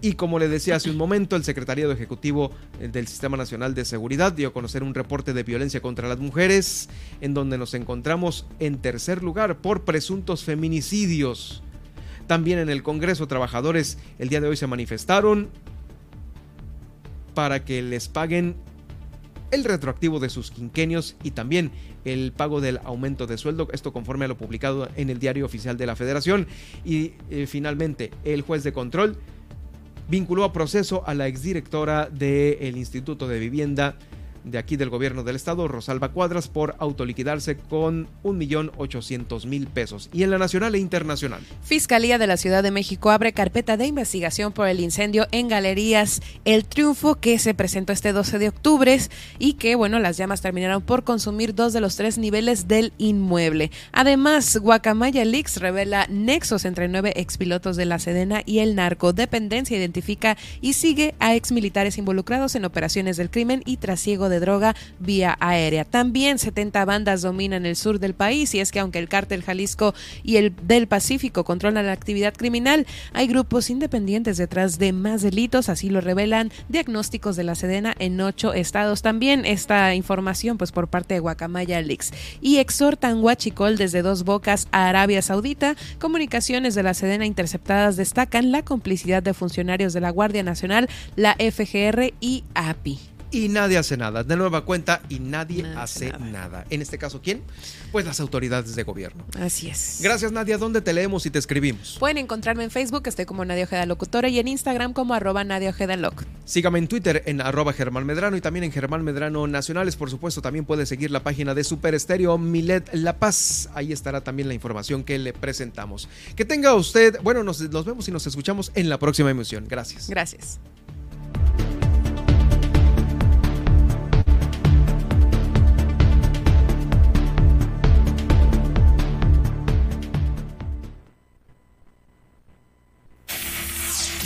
Y como le decía hace un momento, el Secretariado Ejecutivo eh, del Sistema Nacional de Seguridad dio a conocer un reporte de violencia contra las mujeres, en donde nos encontramos en tercer lugar por presuntos feminicidios. También en el Congreso, trabajadores el día de hoy se manifestaron para que les paguen el retroactivo de sus quinquenios y también el pago del aumento de sueldo, esto conforme a lo publicado en el diario oficial de la Federación. Y eh, finalmente, el juez de control vinculó a proceso a la exdirectora del Instituto de Vivienda de aquí del gobierno del estado, Rosalba Cuadras, por autoliquidarse con 1.800.000 pesos. Y en la nacional e internacional. Fiscalía de la Ciudad de México abre carpeta de investigación por el incendio en Galerías El Triunfo que se presentó este 12 de octubre y que, bueno, las llamas terminaron por consumir dos de los tres niveles del inmueble. Además, Guacamaya Leaks revela nexos entre nueve expilotos de la Sedena y el narcodependencia identifica y sigue a exmilitares involucrados en operaciones del crimen y trasiego de droga vía aérea. También 70 bandas dominan el sur del país y es que aunque el cártel Jalisco y el del Pacífico controlan la actividad criminal, hay grupos independientes detrás de más delitos, así lo revelan diagnósticos de la Sedena en ocho estados. También esta información pues por parte de Guacamaya Leaks. Y exhortan Huachicol desde dos bocas a Arabia Saudita. Comunicaciones de la Sedena interceptadas destacan la complicidad de funcionarios de la Guardia Nacional, la FGR y API y nadie hace nada. De nueva cuenta y nadie, hace, nada. En este caso, ¿quién? Pues las autoridades de gobierno. Así es. Gracias, Nadia. ¿Dónde te leemos y te escribimos? Pueden encontrarme en Facebook, estoy como Nadia Ojeda Locutora, y en Instagram como arroba Nadia Ojeda Loc. Sígame en Twitter en arroba Germán Medrano y también en Germán Medrano Nacionales. Por supuesto, también puede seguir la página de Super Estéreo Milet La Paz. Ahí estará también la información que le presentamos. Que tenga usted, bueno, nos, nos vemos y nos escuchamos en la próxima emisión. Gracias. Gracias.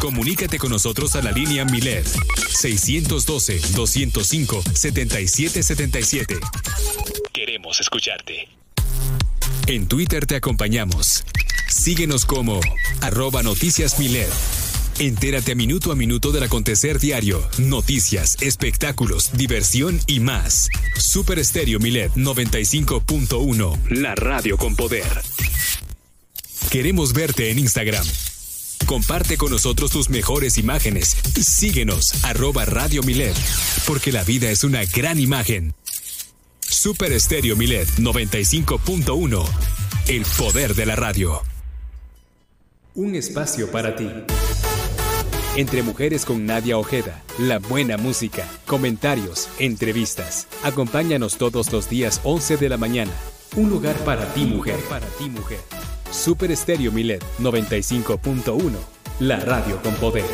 Comunícate con nosotros a la línea Milet 612-205-7777. Queremos escucharte. En Twitter te acompañamos. Síguenos como arroba noticias Milet. Entérate a minuto a minuto del acontecer diario, noticias, espectáculos, diversión y más. Super Estéreo Milet 95.1, la radio con poder. Queremos verte en Instagram. Comparte con nosotros tus mejores imágenes. Síguenos, arroba Radio Milet, porque la vida es una gran imagen. Super Estéreo Milet 95.1, el poder de la radio. Un espacio para ti. Entre mujeres con Nadia Ojeda, la buena música, comentarios, entrevistas. Acompáñanos todos los días 11 de la mañana. Un lugar para ti, mujer. Para ti, mujer. Super Estéreo Milet 95.1, la radio con poder.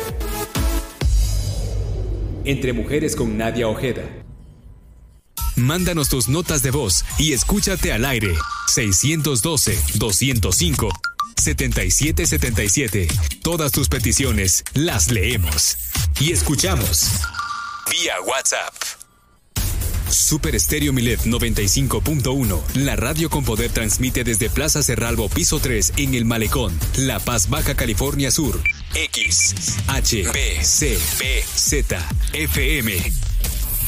Entre mujeres con Nadia Ojeda. Mándanos tus notas de voz y escúchate al aire. 612-205-7777. Todas tus peticiones las leemos y escuchamos. Vía WhatsApp. Super Estéreo Milet 95.1. La radio con poder transmite desde Plaza Cerralbo, piso 3, en El Malecón, La Paz, Baja California Sur. X, H, B, C, B, Z, FM.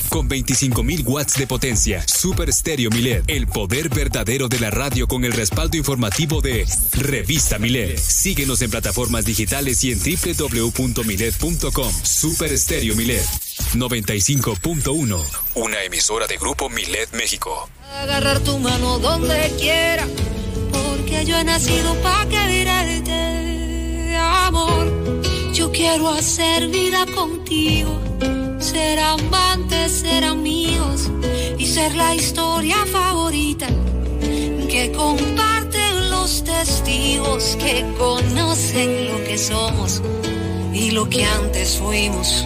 Con 25.000 watts de potencia, Super Stereo Milet, el poder verdadero de la radio con el respaldo informativo de Revista Milet. Síguenos en plataformas digitales y en www.milet.com. Super Stereo Milet 95.1, una emisora de Grupo Milet México. Agarrar tu mano donde quiera, porque yo he nacido para quererte, amor. Yo quiero hacer vida contigo ser amantes, ser amigos y ser la historia favorita que comparten los testigos que conocen lo que somos y lo que antes fuimos.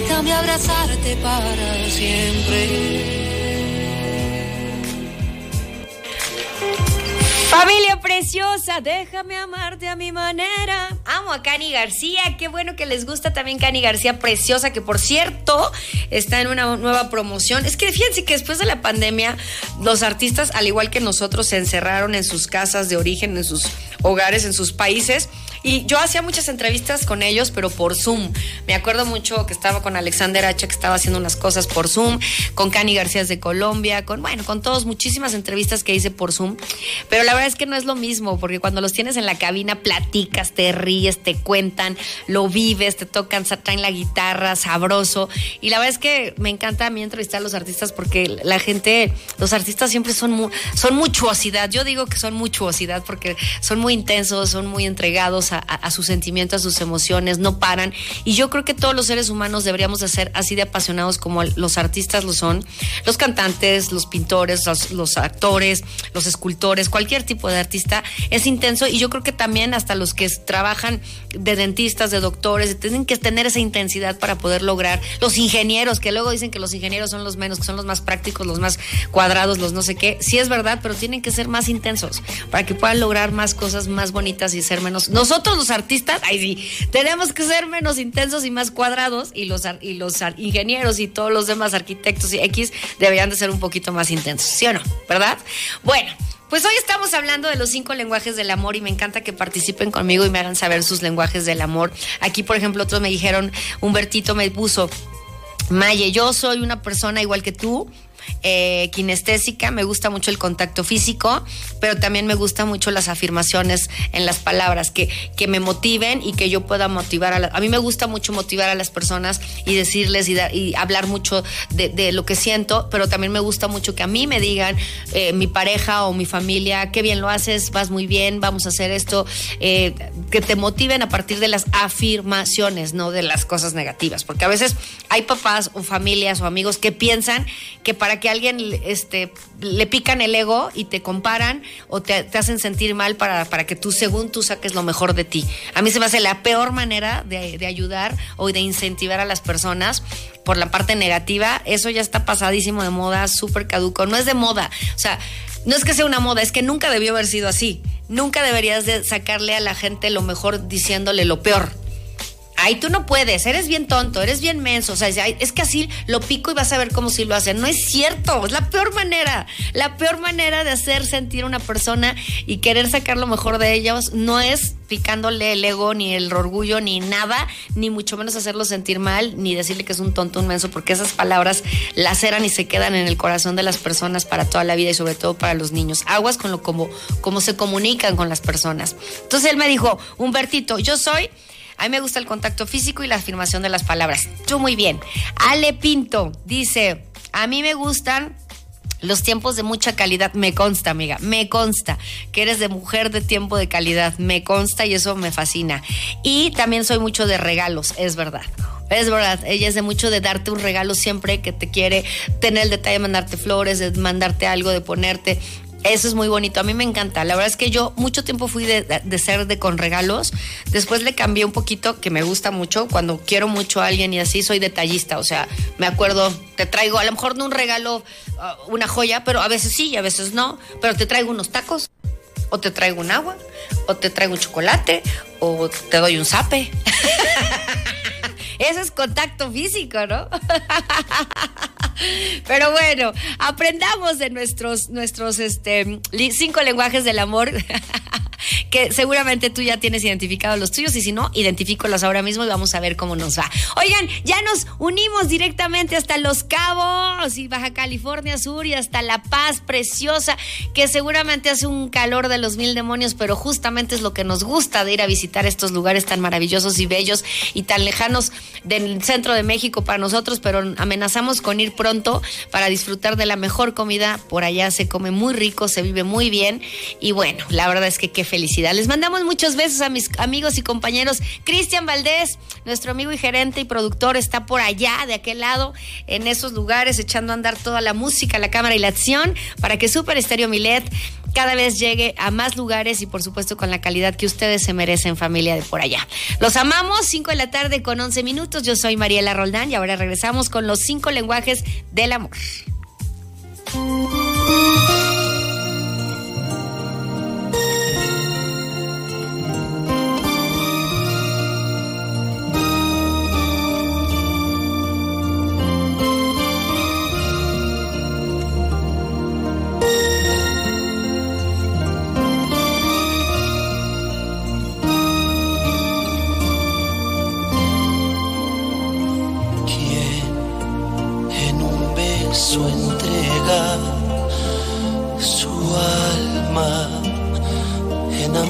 déjame abrazarte para siempre. Familia preciosa, déjame amarte a mi manera. Amo a Cani García, qué bueno que les gusta también Cani García preciosa, que por cierto está en una nueva promoción. Es que fíjense que después de la pandemia, los artistas, al igual que nosotros, se encerraron en sus casas de origen, en sus hogares, en sus países. Y yo hacía muchas entrevistas con ellos, pero por Zoom. Me acuerdo mucho que estaba con Alexander H, que estaba haciendo unas cosas por Zoom, con Cani García de Colombia, con, bueno, con todos, muchísimas entrevistas que hice por Zoom. Pero la verdad es que no es lo mismo, porque cuando los tienes en la cabina, platicas, te ríes, te cuentan, lo vives, te tocan, traen la guitarra, sabroso. Y la verdad es que me encanta a mí entrevistar a los artistas porque la gente, los artistas siempre son, mu- son muchuosidad. Yo digo que son muchuosidad porque son muy intensos, son muy entregados a, a- sus sentimientos, a sus emociones, no paran. Y yo creo que todos los seres humanos deberíamos de ser así de apasionados como los artistas lo son. Los cantantes, los pintores, los, los actores, los escultores, cualquier tipo de artista es intenso. Y yo creo que también hasta los que trabajan de dentistas, de doctores, tienen que tener esa intensidad para poder lograr. Los ingenieros, que luego dicen que los ingenieros son los menos, que son los más prácticos, los más cuadrados, los no sé qué. Sí es verdad, pero tienen que ser más intensos para que puedan lograr más cosas más bonitas y ser menos. Nosotros los artistas, ay sí, tenemos que ser menos intensos y más cuadrados y los, y los ingenieros y todos los demás arquitectos y X deberían de ser un poquito más intensos, ¿sí o no? ¿Verdad? Bueno. Pues hoy estamos hablando de los cinco lenguajes del amor y me encanta que participen conmigo y me hagan saber sus lenguajes del amor. Aquí, por ejemplo, otros me dijeron, Humbertito me puso, Maye, yo soy una persona igual que tú, eh, kinestésica, me gusta mucho el contacto físico, pero también me gustan mucho las afirmaciones en las palabras, que, que me motiven y que yo pueda motivar a la- A mí me gusta mucho motivar a las personas y decirles y, dar- y hablar mucho de, de lo que siento, pero también me gusta mucho que a mí me digan eh, mi pareja o mi familia, qué bien lo haces, vas muy bien, vamos a hacer esto, eh, que te motiven a partir de las afirmaciones, no de las cosas negativas, porque a veces hay papás o familias o amigos que piensan que para que alguien este, le pican el ego y te comparan o te, hacen sentir mal para, para que tú, según tú, saques lo mejor de ti. A mí se me hace la peor manera de, de ayudar o de incentivar a las personas por la parte negativa. Eso ya está pasadísimo de moda, súper caduco. No es de moda. O sea, no es que sea una moda, es que nunca debió haber sido así. Nunca deberías de sacarle a la gente lo mejor diciéndole lo peor. Ay, tú no puedes, eres bien tonto, eres bien menso. O sea, es que así lo pico y vas a ver cómo sí lo hacen. No es cierto, es la peor manera. La peor manera de hacer sentir a una persona y querer sacar lo mejor de ellos no es picándole el ego, ni el orgullo, ni nada, ni mucho menos hacerlo sentir mal, ni decirle que es un tonto, un menso, porque esas palabras laceran y se quedan en el corazón de las personas para toda la vida y sobre todo para los niños. Aguas con lo como, como se comunican con las personas. Entonces él me dijo, Humbertito, yo soy a mí me gusta el contacto físico y la afirmación de las palabras. Tú muy bien. Ale Pinto dice, a mí me gustan los tiempos de mucha calidad. Me consta, amiga, me consta que eres de mujer de tiempo de calidad. Me consta y eso me fascina. Y también soy mucho de regalos, es verdad. Es verdad, ella es de mucho de darte un regalo siempre que te quiere tener el detalle de mandarte flores, de mandarte algo, de ponerte. Eso es muy bonito, a mí me encanta. La verdad es que yo mucho tiempo fui de, de ser de con regalos. Después le cambié un poquito, que me gusta mucho. Cuando quiero mucho a alguien y así, soy detallista. O sea, me acuerdo, te traigo, a lo mejor no un regalo, uh, una joya, pero a veces sí y a veces no. Pero te traigo unos tacos, o te traigo un agua, o te traigo un chocolate, o te doy un zape. Ese es contacto físico, ¿no? Pero bueno, aprendamos de nuestros, nuestros este, cinco lenguajes del amor. que seguramente tú ya tienes identificados los tuyos y si no, identifícolos ahora mismo y vamos a ver cómo nos va. Oigan, ya nos unimos directamente hasta Los Cabos y Baja California Sur y hasta La Paz preciosa, que seguramente hace un calor de los mil demonios, pero justamente es lo que nos gusta de ir a visitar estos lugares tan maravillosos y bellos y tan lejanos del centro de México para nosotros, pero amenazamos con ir pronto para disfrutar de la mejor comida. Por allá se come muy rico, se vive muy bien y bueno, la verdad es que qué felicidad. Les mandamos muchos besos a mis amigos y compañeros. Cristian Valdés, nuestro amigo y gerente y productor, está por allá, de aquel lado, en esos lugares, echando a andar toda la música, la cámara y la acción para que Super Estéreo Milet cada vez llegue a más lugares y por supuesto con la calidad que ustedes se merecen familia de por allá. Los amamos, 5 de la tarde con 11 minutos. Yo soy Mariela Roldán y ahora regresamos con los cinco lenguajes del amor.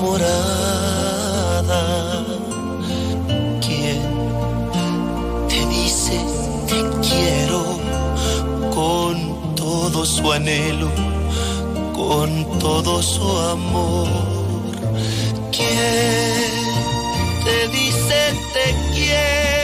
Enamorada. ¿Quién te dice te quiero con todo su anhelo, con todo su amor? ¿Quién te dice te quiero?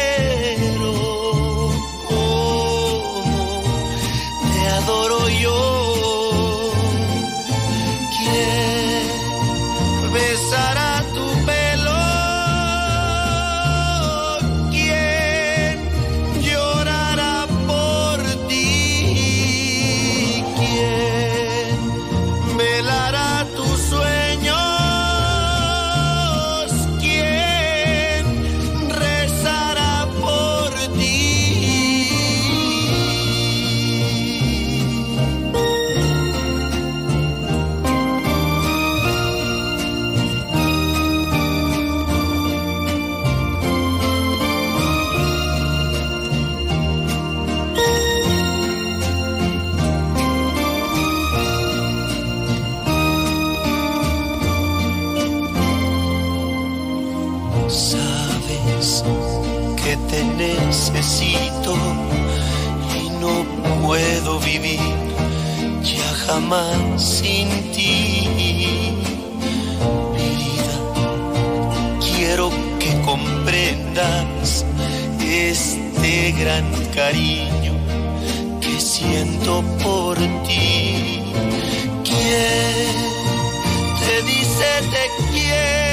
Necesito y no puedo vivir ya jamás sin ti. Vida, quiero que comprendas este gran cariño que siento por ti. ¿Quién te dice te quiero?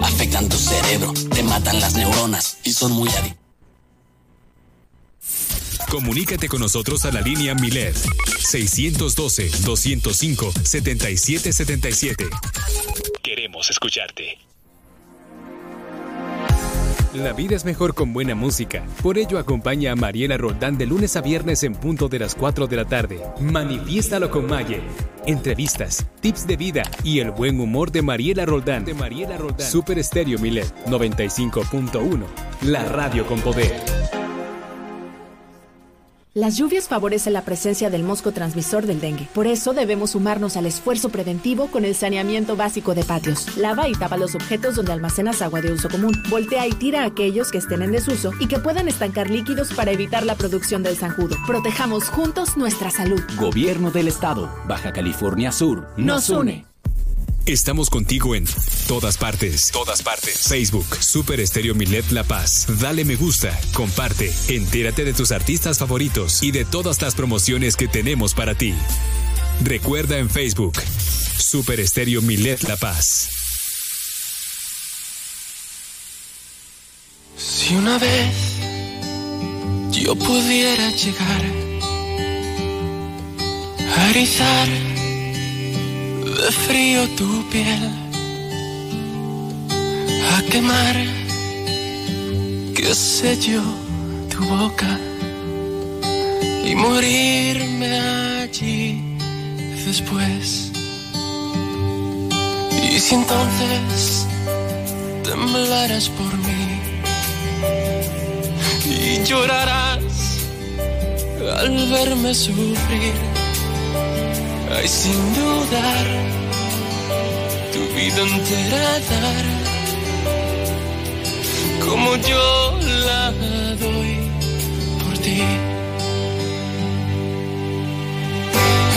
Afectan tu cerebro, te matan las neuronas y son muy adictivos. Comunícate con nosotros a la línea Milet 612-205-7777. Queremos escucharte. La vida es mejor con buena música. Por ello acompaña a Mariela Roldán de lunes a viernes en punto de las 4 de la tarde. Manifiéstalo con Maye. Entrevistas, tips de vida y el buen humor de Mariela Roldán. De Mariela Roldán. Super Estéreo Milet 95.1. La radio con poder. Las lluvias favorecen la presencia del mosco transmisor del dengue. Por eso debemos sumarnos al esfuerzo preventivo con el saneamiento básico de patios. Lava y tapa los objetos donde almacenas agua de uso común. Voltea y tira aquellos que estén en desuso y que puedan estancar líquidos para evitar la producción del zanjudo. Protejamos juntos nuestra salud. Gobierno del Estado, Baja California Sur, nos une. Estamos contigo en todas partes. Todas partes. Facebook, Super Estéreo Milet La Paz. Dale me gusta, comparte, entérate de tus artistas favoritos y de todas las promociones que tenemos para ti. Recuerda en Facebook, Super Estéreo Milet La Paz. Si una vez yo pudiera llegar a erizar de frío tu piel, a quemar, qué sé yo, tu boca y morirme allí después. Y si entonces temblarás por mí y llorarás al verme sufrir. Ay, sin dudar, tu vida entera dar, como yo la doy por ti.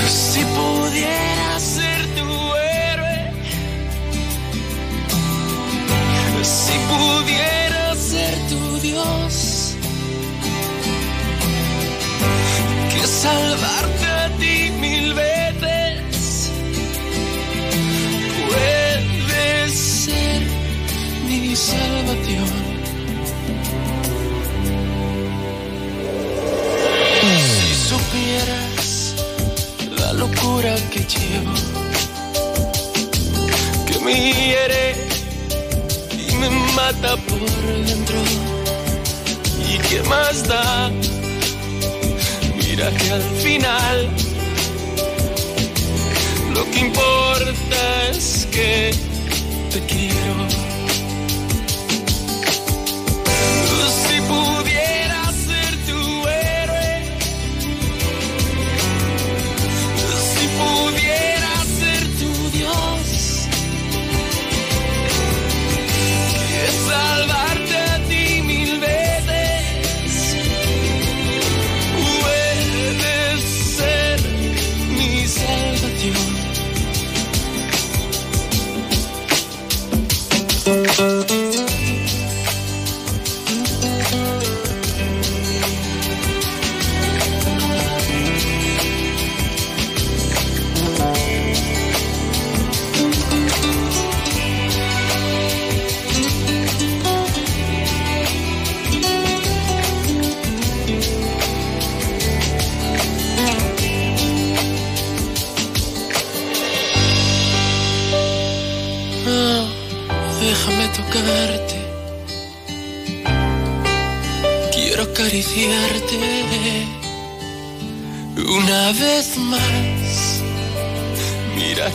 Si pudiera ser tu héroe, si pudiera ser tu Dios, que salvarte a ti mil veces salvación. Si supieras la locura que llevo, que me hiere y me mata por dentro. ¿Y qué más da? Mira que al final lo que importa es que te quiero.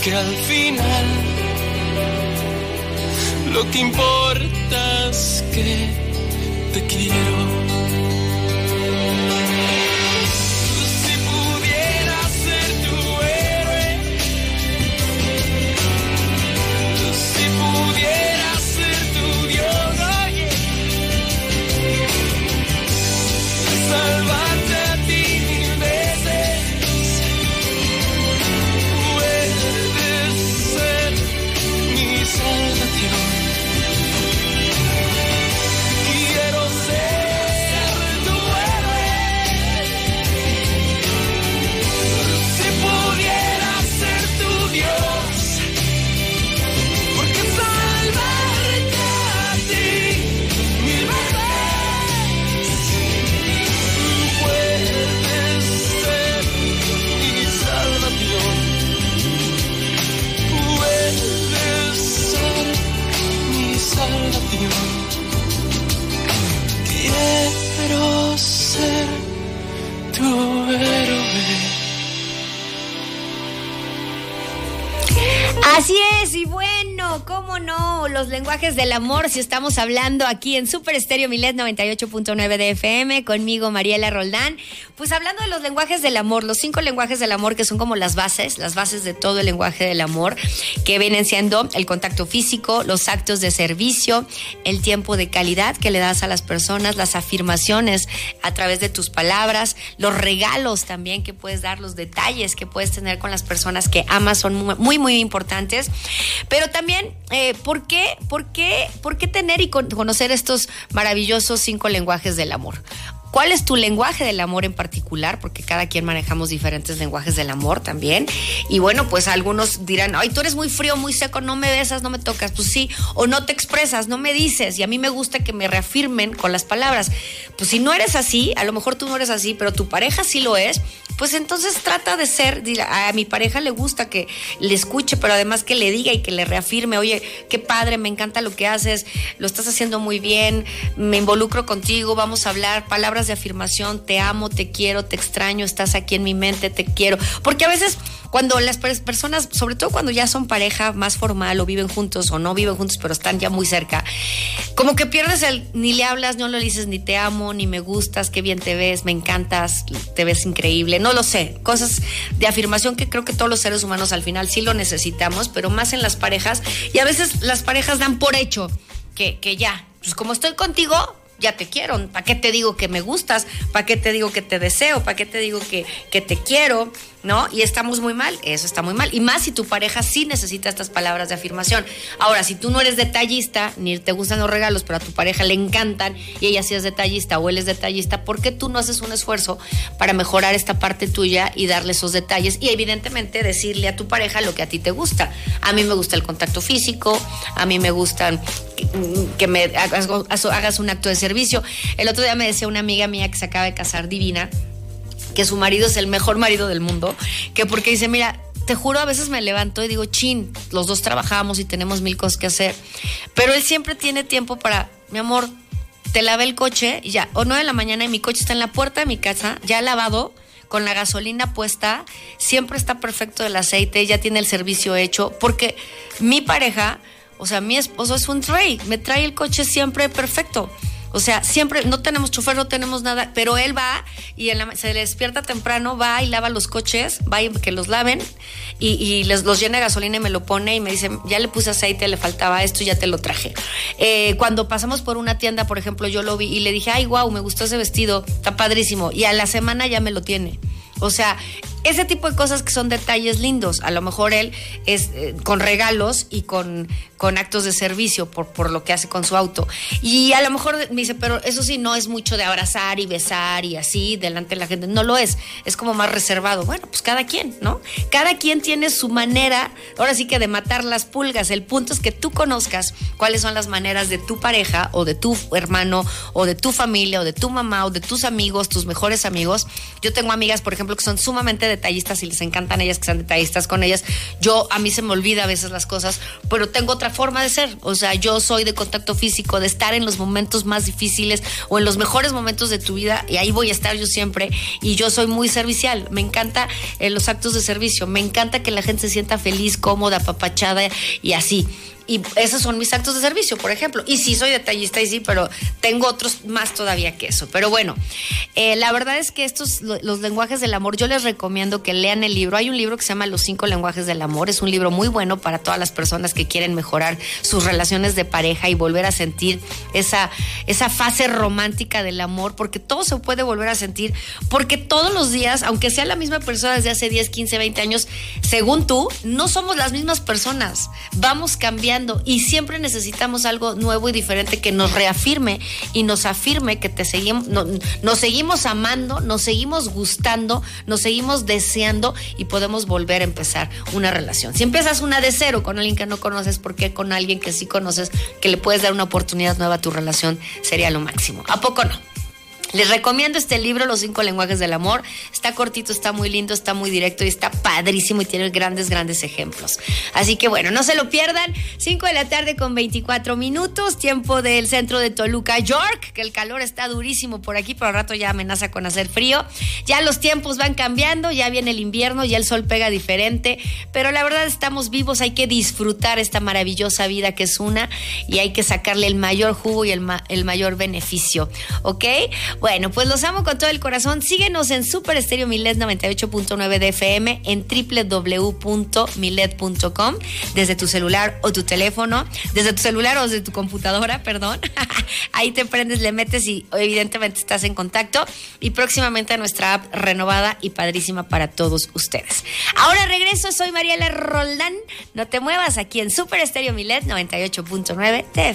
Que al final lo que importa si estamos hablando aquí en Super Estéreo Milet 98.9 de FM, conmigo Mariela Roldán, pues hablando de los lenguajes del amor, los cinco lenguajes del amor que son como las bases, las bases de todo el lenguaje del amor, que vienen siendo el contacto físico, los actos de servicio, el tiempo de calidad que le das a las personas, las afirmaciones a través de tus palabras, los regalos también que puedes dar, los detalles que puedes tener con las personas que amas son muy, muy, importantes. Pero también, eh, ¿por, qué, por, qué, ¿por qué tener y con- conocer estos maravillosos cinco lenguajes del amor? ¿Cuál es tu lenguaje del amor en particular? Porque cada quien manejamos diferentes lenguajes del amor también. Y bueno, pues algunos dirán, ay, tú eres muy frío, muy seco, no me besas, no me tocas. Pues sí, o no te expresas, no me dices. Y a mí me gusta que me reafirmen con las palabras. Pues si no eres así, a lo mejor tú no eres así, pero tu pareja sí lo es, pues entonces trata de ser, a mi pareja le gusta que le escuche, pero además que le diga y que le reafirme, oye, qué padre, me encanta lo que haces, lo estás haciendo muy bien, me involucro contigo, vamos a hablar, palabras de afirmación, te amo, te quiero, te extraño, estás aquí en mi mente, te quiero. Porque a veces cuando las pers- personas, sobre todo cuando ya son pareja más formal o viven juntos o no viven juntos, pero están ya muy cerca, como que pierdes el, ni le hablas, no le dices ni te amo, ni me gustas, qué bien te ves, me encantas, te ves increíble, no lo sé, cosas de afirmación que creo que todos los seres humanos al final sí lo necesitamos, pero más en las parejas, y a veces las parejas dan por hecho que, que ya, pues como estoy contigo, ya te quiero. ¿Para qué te digo que me gustas? ¿Para qué te digo que te deseo? ¿Para qué te digo que, que te quiero? ¿No? Y estamos muy mal, eso está muy mal. Y más si tu pareja sí necesita estas palabras de afirmación. Ahora, si tú no eres detallista, ni te gustan los regalos, pero a tu pareja le encantan y ella sí es detallista o él es detallista, ¿por qué tú no haces un esfuerzo para mejorar esta parte tuya y darle esos detalles? Y evidentemente decirle a tu pareja lo que a ti te gusta. A mí me gusta el contacto físico, a mí me gustan que, que me hagas un acto de servicio. El otro día me decía una amiga mía que se acaba de casar divina, que su marido es el mejor marido del mundo, que porque dice, mira, te juro, a veces me levanto y digo, chin, los dos trabajamos y tenemos mil cosas que hacer, pero él siempre tiene tiempo para, mi amor, te lavé el coche y ya, o nueve de la mañana y mi coche está en la puerta de mi casa, ya lavado, con la gasolina puesta, siempre está perfecto el aceite, ya tiene el servicio hecho, porque mi pareja, o sea, mi esposo es un tray, me trae el coche siempre perfecto. O sea, siempre, no tenemos chofer, no tenemos nada, pero él va y se despierta temprano, va y lava los coches, va y que los laven y, y les, los llena de gasolina y me lo pone y me dice, ya le puse aceite, le faltaba esto, ya te lo traje. Eh, cuando pasamos por una tienda, por ejemplo, yo lo vi y le dije, ay, wow, me gustó ese vestido, está padrísimo. Y a la semana ya me lo tiene. O sea, ese tipo de cosas que son detalles lindos. A lo mejor él es eh, con regalos y con, con actos de servicio por, por lo que hace con su auto. Y a lo mejor me dice, pero eso sí, no es mucho de abrazar y besar y así delante de la gente. No lo es. Es como más reservado. Bueno, pues cada quien, ¿no? Cada quien tiene su manera, ahora sí que de matar las pulgas. El punto es que tú conozcas cuáles son las maneras de tu pareja o de tu hermano o de tu familia o de tu mamá o de tus amigos, tus mejores amigos. Yo tengo amigas, por ejemplo, que son sumamente detallistas y les encantan ellas que sean detallistas con ellas. Yo, a mí se me olvida a veces las cosas, pero tengo otra forma de ser. O sea, yo soy de contacto físico, de estar en los momentos más difíciles o en los mejores momentos de tu vida y ahí voy a estar yo siempre. Y yo soy muy servicial. Me encanta eh, los actos de servicio. Me encanta que la gente se sienta feliz, cómoda, apapachada y así. Y esos son mis actos de servicio, por ejemplo. Y sí soy detallista y sí, pero tengo otros más todavía que eso. Pero bueno, eh, la verdad es que estos, lo- los lenguajes del amor, yo les recomiendo que lean el libro. Hay un libro que se llama Los cinco lenguajes del amor. Es un libro muy bueno para todas las personas que quieren mejorar sus relaciones de pareja y volver a sentir esa, esa fase romántica del amor, porque todo se puede volver a sentir, porque todos los días, aunque sea la misma persona desde hace 10, 15, 20 años, según tú, no somos las mismas personas. Vamos cambiando y siempre necesitamos algo nuevo y diferente que nos reafirme y nos afirme que te seguimos, no- nos seguimos amando, nos seguimos gustando, nos seguimos deseando y podemos volver a empezar una relación. Si empiezas una de cero con alguien que no conoces, ¿por qué con alguien que sí conoces, que le puedes dar una oportunidad nueva a tu relación, sería lo máximo? ¿A poco no? Les recomiendo este libro, Los cinco lenguajes del amor. Está cortito, está muy lindo, está muy directo y está padrísimo y tiene grandes, grandes ejemplos. Así que bueno, no se lo pierdan. 5 de la tarde con 24 minutos, tiempo del centro de Toluca, York, que el calor está durísimo por aquí, pero al rato ya amenaza con hacer frío. Ya los tiempos van cambiando, ya viene el invierno, ya el sol pega diferente, pero la verdad estamos vivos, hay que disfrutar esta maravillosa vida que es una y hay que sacarle el mayor jugo y el, el mayor beneficio, ¿ok? Bueno, pues los amo con todo el corazón. Síguenos en Super Estéreo Milet 98.9 de FM, en www.milet.com, desde tu celular o tu teléfono, desde tu celular o desde tu computadora, perdón. Ahí te prendes, le metes y evidentemente estás en contacto. Y próximamente nuestra app renovada y padrísima para todos ustedes. Ahora regreso, soy Mariela Roldán. No te muevas aquí en Super Estéreo Milet 98.9 de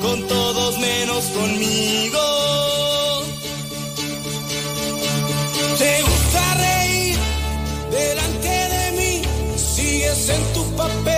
con todos menos conmigo. Te gusta reír delante de mí, sigues en tu papel.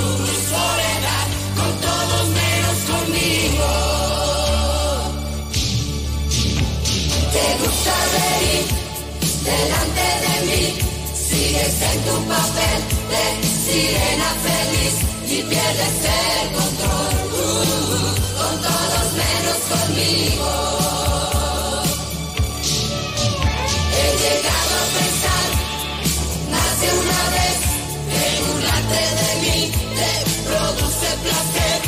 Delante de mí, sigues en tu papel de sirena feliz y pierdes el control con todos menos conmigo. He llegado a pensar más de una vez que burlarte de mí te produce placer.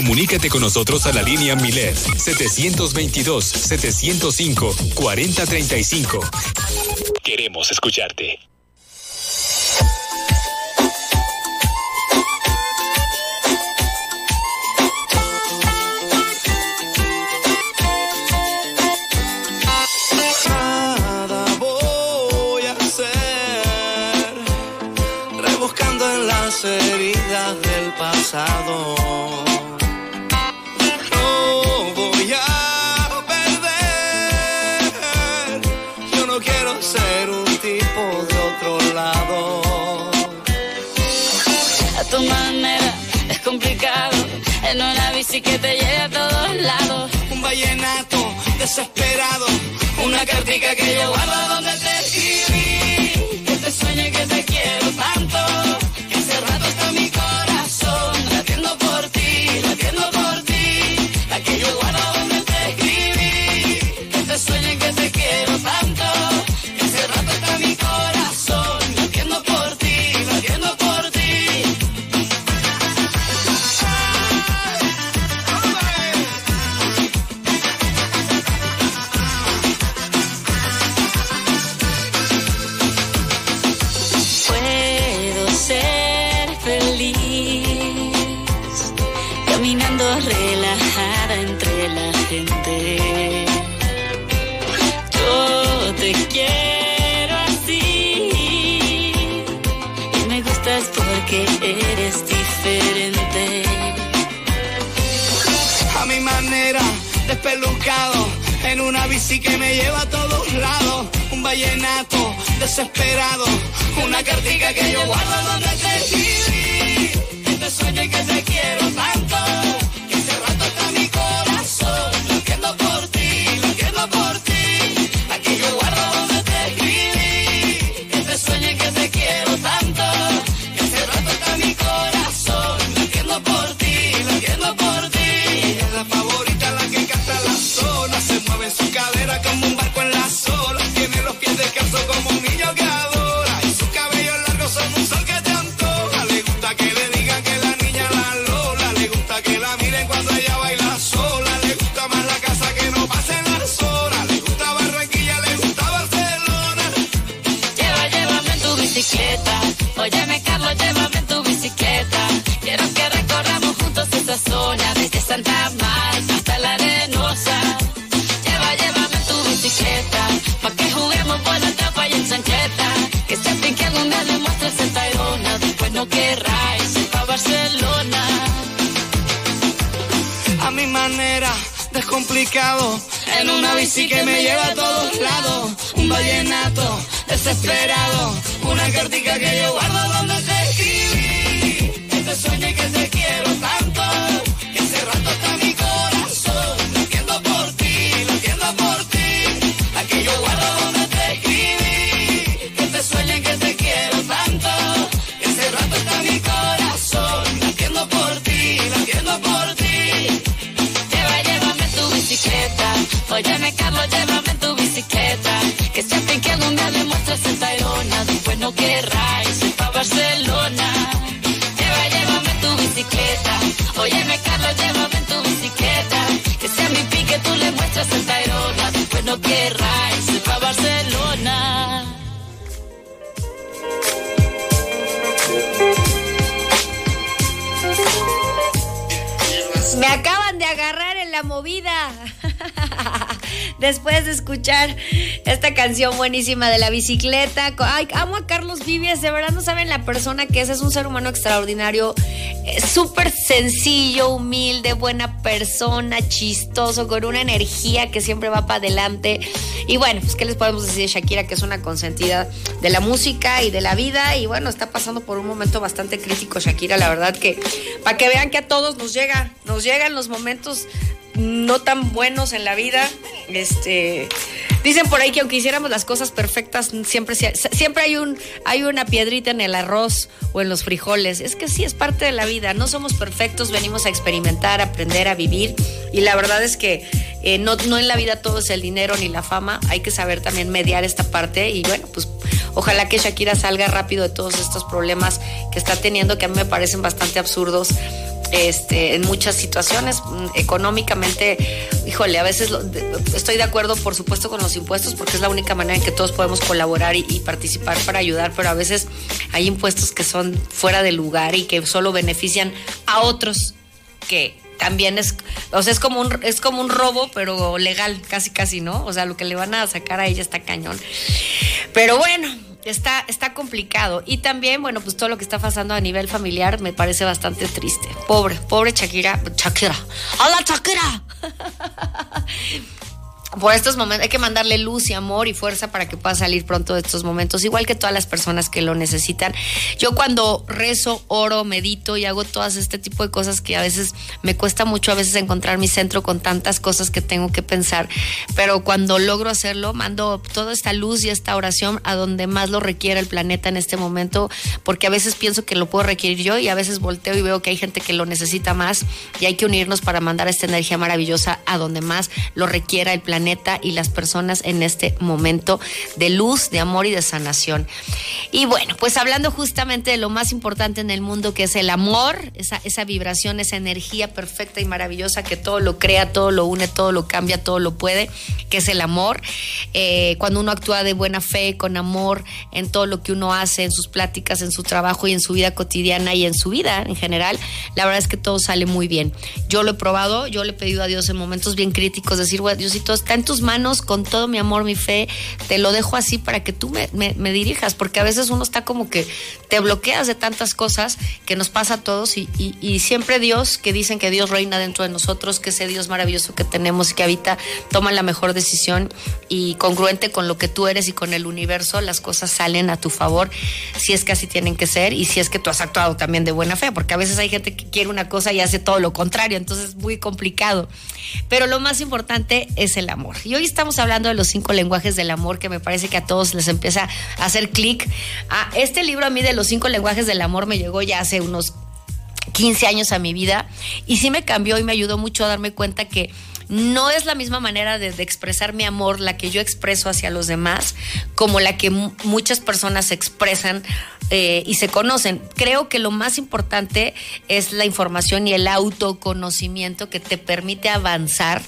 Comunícate con nosotros a la línea Milet 722 705 4035. Queremos escucharte. complicado. En una bici que te lleve a todos lados. Un vallenato desesperado. Una cartica que yo guardo donde te escribí. Que te sueñe que te quiero tanto. Así que me lleva a todos lados. Un vallenato desesperado. Una cartica que yo guardo donde te escribí. Este sueño que te quiero. Una bici que me lleva a todos lados. Un vallenato desesperado. Una cartica que yo guardo donde te Después de escuchar esta canción buenísima de la bicicleta. Ay, amo a Carlos Vives. De verdad no saben la persona que es. Es un ser humano extraordinario. eh, Súper sencillo, humilde, buena persona, chistoso, con una energía que siempre va para adelante. Y bueno, pues, ¿qué les podemos decir de Shakira? Que es una consentida de la música y de la vida. Y bueno, está pasando por un momento bastante crítico, Shakira. La verdad que, para que vean que a todos nos llega, nos llegan los momentos no tan buenos en la vida. Este, dicen por ahí que aunque hiciéramos las cosas perfectas, siempre, siempre hay, un, hay una piedrita en el arroz o en los frijoles. Es que sí, es parte de la vida. No somos perfectos, venimos a experimentar, a aprender, a vivir. Y la verdad es que eh, no, no en la vida todo es el dinero ni la fama. Hay que saber también mediar esta parte. Y bueno, pues ojalá que Shakira salga rápido de todos estos problemas que está teniendo, que a mí me parecen bastante absurdos este, en muchas situaciones. Mm, Económicamente, híjole, a veces lo- estoy de acuerdo, por supuesto, con los impuestos, porque es la única manera en que todos podemos colaborar y, y participar para ayudar, pero a veces hay impuestos que son fuera de lugar y que solo benefician a otros que también es, o sea, es como un, es como un robo, pero legal, casi casi, ¿no? O sea, lo que le van a sacar a ella está cañón. Pero bueno, está, está complicado. Y también, bueno, pues todo lo que está pasando a nivel familiar me parece bastante triste. Pobre, pobre Shakira. Shakira. ¡Hola, Shakira! por estos momentos hay que mandarle luz y amor y fuerza para que pueda salir pronto de estos momentos, igual que todas las personas que lo necesitan. Yo cuando rezo, oro, medito y hago todas este tipo de cosas que a veces me cuesta mucho a veces encontrar mi centro con tantas cosas que tengo que pensar, pero cuando logro hacerlo, mando toda esta luz y esta oración a donde más lo requiere el planeta en este momento, porque a veces pienso que lo puedo requerir yo y a veces volteo y veo que hay gente que lo necesita más y hay que unirnos para mandar esta energía maravillosa a donde más lo requiera el planeta y las personas en este momento de luz, de amor y de sanación. Y bueno, pues hablando justamente de lo más importante en el mundo que es el amor, esa, esa vibración, esa energía perfecta y maravillosa que todo lo crea, todo lo une, todo lo cambia, todo lo puede, que es el amor. Eh, cuando uno actúa de buena fe, con amor en todo lo que uno hace, en sus pláticas, en su trabajo y en su vida cotidiana y en su vida en general, la verdad es que todo sale muy bien. Yo lo he probado, yo le he pedido a Dios en momentos bien críticos, decir, bueno, Diosito, está en tus manos con todo mi amor, mi fe, te lo dejo así para que tú me, dirijas, porque a veces uno está como que te bloqueas de tantas cosas que nos pasa a todos y, y- y siempre Dios, que dicen que Dios reina dentro de nosotros, que ese Dios maravilloso que tenemos y que habita, toma la mejor decisión y congruente con lo que tú eres y con el universo, las cosas salen a tu favor, si es que así tienen que ser y si es que tú has actuado también de buena fe, porque a veces hay gente que quiere una cosa y hace todo lo contrario, entonces es muy complicado. Pero lo más importante es el amor. Y hoy estamos hablando de los cinco lenguajes del amor que me parece que a todos les empieza a hacer clic. Este libro a mí de los cinco lenguajes del amor me llegó ya hace unos 15 años a mi vida y sí me cambió y me ayudó mucho a darme cuenta que no es la misma manera de, expresar mi amor la que yo expreso hacia los demás como la que mu- muchas personas expresan eh, y se conocen. Creo que lo más importante es la información y el autoconocimiento que te permite avanzar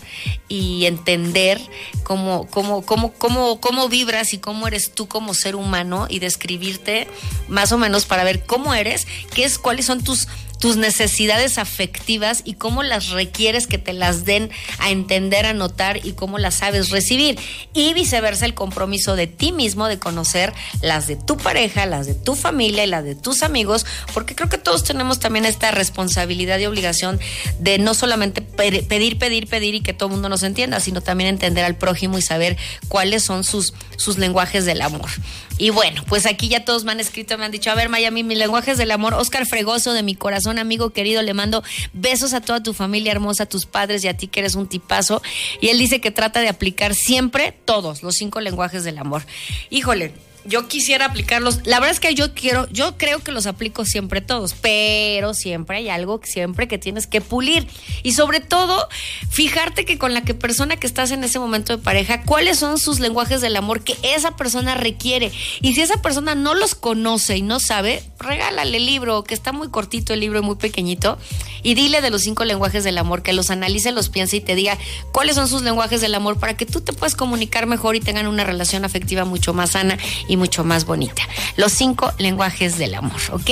y entender cómo, cómo, cómo, cómo, cómo vibras y cómo eres tú como ser humano y describirte más o menos para ver cómo eres, qué es, cuáles son tus tus necesidades afectivas y cómo las requieres que te las den a entender, a notar y cómo las sabes recibir. Y viceversa, el compromiso de ti mismo de conocer las de tu pareja, las de tu familia y las de tus amigos, porque creo que todos tenemos también esta responsabilidad y obligación de no solamente pedir, pedir, pedir y que todo mundo nos entienda, sino también entender al prójimo y saber cuáles son sus, sus lenguajes del amor. Y bueno, pues aquí ya todos me han escrito, me han dicho, a ver, Miami, mis lenguajes del amor, Oscar Fregoso de mi corazón, amigo querido, le mando besos a toda tu familia hermosa, a tus padres y a ti que eres un tipazo. Y él dice que trata de aplicar siempre todos los cinco lenguajes del amor. Híjole, yo quisiera aplicarlos. La verdad es que yo quiero, yo creo que los aplico siempre todos, pero siempre hay algo siempre que tienes que pulir. Y sobre todo, fijarte que con la que persona que estás en ese momento de pareja, cuáles son sus lenguajes del amor que esa persona requiere. Y si esa persona no los conoce y no sabe, regálale el libro, que está muy cortito el libro y muy pequeñito, y dile de los cinco lenguajes del amor, que los analice, los piense y te diga cuáles son sus lenguajes del amor para que tú te puedas comunicar mejor y tengan una relación afectiva mucho más sana mucho más bonita. Los cinco lenguajes del amor, ¿ok?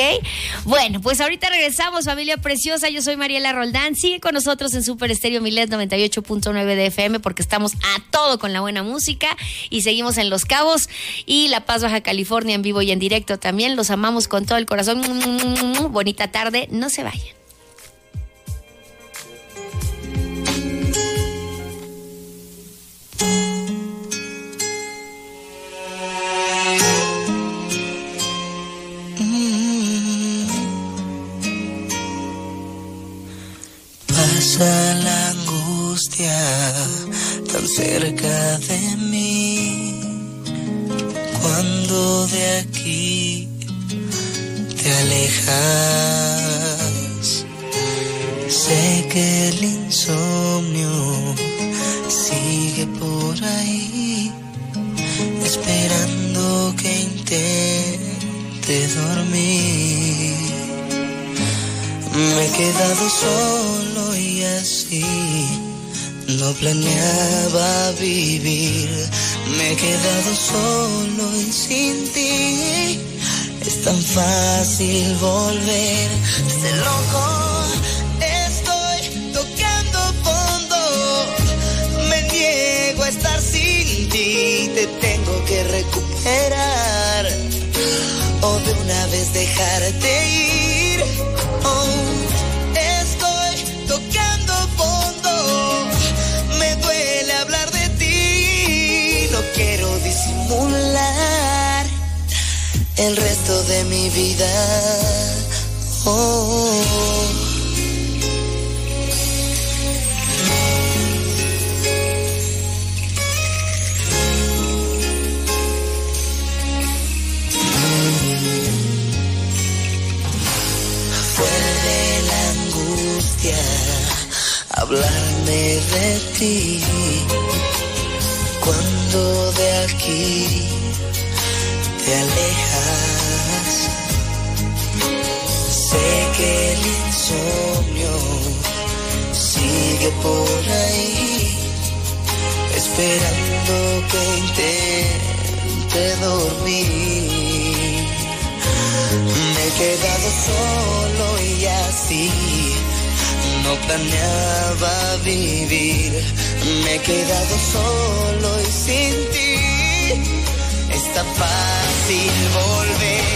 Bueno, pues ahorita regresamos, familia preciosa. Yo soy Mariela Roldán. Sigue con nosotros en Super Estéreo Milet 98.9 de FM porque estamos a todo con la buena música y seguimos en Los Cabos y La Paz, Baja California en vivo y en directo también. Los amamos con todo el corazón. Bonita tarde, no se vayan. La angustia tan cerca de mí. Cuando de aquí te alejas, sé que el insomnio sigue por ahí, esperando que intente dormir. Me he quedado solo y así no planeaba vivir. Me he quedado solo y sin ti es tan fácil volver. Desde loco estoy tocando fondo. Me niego a estar sin ti. Te tengo que recuperar o de una vez dejarte ir. Oh, estoy tocando fondo. Me duele hablar de ti. No quiero disimular el resto de mi vida. Oh. Hablarme de ti cuando de aquí te alejas. Sé que el insomnio sigue por ahí, esperando que intente dormir. Me he quedado solo y así no planeaba vivir. Me he quedado solo y sin ti es tan fácil volver.